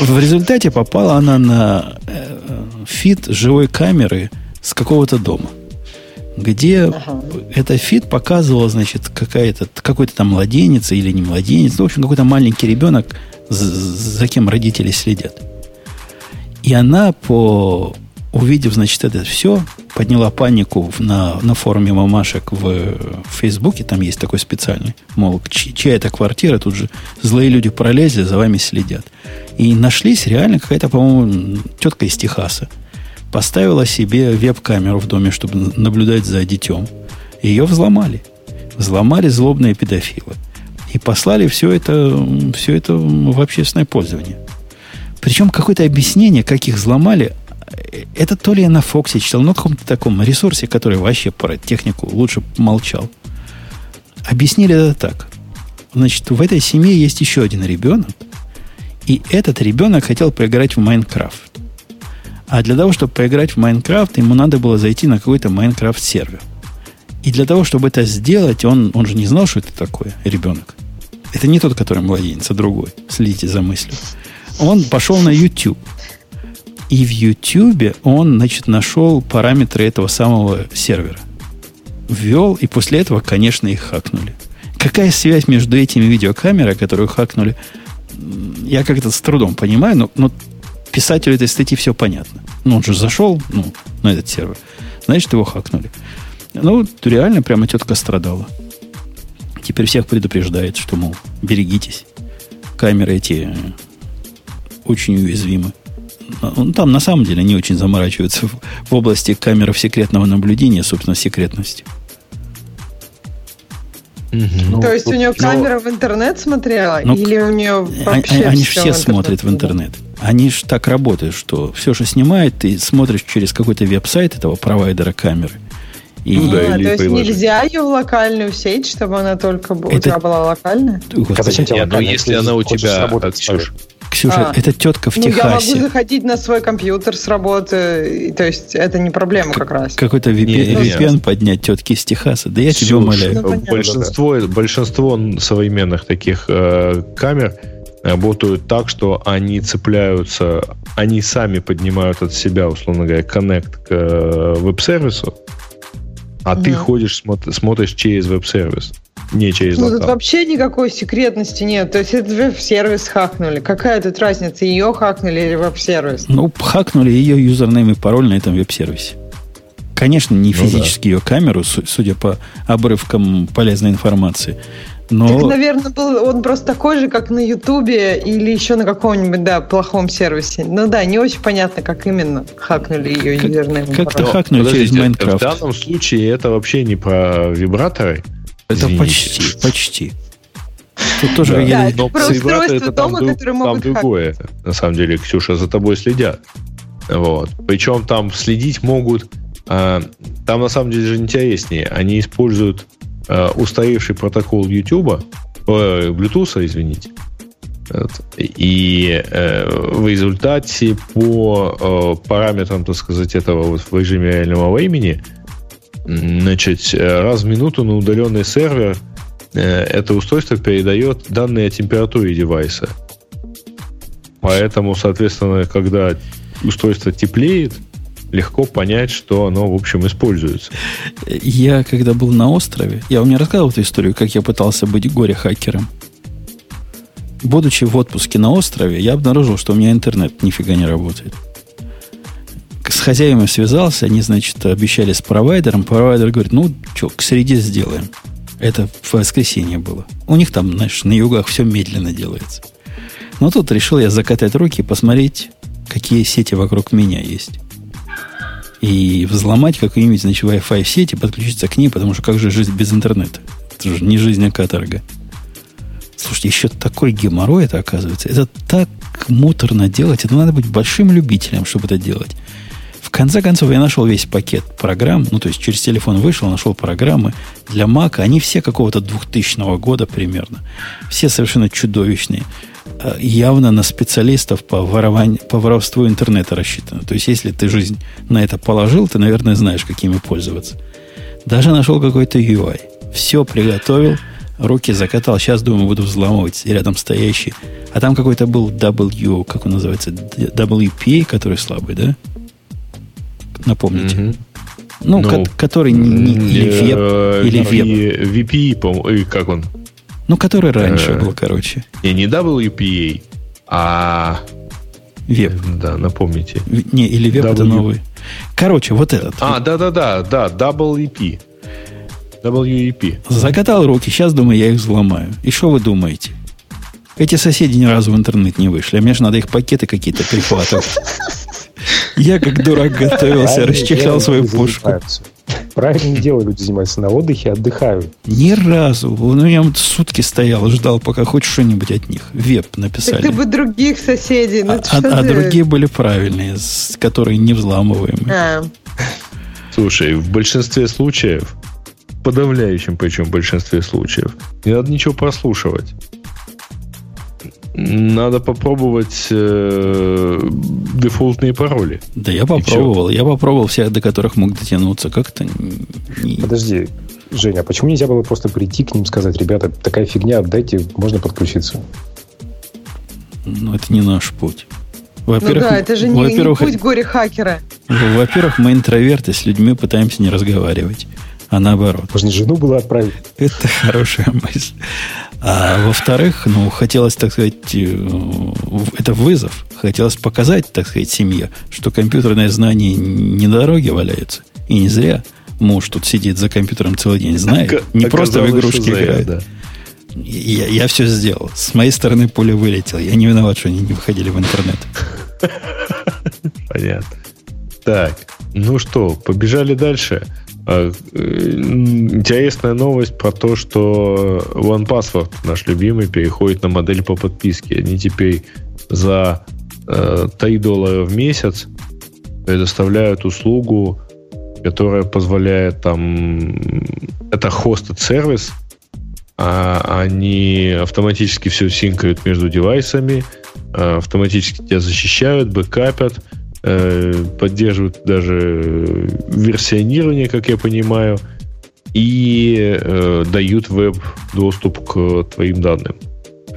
В результате попала она на э, feed живой камеры с какого-то дома, где Ага. этот feed показывал, значит, какая-то, какой-то там младенец или не младенец, ну, в общем, какой-то маленький ребенок, за, за кем родители следят. И она по увидев, значит, это все, подняла панику на, на форуме мамашек в, в Фейсбуке, там есть такой специальный, мол, чья это квартира, тут же злые люди пролезли, за вами следят. И нашлись реально какая-то, по-моему, тетка из Техаса. Поставила себе веб-камеру в доме, чтобы наблюдать за детем. Ее взломали. Взломали злобные педофилы. И послали все это, все это в общественное пользование. Причем какое-то объяснение, как их взломали, э, это то ли я на Фоксе читал, но на каком-то таком ресурсе, который вообще про технику лучше молчал. Объяснили это так. Значит, в этой семье есть еще один ребенок, и этот ребенок хотел поиграть в Майнкрафт. А для того, чтобы поиграть в Майнкрафт, ему надо было зайти на какой-то Майнкрафт сервер. И для того, чтобы это сделать, он, он же не знал, что это такое, ребенок. Это не тот, который младенец, а другой. Следите за мыслью. Он пошел на YouTube. И в YouTube он, значит, нашел параметры этого самого сервера. Ввел, и после этого, конечно, их хакнули. Какая связь между этими видеокамерой, которую хакнули, я как-то с трудом понимаю, но, но писателю этой статьи все понятно. Ну, он же зашел ну, на этот сервер, значит, его хакнули. Ну, реально прямо тетка страдала. Теперь всех предупреждает, что, мол, берегитесь. Камеры эти э, очень уязвимы. Ну, там на самом деле не очень заморачиваются в, области камер секретного наблюдения, собственно, секретности. Ну, То есть у нее ну, камера в интернет смотрела? Ну, или у нее вообще они ж всё все смотрят в интернет. Они же так работают, что все, что снимает, ты смотришь через какой-то веб-сайт этого провайдера камеры. И, Ну да, А, или то есть приложение. нельзя ее в локальную сеть, чтобы она только б- у Это- тебя была локальная? Господи, А зачем тебе Нет, ну локально, если она у тебя, работать, Ксюш, Ксюша, А. это тетка в ну, я могу Техасе. заходить на свой компьютер с работы, то есть это не проблема как раз. Какой-то VPN, VPN поднять тетки из Техаса. Да я тебя Ксюш, умоляю. Ну, понятно. большинство, большинство большинство таких э, камер работают так, что они цепляются, они сами поднимают от себя, условно говоря, коннект к э, веб-сервису, а ты Мгм. ходишь, смотр- смотришь через веб-сервис. не через Ну, локал. тут вообще никакой секретности нет. То есть это веб-сервис хакнули. Какая тут разница, ее хакнули или веб-сервис? Ну, хакнули ее юзернейм и пароль на этом веб-сервисе. Конечно, не Ну физически ее камеру, су- судя по обрывкам полезной информации. Но Так, наверное, был он просто такой же, как на Ютубе или еще на каком-нибудь, да, плохом сервисе. Ну да, не очень понятно, как именно хакнули ее и как-то хакнули через Майнкрафт. В данном случае это вообще не про вибраторы. это Извините. почти, почти. Тут тоже Да. это Но про вибраторы устройства это там, дома, друг- которые там могут другое. На самом деле, Ксюша, за тобой следят. Вот. Причем там следить могут... а, там на самом деле же интереснее. Они используют а, устаревший протокол YouTube, э, Bluetooth, извините. И э, в результате по э, параметрам, так сказать, этого вот в режиме реального времени, значит, э, раз в минуту на удаленный сервер э, это устройство передает данные о температуре девайса. Поэтому, соответственно, когда устройство теплеет, легко понять, что оно, в общем, используется. Я, когда был на острове, я вам не рассказывал эту историю, как я пытался быть горе-хакером. Будучи в отпуске на острове, я обнаружил, что у меня интернет нифига не работает. С хозяевами связался, они, значит, обещали с провайдером. Провайдер говорит, ну, что, к среде сделаем. Это в воскресенье было. У них там, знаешь, на югах все медленно делается. Но тут решил я закатать руки и посмотреть, какие сети вокруг меня есть и взломать какую-нибудь, значит, Wi-Fi и подключиться к ней, потому что как же жизнь без интернета? Это же не жизнь, а каторга. Слушайте, еще такой геморрой это оказывается. Это так муторно делать. Это надо быть большим любителем, чтобы это делать. В конце концов, я нашел весь пакет программ. Ну, то есть, через телефон вышел, нашел программы для Mac. Они все какого-то 2000 года примерно. Все совершенно чудовищные. Э, Явно на специалистов по, ворованию, по воровству интернета рассчитано. То есть, если ты жизнь на это положил, ты, наверное, знаешь, какими пользоваться. Даже нашел какой-то UI. Все приготовил, руки закатал. Сейчас, думаю, буду взламывать рядом стоящий. А там какой-то был W, как он называется, WPA, который слабый, да? Напомните. Мгм. Ну, Ну, ко- который не- не- или Э, веб, или V- веб. VPE, по-моему, как он? Ну, который раньше Э. был, короче. Не, не WPA, а... Веб. Да, напомните. В- Не, или веб это W. новый. Короче, вот этот. А, да-да-да, да, WEP. WEP. Закатал руки, сейчас, думаю, я их взломаю. И что вы думаете? Эти соседи ни разу в интернет не вышли, а мне же надо их пакеты какие-то прихватывать. Я как дурак готовился, расчехлял свою пушку. Правильно делают, люди занимаются на отдыхе, отдыхают. Ни разу. Ну, я вот сутки стоял, ждал, пока хоть что-нибудь от них. Веб Так написали. ты бы других соседей. Ну, А, а- а другие были правильные, которые не взламываемые. А, Слушай, в большинстве случаев, в подавляющем причем большинстве случаев, не надо ничего прослушивать. Надо попробовать э, дефолтные пароли. Да я попробовал. Я попробовал всех, до которых мог дотянуться. Как-то не- Подожди, Женя, а почему нельзя было просто прийти к ним и сказать, ребята, такая фигня, отдайте, можно подключиться? Ну, это не наш путь. ну Во-первых, да, это же не, не во-первых, путь горе-хакера. во-первых, мы интроверты, с людьми пытаемся не разговаривать. А наоборот. Можно жену было отправить. Это хорошая мысль. А во-вторых, ну, хотелось, так сказать, э, это вызов. Хотелось показать, так сказать, семье, что компьютерные знания не на дороге валяются. И не зря муж тут сидит за компьютером целый день, знает. Не просто в игрушки играет. да. Я, я все сделал. С моей стороны пуля вылетела. Я не виноват, что они не выходили в интернет. Понятно. Так, ну что, побежали дальше. А, э, Интересная новость про то, что OnePassword, наш любимый, переходит на модель по подписке. Они теперь за э, 3 доллара в месяц предоставляют услугу, которая позволяет там... Это хостед сервис, а они автоматически все синкают между девайсами, э, автоматически тебя защищают, бэкапят, э, поддерживают даже э, версионирование, как я понимаю, и э, дают веб-доступ к твоим данным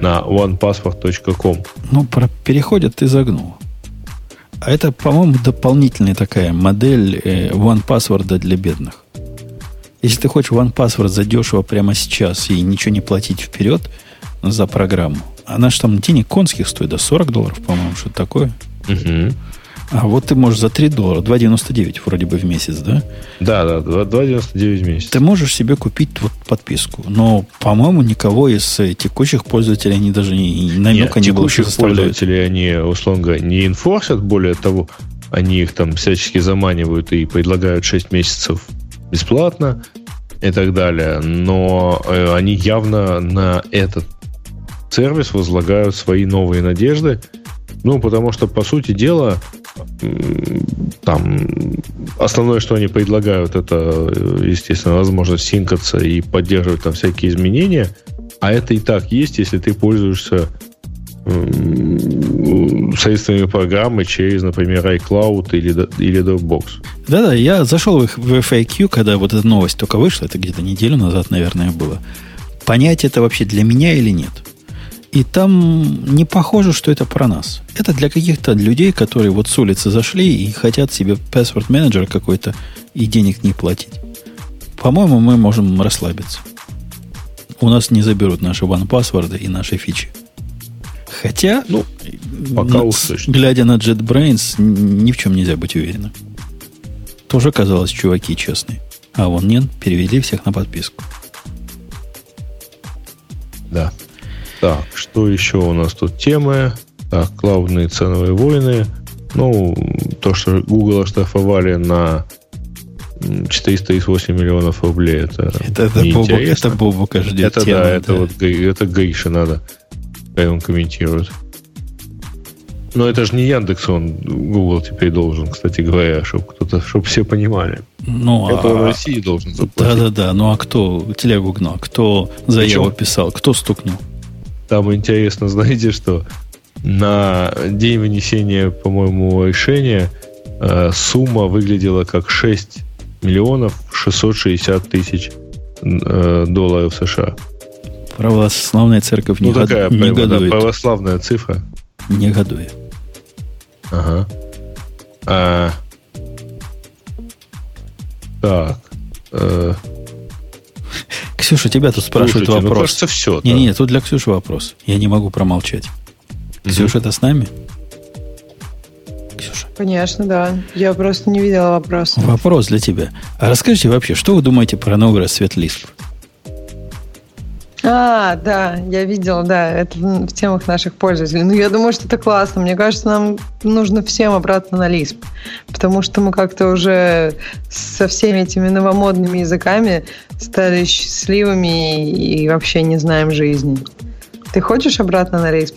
на onepassword.com. Ну, про переходят ты загнул. А это, по-моему, дополнительная такая модель э, One Password для бедных. Если ты хочешь OnePassword задешево прямо сейчас и ничего не платить вперед за программу, она же там денег конских стоит, до 40 долларов, по-моему, что-то такое. Угу. А вот ты можешь за 3 доллара, 2,99 вроде бы в месяц, да? Да, да, 2,99 в месяц. Ты можешь себе купить вот подписку. Но, по-моему, никого из э, текущих пользователей они даже не, намека Нет, не было, текущих пользователей они, условно говоря, не инфорсят, более того, они их там всячески заманивают и предлагают 6 месяцев бесплатно и так далее. Но э, они явно на этот сервис возлагают свои новые надежды. Ну, потому что, по сути дела, там основное, что они предлагают, это, естественно, возможность синкаться и поддерживать там всякие изменения. А это и так есть, если ты пользуешься средствами программы через, например, iCloud или, или Dropbox. Да-да, я зашел в, в FAQ, когда вот эта новость только вышла, это где-то неделю назад, наверное, было. Понять это вообще для меня или нет. И там не похоже, что это про нас. Это для каких-то людей, которые вот с улицы зашли и хотят себе password менеджер какой-то и денег не платить. По-моему, мы можем расслабиться. У нас не заберут наши one-паспорты и наши фичи. Хотя, ну, пока на, глядя на JetBrains, ни в чем нельзя быть уверенным. Тоже казалось, чуваки честные. А вон нет, перевели всех на подписку. Да. Так, что еще у нас тут темы? Так, клаудные ценовые войны. Ну, то, что Google оштрафовали на 438 миллионов рублей, это Это, это, Бобок, это Бобука ждет Это тема, да, это да. вот это Гриша надо, когда он комментирует. Но это же не Яндекс, он Google теперь должен, кстати говоря, чтобы кто-то, чтобы все понимали. Ну, это а, в России должен заплатить. Да-да-да, ну а кто телегу гнал, кто заяву Причем? писал, кто стукнул? Там интересно, знаете, что на день вынесения, по-моему, решения э, сумма выглядела как 6 миллионов 660 тысяч э, долларов США. Православная церковь не, ну, год, такая, не годует. Да, православная цифра. Негодует. Ага. А, так. Э, Ксюша, тебя тут спрашивают Слушайте, ну, вопрос. Ну, кажется, все. Не, не, тут для Ксюши вопрос. Я не могу промолчать. Ксюша, это с нами? Ксюша. Конечно, да. Я просто не видела вопрос. Вопрос для тебя. А расскажите вообще, что вы думаете про новый расцвет Lisp? А, да, я видела, да, это в темах наших пользователей. Ну, я думаю, что это классно. Мне кажется, нам нужно всем обратно на Lisp, потому что мы как-то уже со всеми этими новомодными языками стали счастливыми и вообще не знаем жизни. Ты хочешь обратно на Lisp?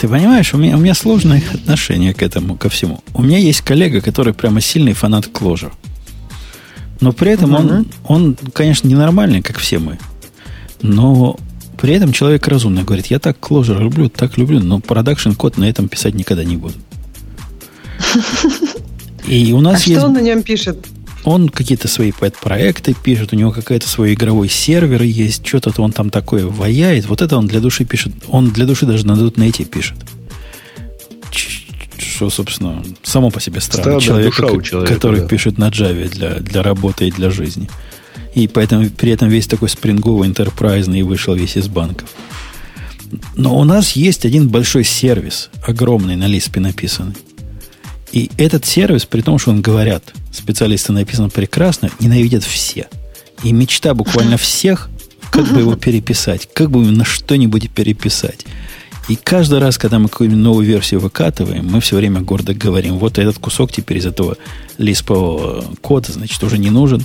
Ты понимаешь, у меня, у меня сложное отношение к этому, ко всему. У меня есть коллега, который прямо сильный фанат Clojure. Но при этом mm-hmm. он, он, конечно, ненормальный, как все мы. Но при этом человек разумный говорит, я так Clojure люблю, так люблю, но продакшн код на этом писать никогда не буду. И у нас а есть... что он на нем пишет? Он какие-то свои пэт-проекты пишет, у него какой-то свой игровой сервер есть, что-то он там такое ваяет. Вот это он для души пишет. Он для души даже на .NET пишет. Что, собственно, само по себе странно. Человек, человека, который да. пишет на Java для, для работы и для жизни. И поэтому при этом весь такой спринговый, интерпрайзный вышел весь из банков. Но у нас есть один большой сервис, огромный, на Лиспе написанный. И этот сервис, при том, что он говорят, специалисты написано прекрасно, ненавидят все. И мечта буквально всех, как бы его переписать, как бы на что-нибудь переписать. И каждый раз, когда мы какую-нибудь новую версию выкатываем, мы все время гордо говорим, вот этот кусок теперь из этого лиспового кода, значит, уже не нужен.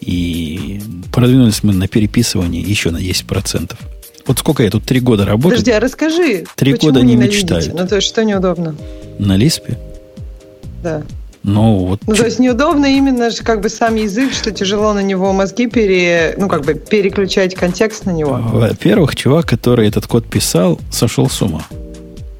И продвинулись мы на переписывание еще на 10%. Вот сколько я тут три года работаю. Подожди, а расскажи, Три года не мечтаю. Ну, то есть, что неудобно? На Лиспе? Да. Ну, вот ну, то есть неудобно именно же как бы сам язык, что тяжело на него мозги пере, ну, как бы переключать контекст на него. Во-первых, чувак, который этот код писал, сошел с ума.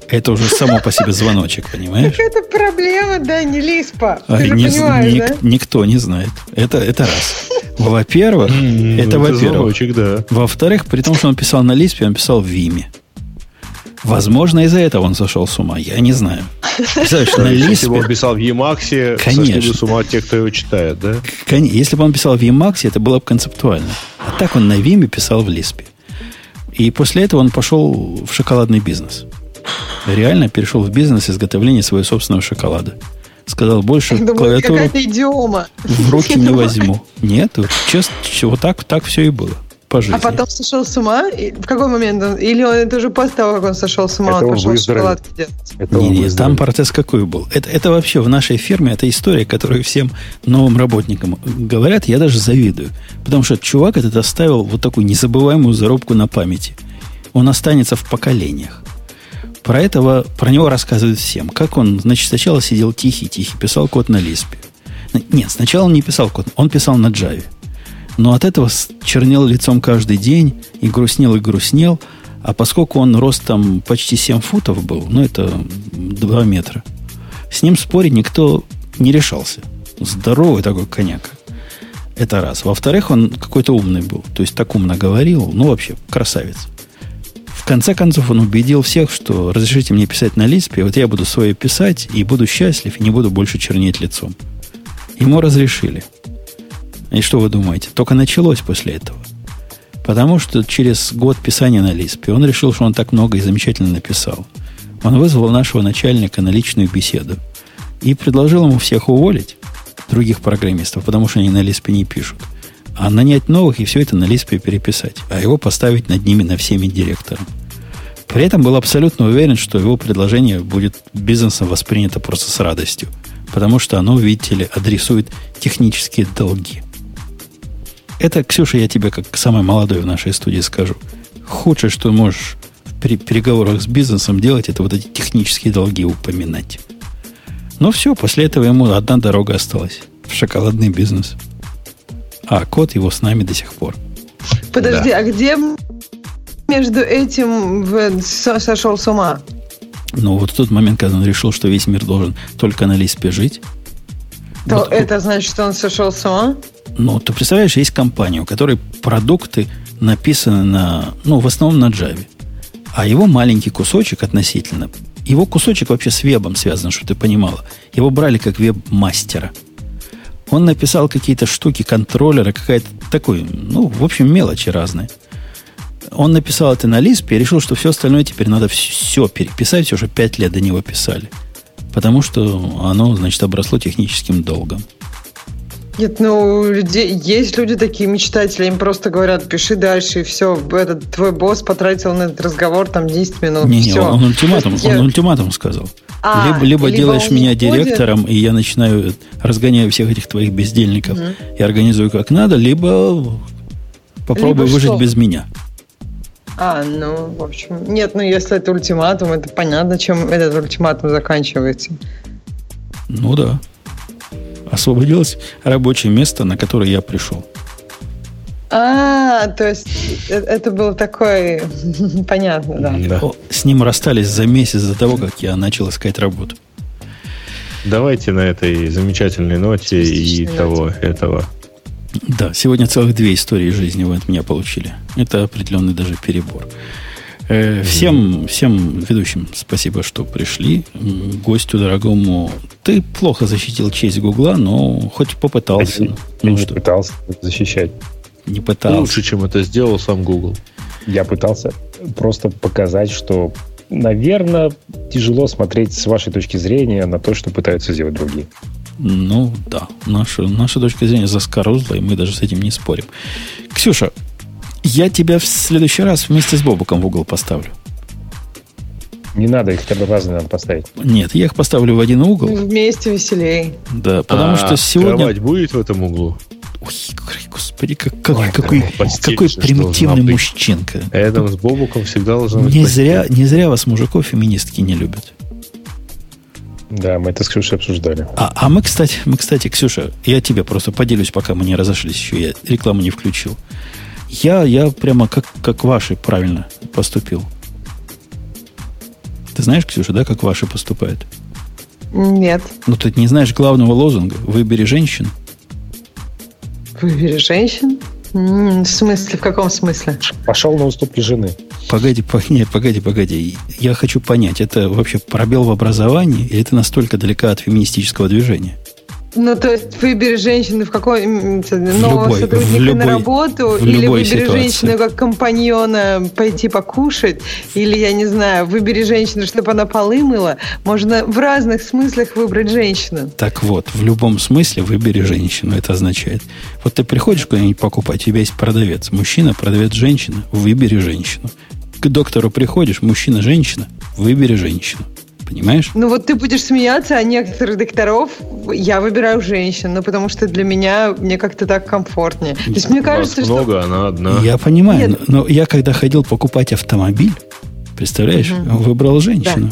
Это уже само по себе звоночек, понимаешь? Это проблема, да, не Лиспа. Ты а, же не, понимаешь, ник, да? Никто не знает. Это, это раз. Во-первых, это, во-первых. Да. Во-вторых, при том, что он писал на Лиспе, он писал в Виме. Возможно, из-за этого он сошел с ума. Я не знаю. Представляешь, на Лиспе... Если бы он писал в Emacs, сошли бы с ума те, кто его читает, да? Если бы он писал в Emacs, это было бы концептуально. А так он на Виме писал в Лиспе. И после этого он пошел в шоколадный бизнес. Реально перешел в бизнес изготовления своего собственного шоколада. Сказал, больше Думаю, клавиатуру какая-то идиома. в руки не возьму. Нет, честно, вот так, так все и было по жизни. А потом сошел с ума? И в какой момент? Он, или он, это уже после того, как он сошел с ума, это он пошел шоколадки делать? Это не, не, там процесс какой был? Это, это вообще в нашей фирме, это история, которую всем новым работникам говорят, я даже завидую. Потому что чувак этот оставил вот такую незабываемую зарубку на памяти. Он останется в поколениях. Про этого, про него рассказывают всем. Как он, значит, сначала сидел тихий-тихий, писал код на Лиспе. Нет, сначала он не писал код, он писал на Java. Но от этого чернел лицом каждый день и грустнел и грустнел. А поскольку он ростом почти 7 футов был, ну это 2 метра, с ним спорить никто не решался. Здоровый такой коняк. Это раз. Во-вторых, он какой-то умный был. То есть так умно говорил. Ну, вообще, красавец. В конце концов, он убедил всех, что разрешите мне писать на лиспе, вот я буду свое писать и буду счастлив, и не буду больше чернеть лицом. Ему разрешили. И что вы думаете? Только началось после этого. Потому что через год писания на Лиспе он решил, что он так много и замечательно написал. Он вызвал нашего начальника на личную беседу и предложил ему всех уволить, других программистов, потому что они на Лиспе не пишут, а нанять новых и все это на Лиспе переписать, а его поставить над ними на всеми директором. При этом был абсолютно уверен, что его предложение будет бизнесом воспринято просто с радостью, потому что оно, видите ли, адресует технические долги – это, Ксюша, я тебе как самый молодой в нашей студии скажу. Худшее, что можешь в переговорах с бизнесом делать, это вот эти технические долги упоминать. Но все, после этого ему одна дорога осталась. В шоколадный бизнес. А кот его с нами до сих пор. Подожди, да. а где между этим сошел с ума? Ну, вот в тот момент, когда он решил, что весь мир должен только на Лиспе жить. То вот, это значит, что он сошел с ума? Ну, ты представляешь, есть компания, у которой продукты написаны на, ну, в основном на Java. А его маленький кусочек относительно, его кусочек вообще с вебом связан, что ты понимала. Его брали как веб-мастера. Он написал какие-то штуки, контроллеры, какая-то такой, ну, в общем, мелочи разные. Он написал это на Lisp и решил, что все остальное теперь надо все переписать, все уже пять лет до него писали. Потому что оно, значит, обросло техническим долгом. Нет, ну, людей, есть люди такие мечтатели, им просто говорят, пиши дальше, и все, этот твой босс потратил на этот разговор там 10 минут. Не, не, он, он ультиматум, я... он ультиматум сказал. А, либо либо, либо делаешь меня директором, и я начинаю разгоняю всех этих твоих бездельников угу. и организую как надо, либо попробуй либо выжить что? без меня. А, ну, в общем, нет, ну если это ультиматум, это понятно, чем этот ультиматум заканчивается. Ну да освободилось рабочее место, на которое я пришел. А, то есть э, это было такое понятно, да. да. С ним расстались за месяц до того, как я начал искать работу. Давайте на этой замечательной ноте и того этого. Да, сегодня целых две истории жизни вы от меня получили. Это определенный даже перебор. Э, всем, всем ведущим спасибо, что пришли. Гостю дорогому, ты плохо защитил честь Гугла, но хоть попытался. Я, ну, не что? пытался защищать. Не пытался. Лучше, чем это сделал сам Google. Я пытался просто показать, что, наверное, тяжело смотреть с вашей точки зрения на то, что пытаются сделать другие. Ну, да. Наша, наша точка зрения заскорузла, и мы даже с этим не спорим. Ксюша, я тебя в следующий раз вместе с Бобуком в угол поставлю. Не надо их тогда разные надо поставить. Нет, я их поставлю в один угол. Вместе веселей. Да, потому а, что сегодня... Кровать будет в этом углу? Ой, господи, как, как, Ой, какой, какой примитивный мужчинка. Рядом с Бобуком всегда должен быть не зря, не зря вас мужиков феминистки не любят. Да, мы это с Ксюшей обсуждали. А, а мы, кстати, мы, кстати, Ксюша, я тебе просто поделюсь, пока мы не разошлись еще, я рекламу не включил. Я, я прямо как, как ваши правильно поступил. Ты знаешь, Ксюша, да, как ваши поступают? Нет. Ну, ты не знаешь главного лозунга. Выбери женщин. Выбери женщин? В смысле? В каком смысле? Пошел на уступки жены. Погоди, погоди, погоди, погоди. Я хочу понять, это вообще пробел в образовании или это настолько далека от феминистического движения? Ну, то есть выбери женщину в какой нового любой, сотрудника любой, на работу, или выбери ситуации. женщину как компаньона пойти покушать, или, я не знаю, выбери женщину, чтобы она полы мыла. Можно в разных смыслах выбрать женщину. Так вот, в любом смысле выбери женщину. Это означает. Вот ты приходишь куда-нибудь покупать, у тебя есть продавец. Мужчина, продавец, женщина. Выбери женщину. К доктору приходишь, мужчина, женщина. Выбери женщину. Понимаешь? Ну вот ты будешь смеяться, а некоторых докторов я выбираю женщин, ну потому что для меня мне как-то так комфортнее. То есть мне кажется, много, что... она одна. Я понимаю, Нет. но, но я когда ходил покупать автомобиль, представляешь, угу. выбрал женщину.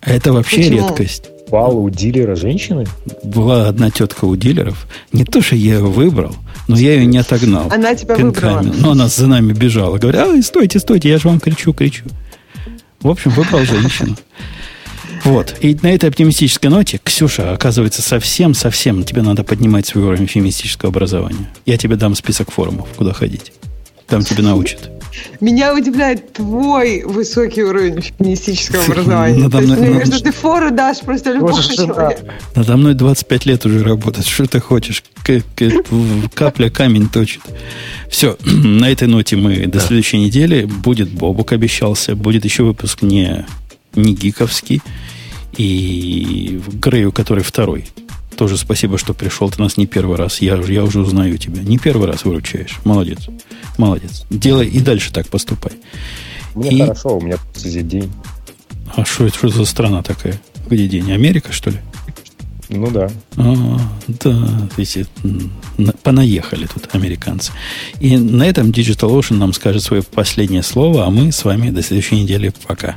Да. Это вообще Почему? редкость. Бала у дилера женщины? Была одна тетка у дилеров. Не то, что я ее выбрал, но я ее не отогнал. Она тебя конками. выбрала. Но она за нами бежала. Говорит, а, стойте, стойте, я же вам кричу, кричу. В общем, выбрал женщину. Вот. И на этой оптимистической ноте, Ксюша, оказывается, совсем-совсем тебе надо поднимать свой уровень феминистического образования. Я тебе дам список форумов, куда ходить. Там тебе научат. Меня удивляет твой высокий уровень феминистического образования. Надо мной, мне кажется, ты фору дашь просто любому человеку. Надо мной 25 лет уже работать. Что ты хочешь? Капля камень точит. Все, на этой ноте мы до следующей недели. Будет Бобук обещался. Будет еще выпуск не, не гиковский и Грею, который второй. Тоже спасибо, что пришел. Ты нас не первый раз. Я, я уже узнаю тебя. Не первый раз выручаешь. Молодец. Молодец. Делай и дальше так поступай. Мне и... хорошо, у меня здесь день. А что это что за страна такая? Где день? Америка, что ли? Ну да. А, да, эти, понаехали тут американцы. И на этом DigitalOcean нам скажет свое последнее слово, а мы с вами до следующей недели. Пока.